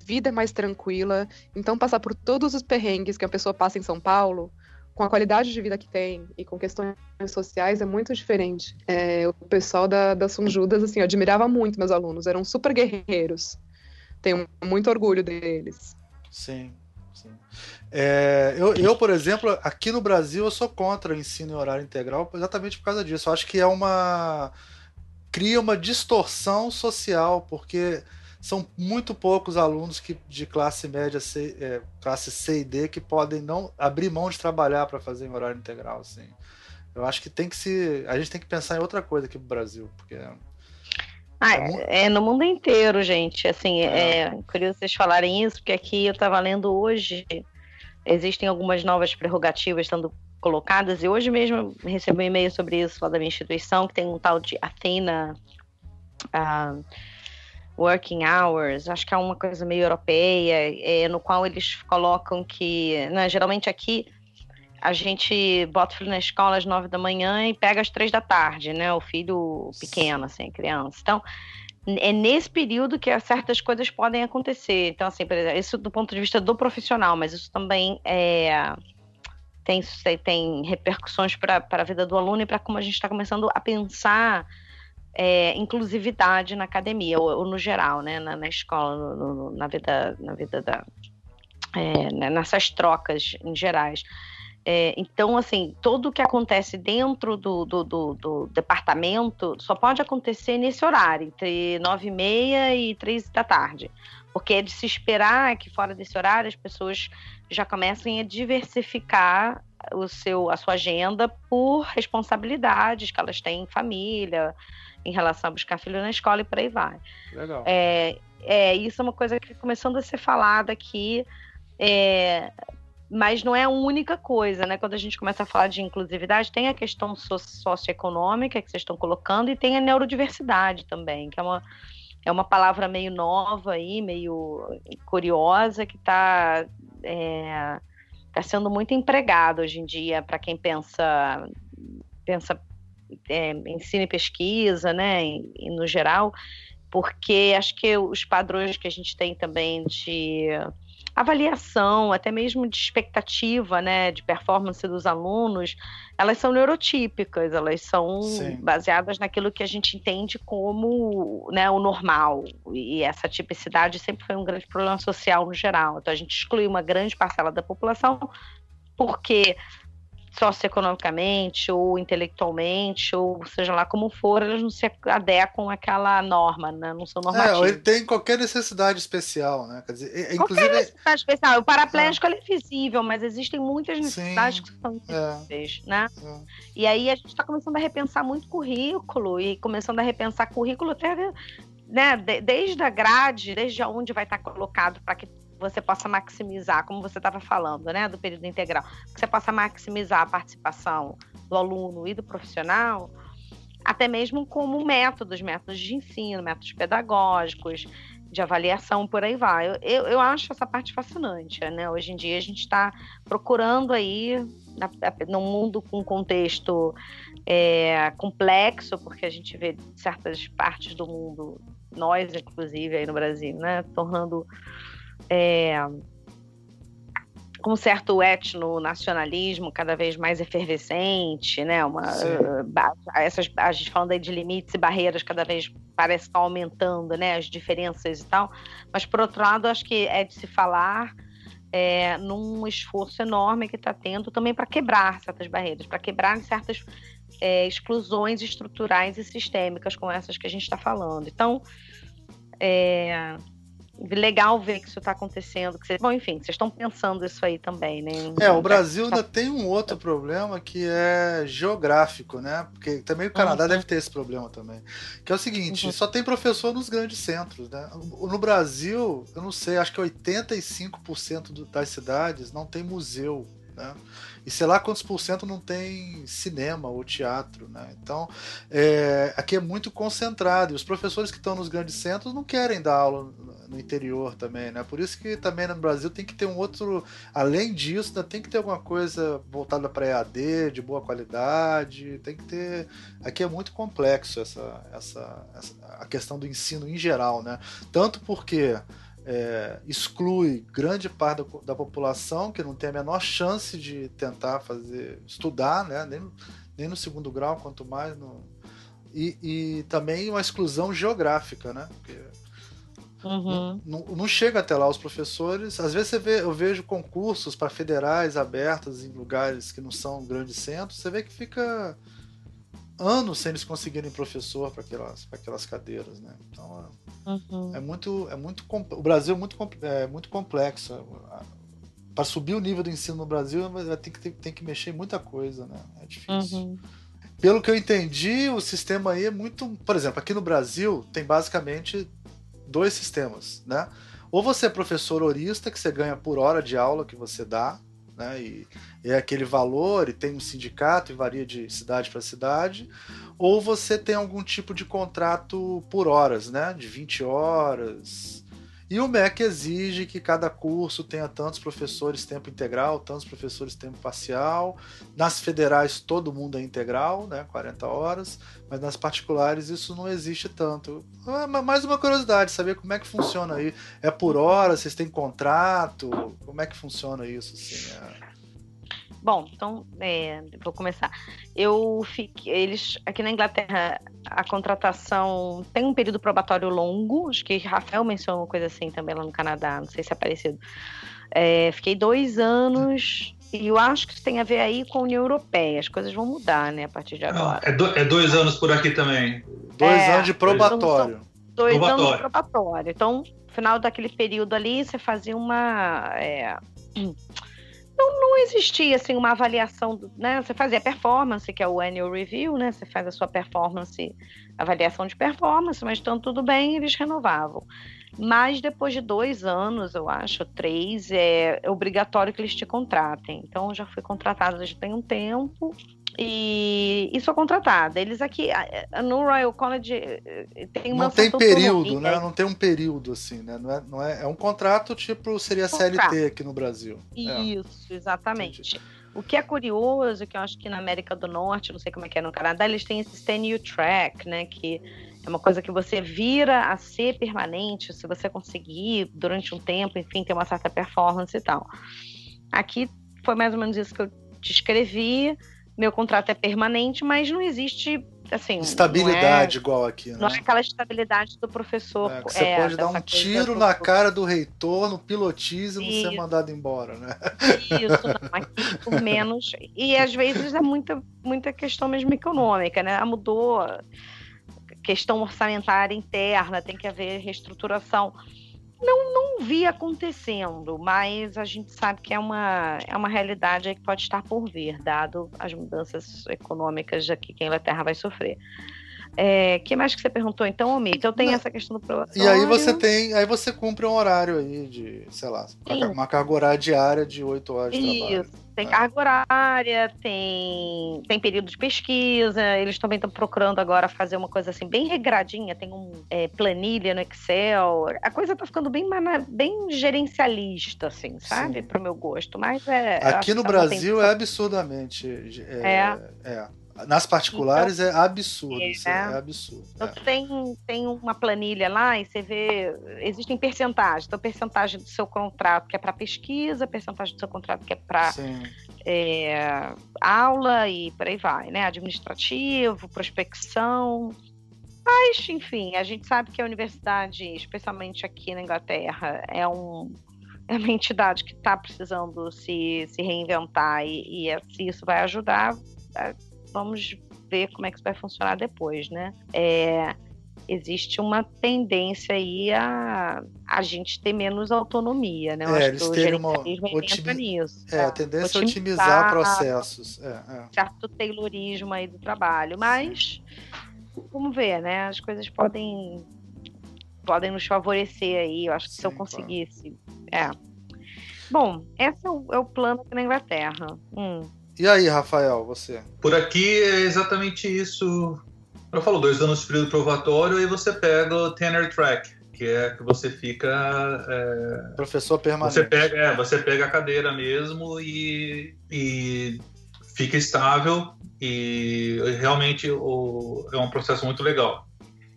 vida é mais tranquila. Então, passar por todos os perrengues que a pessoa passa em São Paulo, com a qualidade de vida que tem e com questões sociais, é muito diferente. É, o pessoal da, da São Judas, assim, eu admirava muito meus alunos, eram super guerreiros. Tenho muito orgulho deles. Sim, sim. É, eu, eu, por exemplo, aqui no Brasil, eu sou contra o ensino em horário integral exatamente por causa disso. Eu acho que é uma. cria uma distorção social, porque são muito poucos alunos que, de classe média, C, é, classe C e D, que podem não abrir mão de trabalhar para fazer em horário integral. Assim. Eu acho que tem que se. A gente tem que pensar em outra coisa aqui no Brasil, porque. Ah, é, é, no mundo inteiro, gente. Assim, é. é curioso vocês falarem isso, porque aqui eu estava lendo hoje existem algumas novas prerrogativas sendo colocadas, e hoje mesmo recebi um e-mail sobre isso lá da minha instituição, que tem um tal de Athena uh, Working Hours, acho que é uma coisa meio europeia, é, no qual eles colocam que, né, geralmente aqui, a gente bota o filho na escola às nove da manhã e pega às três da tarde, né? O filho pequeno, assim, criança. Então, é nesse período que certas coisas podem acontecer. Então, assim, por exemplo, isso do ponto de vista do profissional, mas isso também é, tem, tem repercussões para a vida do aluno e para como a gente está começando a pensar é, inclusividade na academia, ou, ou, no geral, né, na, na escola, no, no, na vida, na vida da. É, né, nessas trocas em gerais. É, então, assim, tudo o que acontece dentro do, do, do, do, departamento só pode acontecer nesse horário, entre nove e meia e três da tarde. Porque é de se esperar que fora desse horário as pessoas já comecem a diversificar o seu, a sua agenda por responsabilidades que elas têm em família, em relação a buscar filho na escola e por aí vai. Legal. É, é, isso é uma coisa que começando a ser falada aqui. É, mas não é a única coisa, né? Quando a gente começa a falar de inclusividade, tem a questão socioeconômica que vocês estão colocando e tem a neurodiversidade também, que é uma, é uma palavra meio nova aí, meio curiosa, que está é, tá sendo muito empregada hoje em dia para quem pensa, pensa é, ensino e pesquisa, né, e, e no geral, porque acho que os padrões que a gente tem também de avaliação, até mesmo de expectativa, né, de performance dos alunos, elas são neurotípicas, elas são Sim. baseadas naquilo que a gente entende como né, o normal. E essa tipicidade sempre foi um grande problema social no geral. Então a gente exclui uma grande parcela da população porque socioeconomicamente ou intelectualmente, ou seja lá como for, elas não se adequam àquela norma, né? não são normativas. É, ou ele tem qualquer necessidade especial, né? Quer dizer, inclusive... Qualquer necessidade especial. O paraplégico é visível, mas existem muitas necessidades Sim, que são invisíveis, é, né? É. E aí a gente está começando a repensar muito currículo e começando a repensar currículo até né, desde a grade, desde onde vai estar colocado para que você possa maximizar, como você estava falando, né, do período integral, que você possa maximizar a participação do aluno e do profissional, até mesmo como métodos, métodos de ensino, métodos pedagógicos, de avaliação, por aí vai. Eu, eu, eu acho essa parte fascinante, né? Hoje em dia a gente está procurando aí, na, num mundo com contexto é, complexo, porque a gente vê certas partes do mundo, nós inclusive aí no Brasil, né, tornando é, com um certo etno-nacionalismo cada vez mais efervescente, né? Uma, uh, essas, a gente falando aí de limites e barreiras cada vez parece estar aumentando, né? As diferenças e tal. Mas, por outro lado, acho que é de se falar é, num esforço enorme que está tendo também para quebrar certas barreiras, para quebrar certas é, exclusões estruturais e sistêmicas como essas que a gente está falando. Então, é, legal ver que isso está acontecendo. Que vocês, bom, enfim, vocês estão pensando isso aí também, né? É, o Brasil ainda tem um outro problema que é geográfico, né? Porque também o Canadá uhum. deve ter esse problema também. Que é o seguinte, uhum. só tem professor nos grandes centros, né? No Brasil, eu não sei, acho que 85% das cidades não tem museu, né? E sei lá quantos por cento não tem cinema ou teatro, né? Então, é, aqui é muito concentrado. E os professores que estão nos grandes centros não querem dar aula no interior também, né? Por isso que também no Brasil tem que ter um outro. Além disso, né, tem que ter alguma coisa voltada para EAD, de boa qualidade. Tem que ter. Aqui é muito complexo essa, essa, essa a questão do ensino em geral, né? Tanto porque é, exclui grande parte da, da, população que não tem a menor chance de tentar fazer estudar, né? nem, nem no segundo grau, quanto mais no. E, e também uma exclusão geográfica, né? Porque uhum. não, não, chega até lá os professores. Às vezes vê, eu vejo concursos para federais abertos em lugares que não são grandes centros, você vê que fica anos sem eles conseguirem professor para aquelas, aquelas cadeiras, né? Então uhum. é muito, é muito o Brasil é muito, é muito complexo. Para subir o nível do ensino no Brasil, tem que, tem que mexer em muita coisa, né? É difícil. Uhum. Pelo que eu entendi, o sistema aí é muito. Por exemplo, aqui no Brasil tem basicamente dois sistemas, né? Ou você é professor horista, que você ganha por hora de aula que você dá, né? E é aquele valor, e tem um sindicato e varia de cidade para cidade, ou você tem algum tipo de contrato por horas, né? De 20 horas. E o MEC exige que cada curso tenha tantos professores tempo integral, tantos professores tempo parcial. Nas federais todo mundo é integral, né, 40 horas, mas nas particulares isso não existe tanto. Ah, mais uma curiosidade, saber como é que funciona aí. É por hora, vocês têm contrato? Como é que funciona isso? Assim, é... Bom, então é, vou começar. Eu fiquei, eles aqui na Inglaterra a contratação tem um período probatório longo. Acho que Rafael mencionou uma coisa assim também lá no Canadá. Não sei se é parecido. É, fiquei dois anos e eu acho que isso tem a ver aí com a União Europeia. As coisas vão mudar, né, a partir de agora. Não, é, do, é, dois anos por aqui também. Dois é, anos de probatório. Dois probatório. anos de probatório. Então, no final daquele período ali, você fazia uma é, não, não existia assim uma avaliação, né? Você fazia performance, que é o annual review, né? Você faz a sua performance, avaliação de performance, mas estando tudo bem, eles renovavam. Mas depois de dois anos, eu acho, três, é obrigatório que eles te contratem. Então, eu já fui contratada já tem um tempo e, e sou contratada. Eles aqui, no Royal College, eh, tem uma Não tem período, né? Não tem um período assim, né? Não é, não é, é um contrato tipo seria contrato. CLT aqui no Brasil. É. Isso, é. exatamente. Entendi. O que é curioso, que eu acho que na América do Norte, não sei como é que é no Canadá, eles têm esse tenure track, né? Que é uma coisa que você vira a ser permanente se você conseguir durante um tempo, enfim, ter uma certa performance e tal. Aqui foi mais ou menos isso que eu descrevi. Meu contrato é permanente, mas não existe assim. Estabilidade é, igual aqui, né? Não é aquela estabilidade do professor. É, você é, pode dar um tiro na cara do reitor no pilotismo e ser mandado embora, né? Isso, não, aqui por menos. E às vezes é muita, muita questão mesmo econômica, né? Ah, mudou questão orçamentária interna, tem que haver reestruturação. Não, não vi acontecendo, mas a gente sabe que é uma, é uma realidade que pode estar por vir, dado as mudanças econômicas que a Inglaterra vai sofrer. É, que mais que você perguntou então, Omi? Então tem essa questão do probatório. E aí você tem, aí você cumpre um horário aí de, sei lá, Sim. uma carga horária diária de 8 horas de Isso. trabalho. Tem é. carga horária, tem, tem período de pesquisa, eles também estão procurando agora fazer uma coisa assim bem regradinha, tem um é, planilha no Excel. A coisa tá ficando bem, bem gerencialista, assim, sabe? Sim. Pro meu gosto. Mas é. Aqui no Brasil é absurdamente. É, é. é. Nas particulares então, é absurdo, é, é absurdo. Então, é. tem, tem uma planilha lá e você vê, existem percentagens. Então, percentagem do seu contrato que é para pesquisa, percentagem do seu contrato que é para é, aula e por aí vai, né? Administrativo, prospecção. Mas, enfim, a gente sabe que a universidade, especialmente aqui na Inglaterra, é um, é uma entidade que está precisando se, se reinventar e, e se isso vai ajudar, vamos ver como é que isso vai funcionar depois, né? É, existe uma tendência aí a a gente ter menos autonomia, né? Eu é, eles terem uma otimi... nisso, é, a tendência é otimizar processos. É, é. Certo taylorismo aí do trabalho, mas vamos ver, né? As coisas podem podem nos favorecer aí. Eu acho que Sim, se eu conseguisse, claro. é. Bom, esse é o, é o plano aqui na Inglaterra. Hum. E aí, Rafael, você? Por aqui é exatamente isso. Eu falo dois anos de período provatório e você pega o tenure track, que é que você fica é, professor permanente. Você pega, é, você pega a cadeira mesmo e, e fica estável e realmente o, é um processo muito legal.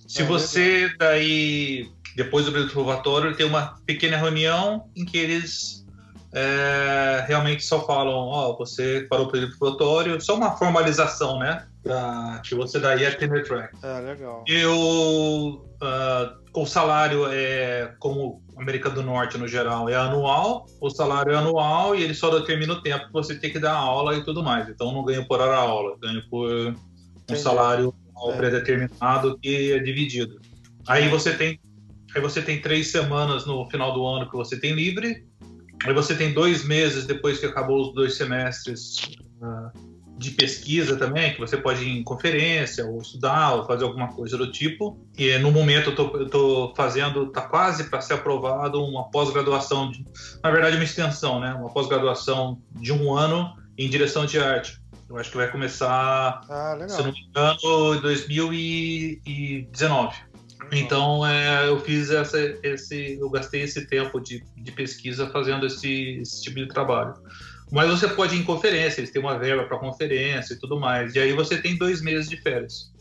Se é, você daí depois do período provatório tem uma pequena reunião em que eles é, realmente só falam, ó, oh, você parou o período probatório, só uma formalização, né? Pra, que você daí é tenure track. É, legal. E o, uh, o salário é, como América do Norte no geral, é anual, o salário é anual e ele só determina o tempo que você tem que dar aula e tudo mais. Então não ganho por hora aula, ganho por um Entendi. salário é. predeterminado que é dividido. Aí você tem aí você tem três semanas no final do ano que você tem livre Aí você tem dois meses depois que acabou os dois semestres uh, de pesquisa também, que você pode ir em conferência, ou estudar, ou fazer alguma coisa do tipo. E no momento eu estou fazendo, está quase para ser aprovado uma pós-graduação, na verdade uma extensão, né? Uma pós-graduação de um ano em direção de arte. Eu acho que vai começar, ah, se não me engano, em 2019. Então é, eu fiz essa, esse, eu gastei esse tempo de, de pesquisa fazendo esse, esse tipo de trabalho. Mas você pode ir em conferência, eles têm uma verba para conferência e tudo mais. E aí você tem dois meses de férias,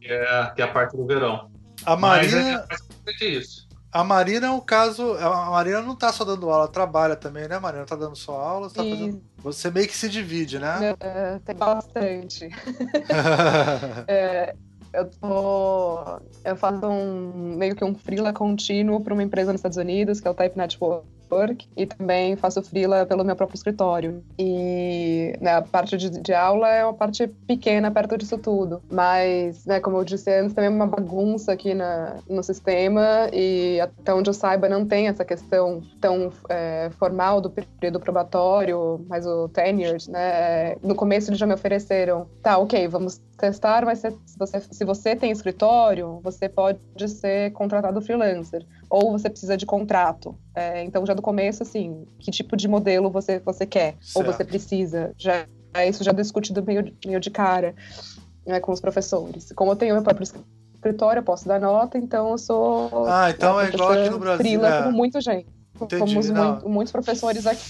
que é, que é a parte do verão. A Marina. Mas é, é isso. A Marina é um caso. A Marina não está só dando aula, trabalha também, né, Marina? Está dando só aula, tá fazendo... Você meio que se divide, né? É, tem bastante. é, eu tô. Eu faço um meio que um freela contínuo para uma empresa nos Estados Unidos, que é o Type Network Work e também faço freela pelo meu próprio escritório. E né, a parte de, de, aula é uma parte pequena perto disso tudo. Mas, né, como eu disse antes, também é uma bagunça aqui na, no sistema e até onde eu saiba não tem essa questão tão é, formal do período probatório, mas o tenured, né? No começo eles já me ofereceram, tá, ok, vamos testar, mas se você, se você tem escritório, você pode ser contratado freelancer ou você precisa de contrato. É, então, já do começo, assim, que tipo de modelo você, você quer certo. ou você precisa. Já, isso já discutido meio, meio de cara né, com os professores. Como eu tenho meu próprio escritório, eu posso dar nota, então eu sou. Ah, então é igual aqui no Brasil. Frila, é. como muita gente. Entendi, como muito, muitos professores aqui.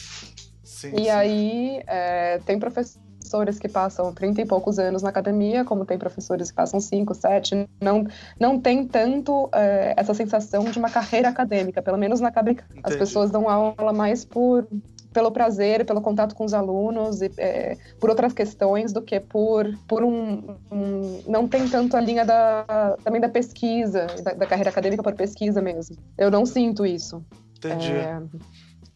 Sim, e sim. aí, é, tem professores professores que passam 30 e poucos anos na academia, como tem professores que passam 5, 7, não, não tem tanto é, essa sensação de uma carreira acadêmica, pelo menos na academia. As pessoas dão aula mais por pelo prazer, pelo contato com os alunos e é, por outras questões do que por, por um, um, não tem tanto a linha da também da pesquisa da, da, carreira acadêmica por pesquisa mesmo. Eu não sinto isso. Entendi. É,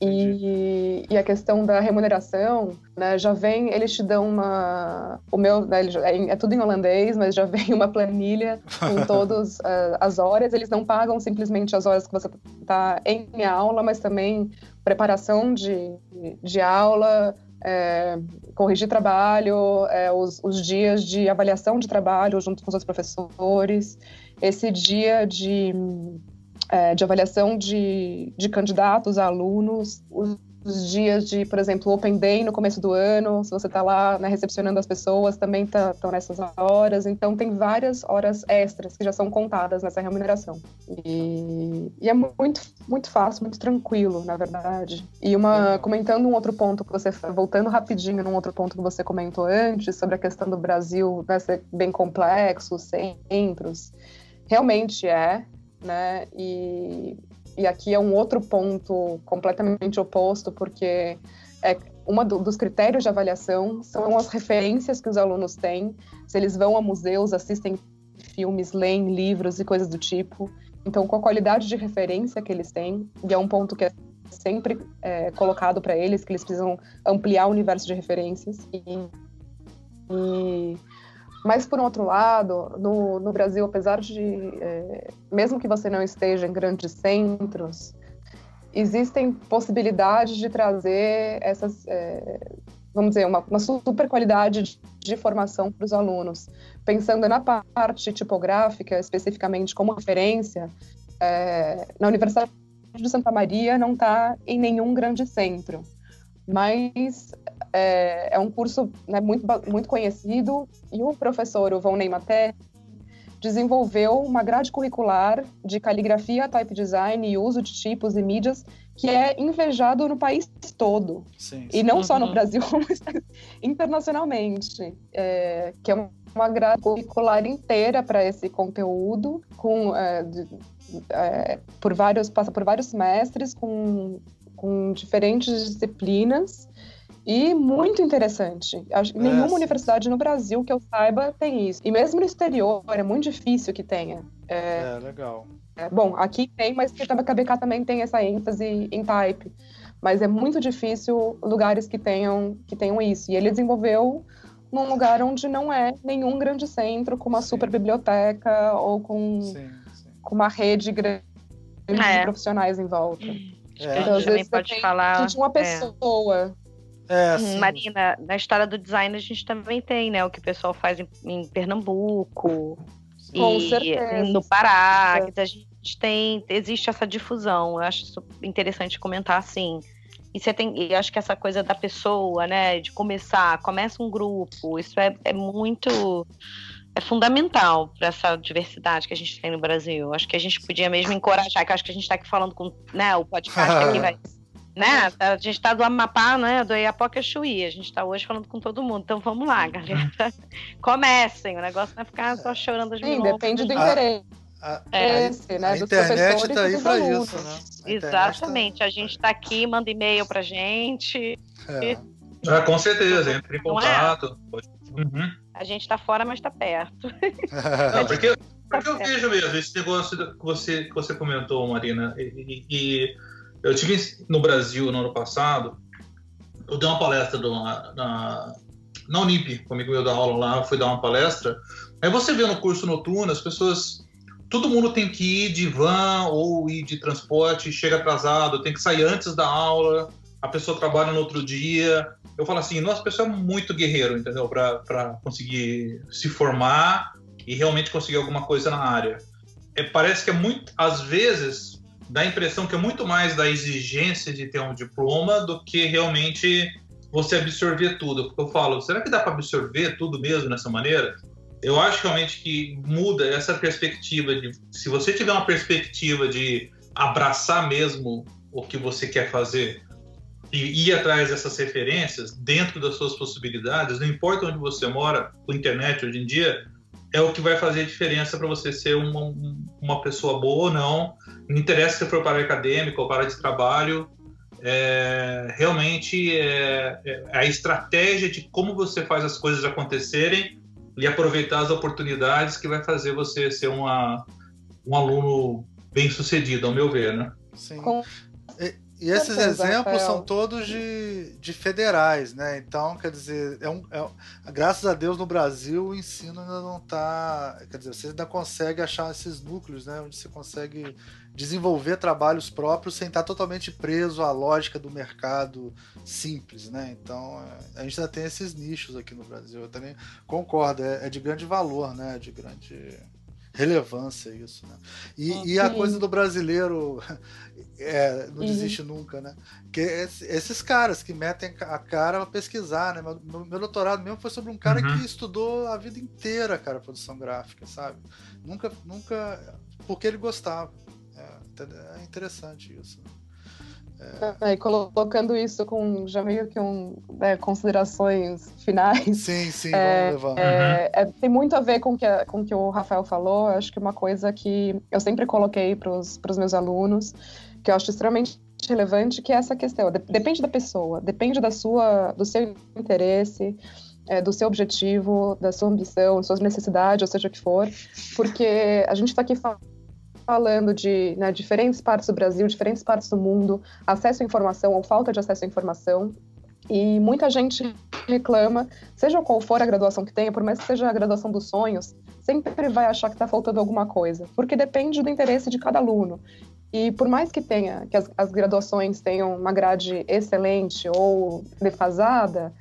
e, e, a questão da remuneração, né, já vem, eles te dão uma. O meu, né, é, é, tudo em holandês, mas já vem uma planilha com todas uh, as horas. Eles não pagam simplesmente as horas que você está em aula, mas também preparação de, de aula, é, corrigir trabalho, é, os, os, dias de avaliação de trabalho junto com os professores, esse dia de é, de avaliação de, de candidatos alunos, os, os, dias de, por exemplo, Open Day no começo do ano, se você está lá né, recepcionando as pessoas, também estão tá, nessas horas. Então, tem várias horas extras que já são contadas nessa remuneração. E, e é muito, muito fácil, muito tranquilo, na verdade. E uma, comentando um outro ponto que você, voltando rapidinho num outro ponto que você comentou antes, sobre a questão do Brasil né, ser bem complexo, centros, realmente é né? E, e aqui é um outro ponto completamente oposto, porque é uma do, dos critérios de avaliação são as referências que os alunos têm, se eles vão a museus, assistem filmes, leem livros e coisas do tipo. Então, com a qualidade de referência que eles têm, e é um ponto que é sempre é, colocado para eles, que eles precisam ampliar o universo de referências. E, e Mas, por outro lado, no, no Brasil, apesar de, é, mesmo que você não esteja em grandes centros, existem possibilidades de trazer essas, é, vamos dizer, uma, uma, super qualidade de, de formação para os alunos. Pensando na parte tipográfica, especificamente como referência, é, na Universidade de Santa Maria não está em nenhum grande centro, mas é, é um curso né, muito, muito conhecido e o professor, o Von Neymaté, desenvolveu uma grade curricular de caligrafia, type design e uso de tipos e mídias que é invejado no país todo. Sim, sim. E não uhum. só no uhum. Brasil, mas internacionalmente. É, que é uma grade curricular inteira para esse conteúdo, com, é, de, é, por vários, passa por vários semestres, com, com diferentes disciplinas e muito interessante. Acho, é, nenhuma sim. universidade no Brasil que eu saiba tem isso. E mesmo no exterior, é muito difícil que tenha. É, é legal. É, bom, aqui tem, mas que a KBK também tem essa ênfase em type. Mas é muito difícil lugares que tenham, que tenham isso. E ele desenvolveu num lugar onde não é nenhum grande centro, com uma sim. super biblioteca ou com, sim, com uma rede grande é. de profissionais em volta. É. Então, às vezes, pode falar de uma é. pessoa é, hum, Marina, na história do design a gente também tem, né? O que o pessoal faz em, em Pernambuco Com e certeza. no Pará, é. que a gente tem, existe essa difusão. Eu acho interessante comentar assim. E você tem, eu acho que essa coisa da pessoa, né, de começar, começa um grupo, isso é, é muito é fundamental para essa diversidade que a gente tem no Brasil. Acho que a gente podia mesmo encorajar, que acho que a gente está aqui falando com, né, o podcast aqui vai né? A gente está do Amapá, né? Do Iapoca Chuí. A gente está hoje falando com todo mundo. Então vamos lá, galera. Comecem. O negócio não é ficar só chorando as Sim, depende do interesse. A, é. Esse, né, a internet está aí para isso, né? A Exatamente. Tá... A gente está aqui, manda e-mail pra gente. É. Ah, com certeza, entre em é? contato. É? Uhum. A gente está fora, mas está perto. Não, porque, porque eu vejo mesmo esse negócio que você, que você comentou, Marina, e, e eu tive no Brasil no ano passado, eu dei uma palestra do, na, na Unip, comigo eu da aula lá, fui dar uma palestra. Aí você vê no curso noturno, as pessoas. Todo mundo tem que ir de van ou ir de transporte, chega atrasado, tem que sair antes da aula, a pessoa trabalha no outro dia. Eu falo assim, nossa, a pessoa é muito guerreiro, entendeu? Para conseguir se formar e realmente conseguir alguma coisa na área. É, parece que é muito. Às vezes, dá a impressão que é muito mais da exigência de ter um diploma do que realmente você absorver tudo. Porque eu falo, será que dá para absorver tudo mesmo dessa maneira? Eu acho realmente que muda essa perspectiva de se você tiver uma perspectiva de abraçar mesmo o que você quer fazer e ir atrás dessas referências dentro das suas possibilidades, não importa onde você mora, com internet hoje em dia, é o que vai fazer a diferença para você ser uma, uma pessoa boa ou não. Não interessa se for para a acadêmica ou para de trabalho. É, realmente é, é, a estratégia de como você faz as coisas acontecerem e aproveitar as oportunidades que vai fazer você ser uma, um aluno bem sucedido, ao meu ver, né? Sim. Com e esses exemplos são todos de, de federais, né? Então, quer dizer, é um, é, graças a Deus no Brasil o ensino ainda não está. Quer dizer, você ainda consegue achar esses núcleos, né? Onde você consegue desenvolver trabalhos próprios sem estar totalmente preso à lógica do mercado simples, né? Então, é, a gente ainda tem esses nichos aqui no Brasil. Eu também concordo, é, é de grande valor, né? De grande relevância isso, né? E, e a coisa do brasileiro é, não uhum. desiste nunca, né? Que esses caras que metem a cara pra pesquisar, né? Meu, meu doutorado mesmo foi sobre um cara uhum. que estudou a vida inteira, cara, produção gráfica, sabe? Nunca, nunca, porque ele gostava. É, é interessante isso. É... É, colocando isso com já meio que um, né, considerações finais. Sim, sim, é, vamos levar. Uhum. tem muito a ver com que, com o que o Rafael falou. Acho que uma coisa que eu sempre coloquei para os meus alunos, que eu acho extremamente relevante, que é essa questão. Depende da pessoa, depende da sua, do seu interesse, é, do seu objetivo, da sua ambição, suas necessidades, ou seja o que for, porque a gente está aqui falando falando de né, diferentes partes do Brasil, diferentes partes do mundo, acesso à informação ou falta de acesso à informação. E muita gente reclama, seja qual for a graduação que tenha, por mais que seja a graduação dos sonhos, sempre vai achar que está faltando alguma coisa, porque depende do interesse de cada aluno. E por mais que tenha, que as, as graduações tenham uma grade excelente ou defasada,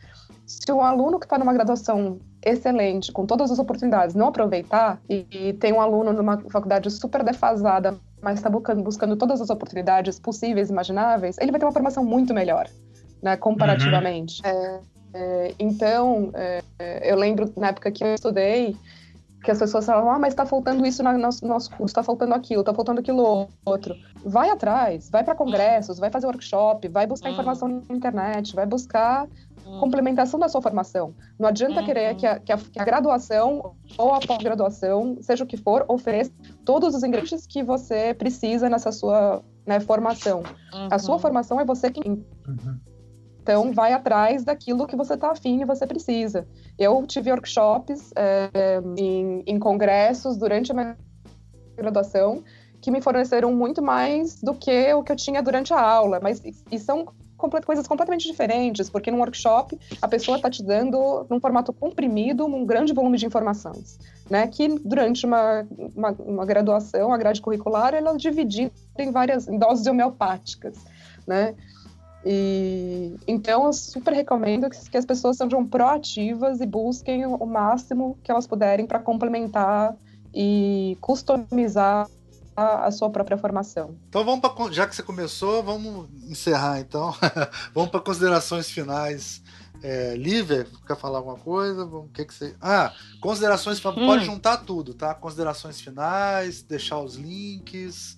se um aluno que está numa graduação excelente, com todas as oportunidades, não aproveitar, e, e tem um aluno numa faculdade super defasada, mas está buscando, buscando todas as oportunidades possíveis, imagináveis, ele vai ter uma formação muito melhor, né, comparativamente. Uhum. É, é, então, é, eu lembro na época que eu estudei, que as pessoas falavam, ah, mas está faltando isso no nosso, nosso curso, está faltando aquilo, está faltando aquilo outro. Vai atrás, vai para congressos, vai fazer workshop, vai buscar uhum. informação na internet, vai buscar. Complementação da sua formação. Não adianta uhum. querer que a, que, a, que a, graduação ou a pós-graduação, seja o que for, ofereça todos os ingredientes que você precisa nessa sua né, formação. A sua formação é você que então, vai atrás daquilo que você está afim e você precisa. Eu tive workshops é, em, em congressos durante a minha graduação que me forneceram muito mais do que o que eu tinha durante a aula, mas e são coisas completamente diferentes, porque num workshop a pessoa está te dando, num formato comprimido, um grande volume de informações, né? Que durante uma, uma, uma graduação, a grade curricular, ela é dividida em várias em doses homeopáticas, né? E então eu super recomendo que, que as pessoas sejam proativas e busquem o máximo que elas puderem para complementar e customizar a, sua própria formação. Então vamos para já que você começou, vamos encerrar então. vamos para considerações finais. É, Lívia, quer falar alguma coisa? O que, que você. Ah, considerações. Hum. Pode juntar tudo, tá? Considerações finais, deixar os links.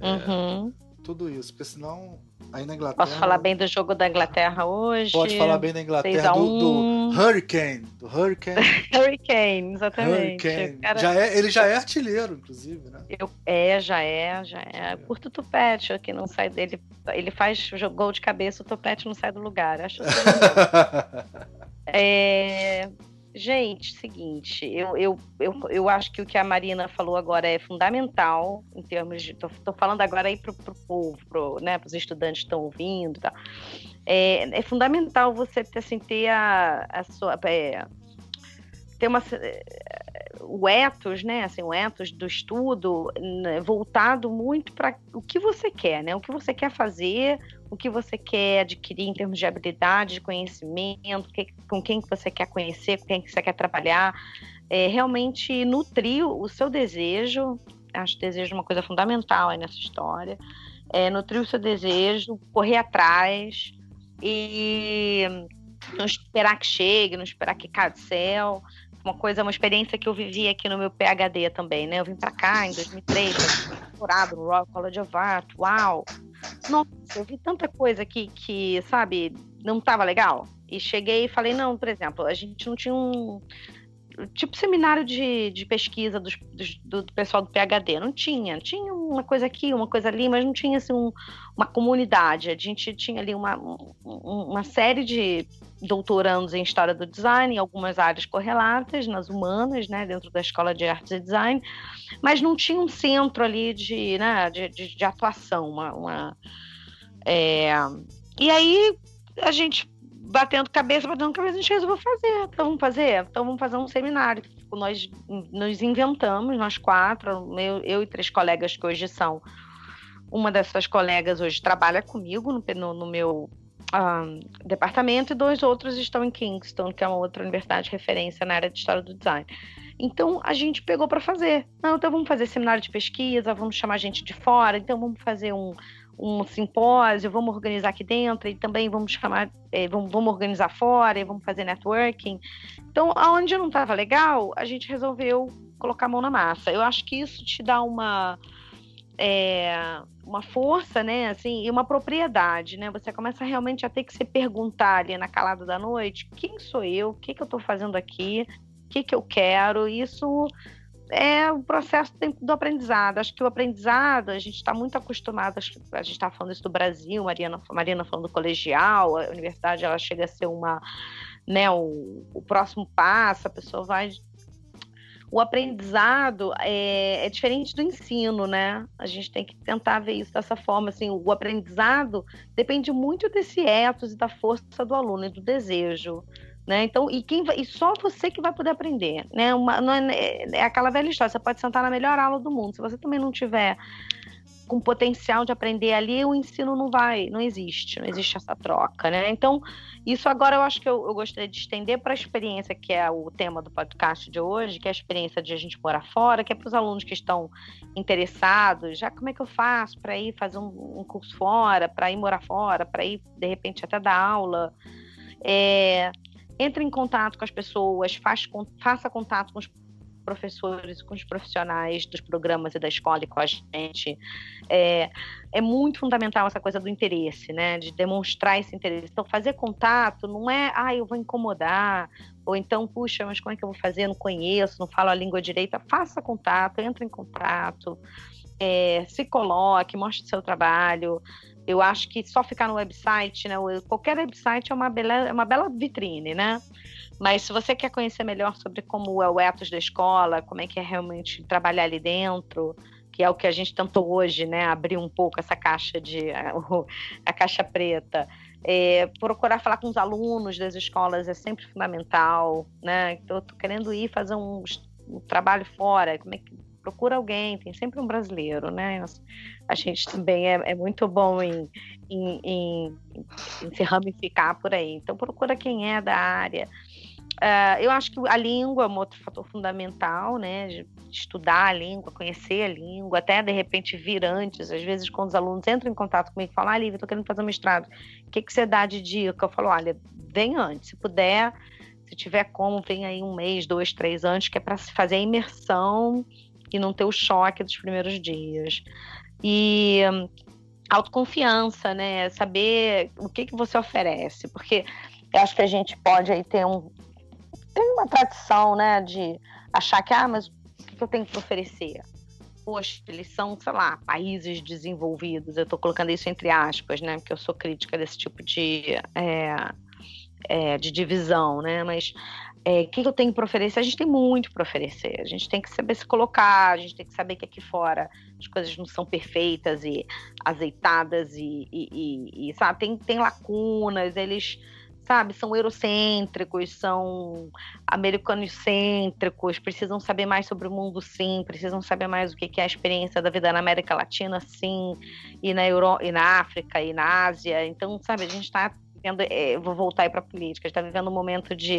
É, uhum. tudo isso, porque senão Aí na Inglaterra. Posso falar bem do jogo da Inglaterra hoje? Pode falar bem da Inglaterra, do, do, Hurricane. Do Hurricane. Hurricane, exatamente. Hurricane. Cara... Já é, ele já é artilheiro, inclusive, né? Eu, é, já é, já é. Curto o Tupete, que não sai dele. Ele faz gol de cabeça, o Tupete não sai do lugar. Acho que é, Gente, seguinte, eu, eu, eu, eu acho que o que a Marina falou agora é fundamental em termos de. Estou falando agora aí para o povo, pro, né, para os estudantes que estão ouvindo. Tá? É, é fundamental você ter, assim, ter a, a sua. É, ter uma o ethos, né, assim, o ethos do estudo né, voltado muito para o que você quer, né, o que você quer fazer, o que você quer adquirir em termos de habilidade, de conhecimento, que, com quem que você quer conhecer, com quem que você quer trabalhar, é, realmente nutrir o seu desejo, acho desejo uma coisa fundamental aí nessa história, é, nutrir o seu desejo, correr atrás e não esperar que chegue, não esperar que caia do céu, uma coisa, uma experiência que eu vivi aqui no meu PhD também, né? Eu vim para cá em 2003, doutorado no Royal College of Art, uau! Nossa, eu vi tanta coisa aqui que, sabe, não estava legal. E cheguei e falei, não, por exemplo, a gente não tinha um tipo seminário de, de pesquisa dos, dos, do, pessoal do PhD. Não tinha. Tinha uma coisa aqui, uma coisa ali, mas não tinha assim, um, uma comunidade. A gente tinha ali uma, um, uma série de doutorandos em História do Design, em algumas áreas correlatas, nas humanas, né, dentro da Escola de Artes e Design, mas não tinha um centro ali de, né, de, de, de atuação. Uma, uma é... E aí a gente batendo cabeça, batendo cabeça, a gente resolveu fazer. Então vamos fazer? Então vamos fazer um seminário. Nós nos inventamos, nós quatro, eu, eu e três colegas que hoje são. Uma dessas colegas hoje trabalha comigo no, no, no meu um, departamento e dois outros estão em Kingston, que é uma outra universidade de referência na área de história do design. Então a gente pegou para fazer. Não, então vamos fazer seminário de pesquisa, vamos chamar gente de fora, então vamos fazer um, um simpósio, vamos organizar aqui dentro e também vamos chamar, é, vamos, vamos, organizar fora e vamos fazer networking. Então, aonde não estava legal, a gente resolveu colocar a mão na massa. Eu acho que isso te dá uma é, uma força, né, assim, e uma propriedade, né? Você começa realmente a ter que se perguntar ali na calada da noite, quem sou eu? O que, que eu estou fazendo aqui? O que, que eu quero? Isso é o processo do aprendizado. Acho que o aprendizado, a gente está muito acostumado, a gente está falando isso do Brasil, Mariana, Mariana falando do colegial, a universidade ela chega a ser uma, né, o, o próximo passo, a pessoa vai o aprendizado é, é, diferente do ensino, né? A gente tem que tentar ver isso dessa forma. Assim, o aprendizado depende muito desse ethos e da força do aluno e do desejo. Né? Então, e, quem e só você que vai poder aprender. Né? Uma, não é, é aquela velha história, você pode sentar na melhor aula do mundo. Se você também não tiver com potencial de aprender ali, o ensino não vai, não existe, não existe essa troca, né? Então, isso agora eu acho que eu, eu gostaria de estender para a experiência que é o tema do podcast de hoje, que é a experiência de a gente morar fora, que é para os alunos que estão interessados, já como é que eu faço para ir fazer um, um curso fora, para ir morar fora, para ir, de repente, até dar aula. É, entre em contato com as pessoas, faz, faça contato com os professores, com os profissionais dos programas e da escola e com a gente. É, é muito fundamental essa coisa do interesse, né? De demonstrar esse interesse. Então, fazer contato não é, ah, eu vou incomodar, ou então, puxa, mas como é que eu vou fazer? Eu não conheço, não falo a língua direita. Faça contato, entre em contato. É, se coloque, mostre seu trabalho. Eu acho que só ficar no website, né? Qualquer website é uma bela, é uma bela vitrine, né? Mas se você quer conhecer melhor sobre como é o ethos da escola, como é que é realmente trabalhar ali dentro, que é o que a gente tentou hoje, né, abrir um pouco essa caixa de a caixa preta. É, procurar falar com os alunos das escolas é sempre fundamental, né? Tô querendo ir fazer um, um trabalho fora, como é que procura alguém, tem sempre um brasileiro, né? A gente também é, é muito bom em, em, em, em, se ramificar por aí. Então procura quem é da área. Uh, eu acho que a língua é um outro fator fundamental, né? De estudar a língua, conhecer a língua, até de repente vir antes. Às vezes, quando os alunos entram em contato comigo e falam, ah, Lívia, estou querendo fazer um mestrado, o que, que você dá de dica? Eu falo, olha, vem antes, se puder, se tiver como, vem aí um mês, dois, três antes, que é para se fazer a imersão e não ter o choque dos primeiros dias. E hum, autoconfiança, né? Saber o que, que você oferece, porque eu acho que a gente pode aí ter um, tem uma tradição, né, de achar que, ah, mas o que eu tenho para oferecer? Poxa, eles são, sei lá, países desenvolvidos. Eu estou colocando isso entre aspas, né, porque eu sou crítica desse tipo de, é, é, de divisão, né, mas é, o que eu tenho para oferecer? A gente tem muito para oferecer. A gente tem que saber se colocar, a gente tem que saber que aqui fora as coisas não são perfeitas e azeitadas e, e, e, e sabe, tem, tem lacunas, eles sabe, são eurocêntricos, são americanocêntricos, precisam saber mais sobre o mundo, sim, precisam saber mais o que é a experiência da vida na América Latina, sim, e na, Euro, e na África, e na Ásia. Então, sabe, a gente está vivendo, é, vou voltar aí para a política, a gente está vivendo um momento de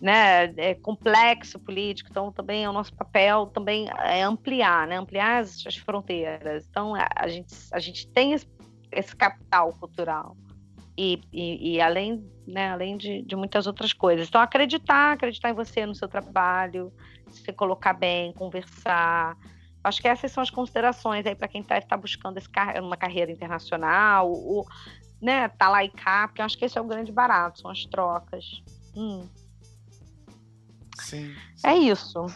né, é complexo político, então também é o nosso papel também é ampliar, né, ampliar as, as fronteiras. Então a, a, gente, a gente tem esse, esse capital cultural e, e, e além, né, além de, de, muitas outras coisas. Então, acreditar, acreditar em você, no seu trabalho, se colocar bem, conversar. Acho que essas são as considerações aí para quem está tá buscando esse, uma carreira internacional, ou, né, tá lá e cá, porque acho que esse é o grande barato, são as trocas. Hum. Sim, sim. É isso.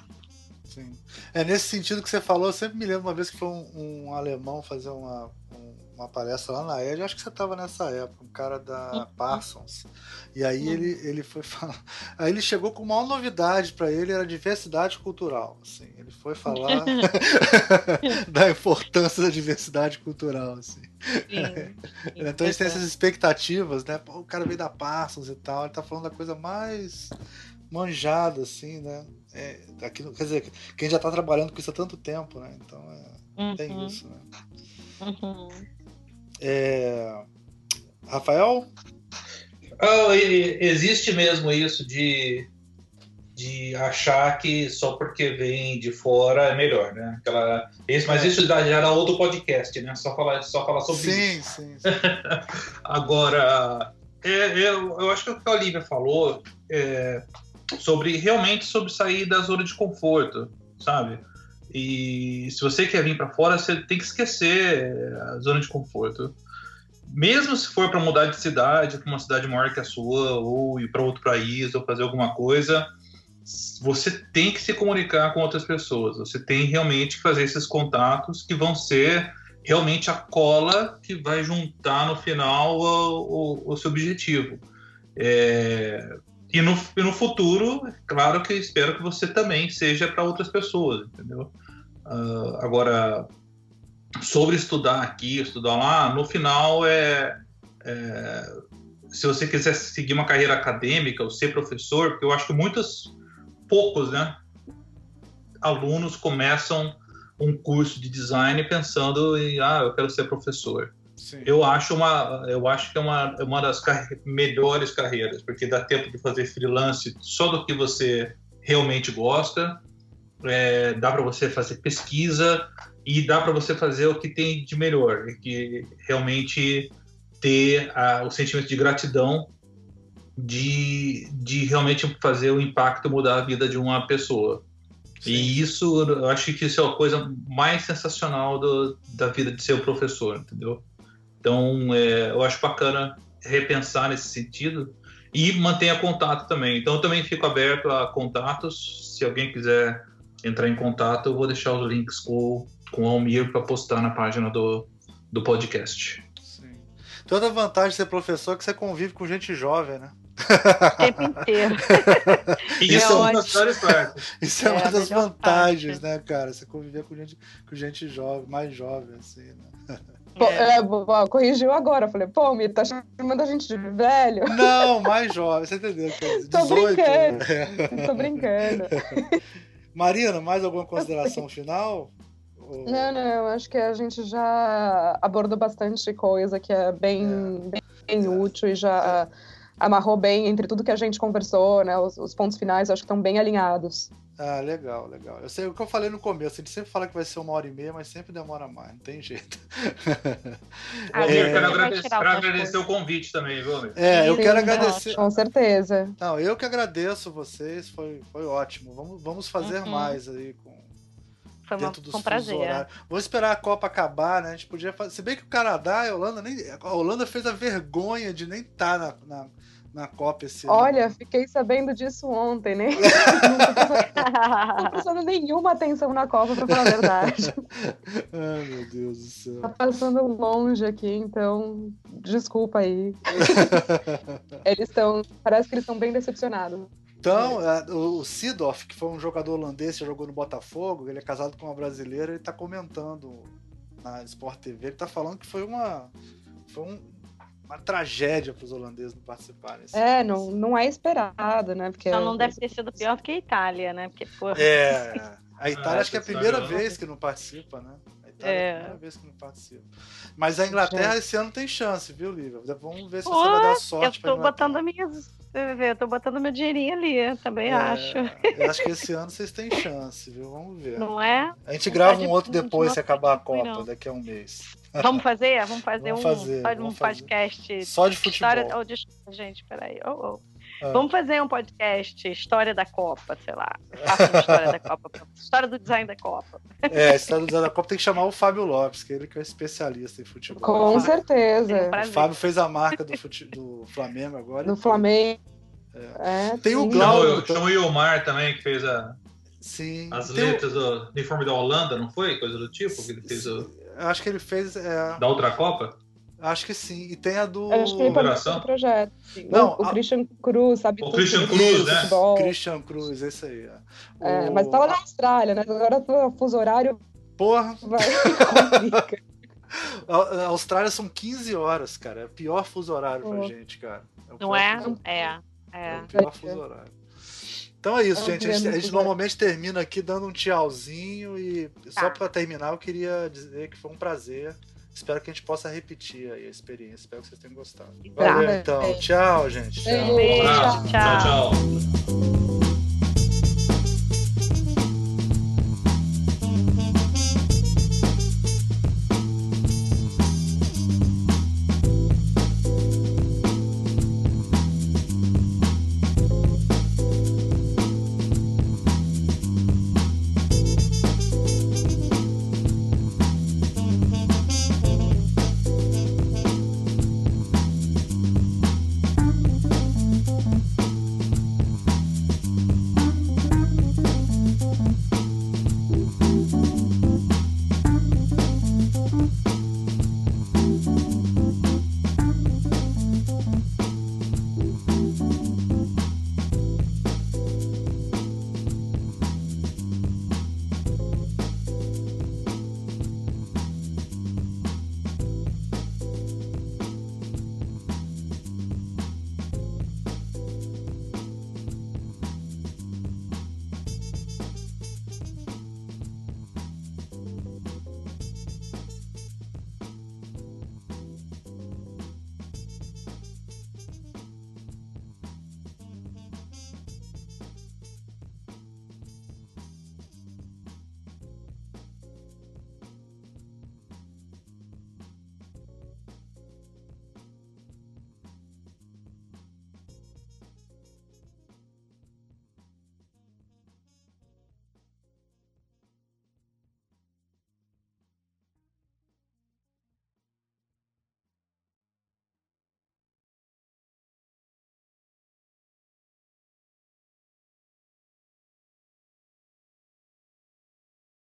Sim. É nesse sentido que você falou, eu sempre me lembro uma vez que foi um, um alemão fazer uma, um, uma palestra lá na ED, acho que você estava nessa época, um cara da. Parsons. E aí ele, ele foi falar. Aí ele chegou com uma novidade para ele, era diversidade cultural. Assim. Ele foi falar da importância da diversidade cultural. Assim. Sim, então eles têm essas expectativas, né? O cara veio da Parsons e tal, ele tá falando da coisa mais manjada, assim, né? É, daquilo, quer dizer, quem já tá trabalhando com isso há tanto tempo, né? Então é, uhum. tem isso, né? Uhum. É... Rafael? Oh, existe mesmo isso de, de achar que só porque vem de fora é melhor, né? Aquela, esse, mas é. isso já era outro podcast, né? Só falar, só falar sobre sim, isso. Sim, sim. Agora, é, é, eu acho que o que a Olivia falou é sobre realmente sobre sair da zona de conforto, sabe? E se você quer vir para fora, você tem que esquecer a zona de conforto. Mesmo se for para mudar de cidade, para uma cidade maior que a sua, ou ir para outro país, ou fazer alguma coisa, você tem que se comunicar com outras pessoas. Você tem realmente que fazer esses contatos que vão ser realmente a cola que vai juntar no final o, o, o seu objetivo. É, E no, e no futuro, claro que espero que você também seja para outras pessoas, entendeu? Uh, agora, sobre estudar aqui, estudar lá, no final é, é, se você quiser seguir uma carreira acadêmica ou ser professor, porque eu acho que muitos, poucos, né, alunos começam um curso de design pensando em, ah, eu quero ser professor. Sim. Eu acho uma, eu acho que é uma, uma das carre melhores carreiras, porque dá tempo de fazer freelance só do que você realmente gosta, é, dá para você fazer pesquisa e dá para você fazer o que tem de melhor, que realmente ter a, o sentimento de gratidão de, de realmente fazer o impacto mudar a vida de uma pessoa. Sim. E isso, eu acho que isso é a coisa mais sensacional do, da vida de ser professor, entendeu? Então, é, eu acho bacana repensar nesse sentido e mantenha contato também. Então, eu também fico aberto a contatos. Se alguém quiser entrar em contato, eu vou deixar os links com, com o Almir para postar na página do, do podcast. Sim. Toda vantagem de ser professor é que você convive com gente jovem, né? O tempo inteiro. Isso é, uma das partes. Isso é, é uma das vantagens, parte. né, cara? Você conviver com gente, com gente jovem, mais jovem, assim, né? Pô, é. É, corrigiu agora. Falei, pô, me tá chamando a gente de velho. Não, mais jovem, você entendeu? 18, Tô brincando. Né? Tô brincando. Marina, mais alguma consideração final? Não, não, acho que a gente já abordou bastante coisa que é bem, é. bem útil e já amarrou bem entre tudo que a gente conversou, né? Os, os pontos finais acho que estão bem alinhados. Ah, legal, legal. Eu sei o que eu falei no começo, a gente sempre fala que vai ser uma hora e meia, mas sempre demora mais, não tem jeito. Ah, é... Eu quero agradecer, agradecer o convite também, viu, amigo? É, eu Sim, quero agradecer. Com certeza. Não, eu que agradeço vocês, foi, foi ótimo. Vamos, vamos fazer uhum. mais aí com. Foi dentro dos um prazer. Horários. Vamos esperar a Copa acabar, né? A gente podia fazer. Se bem que o Canadá e a Holanda nem. A Holanda fez a vergonha de nem estar tá na, na na Copa esse ano. Olha, fiquei sabendo disso ontem, né? não tô prestando nenhuma atenção na Copa, pra falar a verdade. Ai, meu Deus do céu. Tá passando longe aqui, então desculpa aí. eles estão. Parece que eles estão bem decepcionados. Então, o Sidoff, que foi um jogador holandês que jogou no Botafogo, ele é casado com uma brasileira, ele tá comentando na Sport TV, ele tá falando que foi uma. Foi um, uma tragédia para os holandeses não participarem. Assim. É, não, não é esperado, né? Porque então não deve ter sido pior do que a Itália, né? Porque, porra. É, a Itália ah, acho que é a primeira vez que não participa, né? A Itália é. é a primeira vez que não participa. Mas a Inglaterra esse ano tem chance, viu, Lívia? Vamos ver se Pô, você vai dar sorte. Eu tô botando minhas. Eu tô botando meu dinheirinho ali, também é, acho. Eu acho que esse ano vocês têm chance, viu? Vamos ver. Não é? A gente grava um outro depois se acabar a Copa, não. daqui a um mês. Vamos fazer? Vamos fazer vamos um, fazer, um vamos podcast. Fazer. Só de futebol. História... Oh, desculpa, gente, peraí. Oh, oh. Ah. Vamos fazer um podcast História da Copa, sei lá. História da Copa. História do design da Copa. É, a história do design da Copa tem que chamar o Fábio Lopes, que é ele que é especialista em futebol. Com certeza. o Fábio fez a marca do, fute... do Flamengo agora. Do Flamengo. É. É, tem sim. o Glauco. Chama o Ilmar também, que fez a. Sim. As letras o... do uniforme da Holanda, não foi? Coisa do tipo? Que ele fez o acho que ele fez. É... Da outra Copa? Acho que sim. E tem a do. acho que ele participou do projeto. Não, o, o a... Christian Cruz, sabe? O Christian Cruz, né? Futebol. Christian Cruz, esse aí. É. É, mas tava na Austrália, né? Agora o fuso horário. Porra! Vai a Austrália são 15 horas, cara. É o pior fuso horário pra gente, cara. É Não é? É. É. é o pior fuso horário. Então é isso, é gente. A gente, a gente normalmente termina aqui dando um tchauzinho e só tá. para terminar eu queria dizer que foi um prazer. Espero que a gente possa repetir aí a experiência. Espero que vocês tenham gostado. Valeu, então. Tchau, gente. Tchau, tchau. tchau. tchau.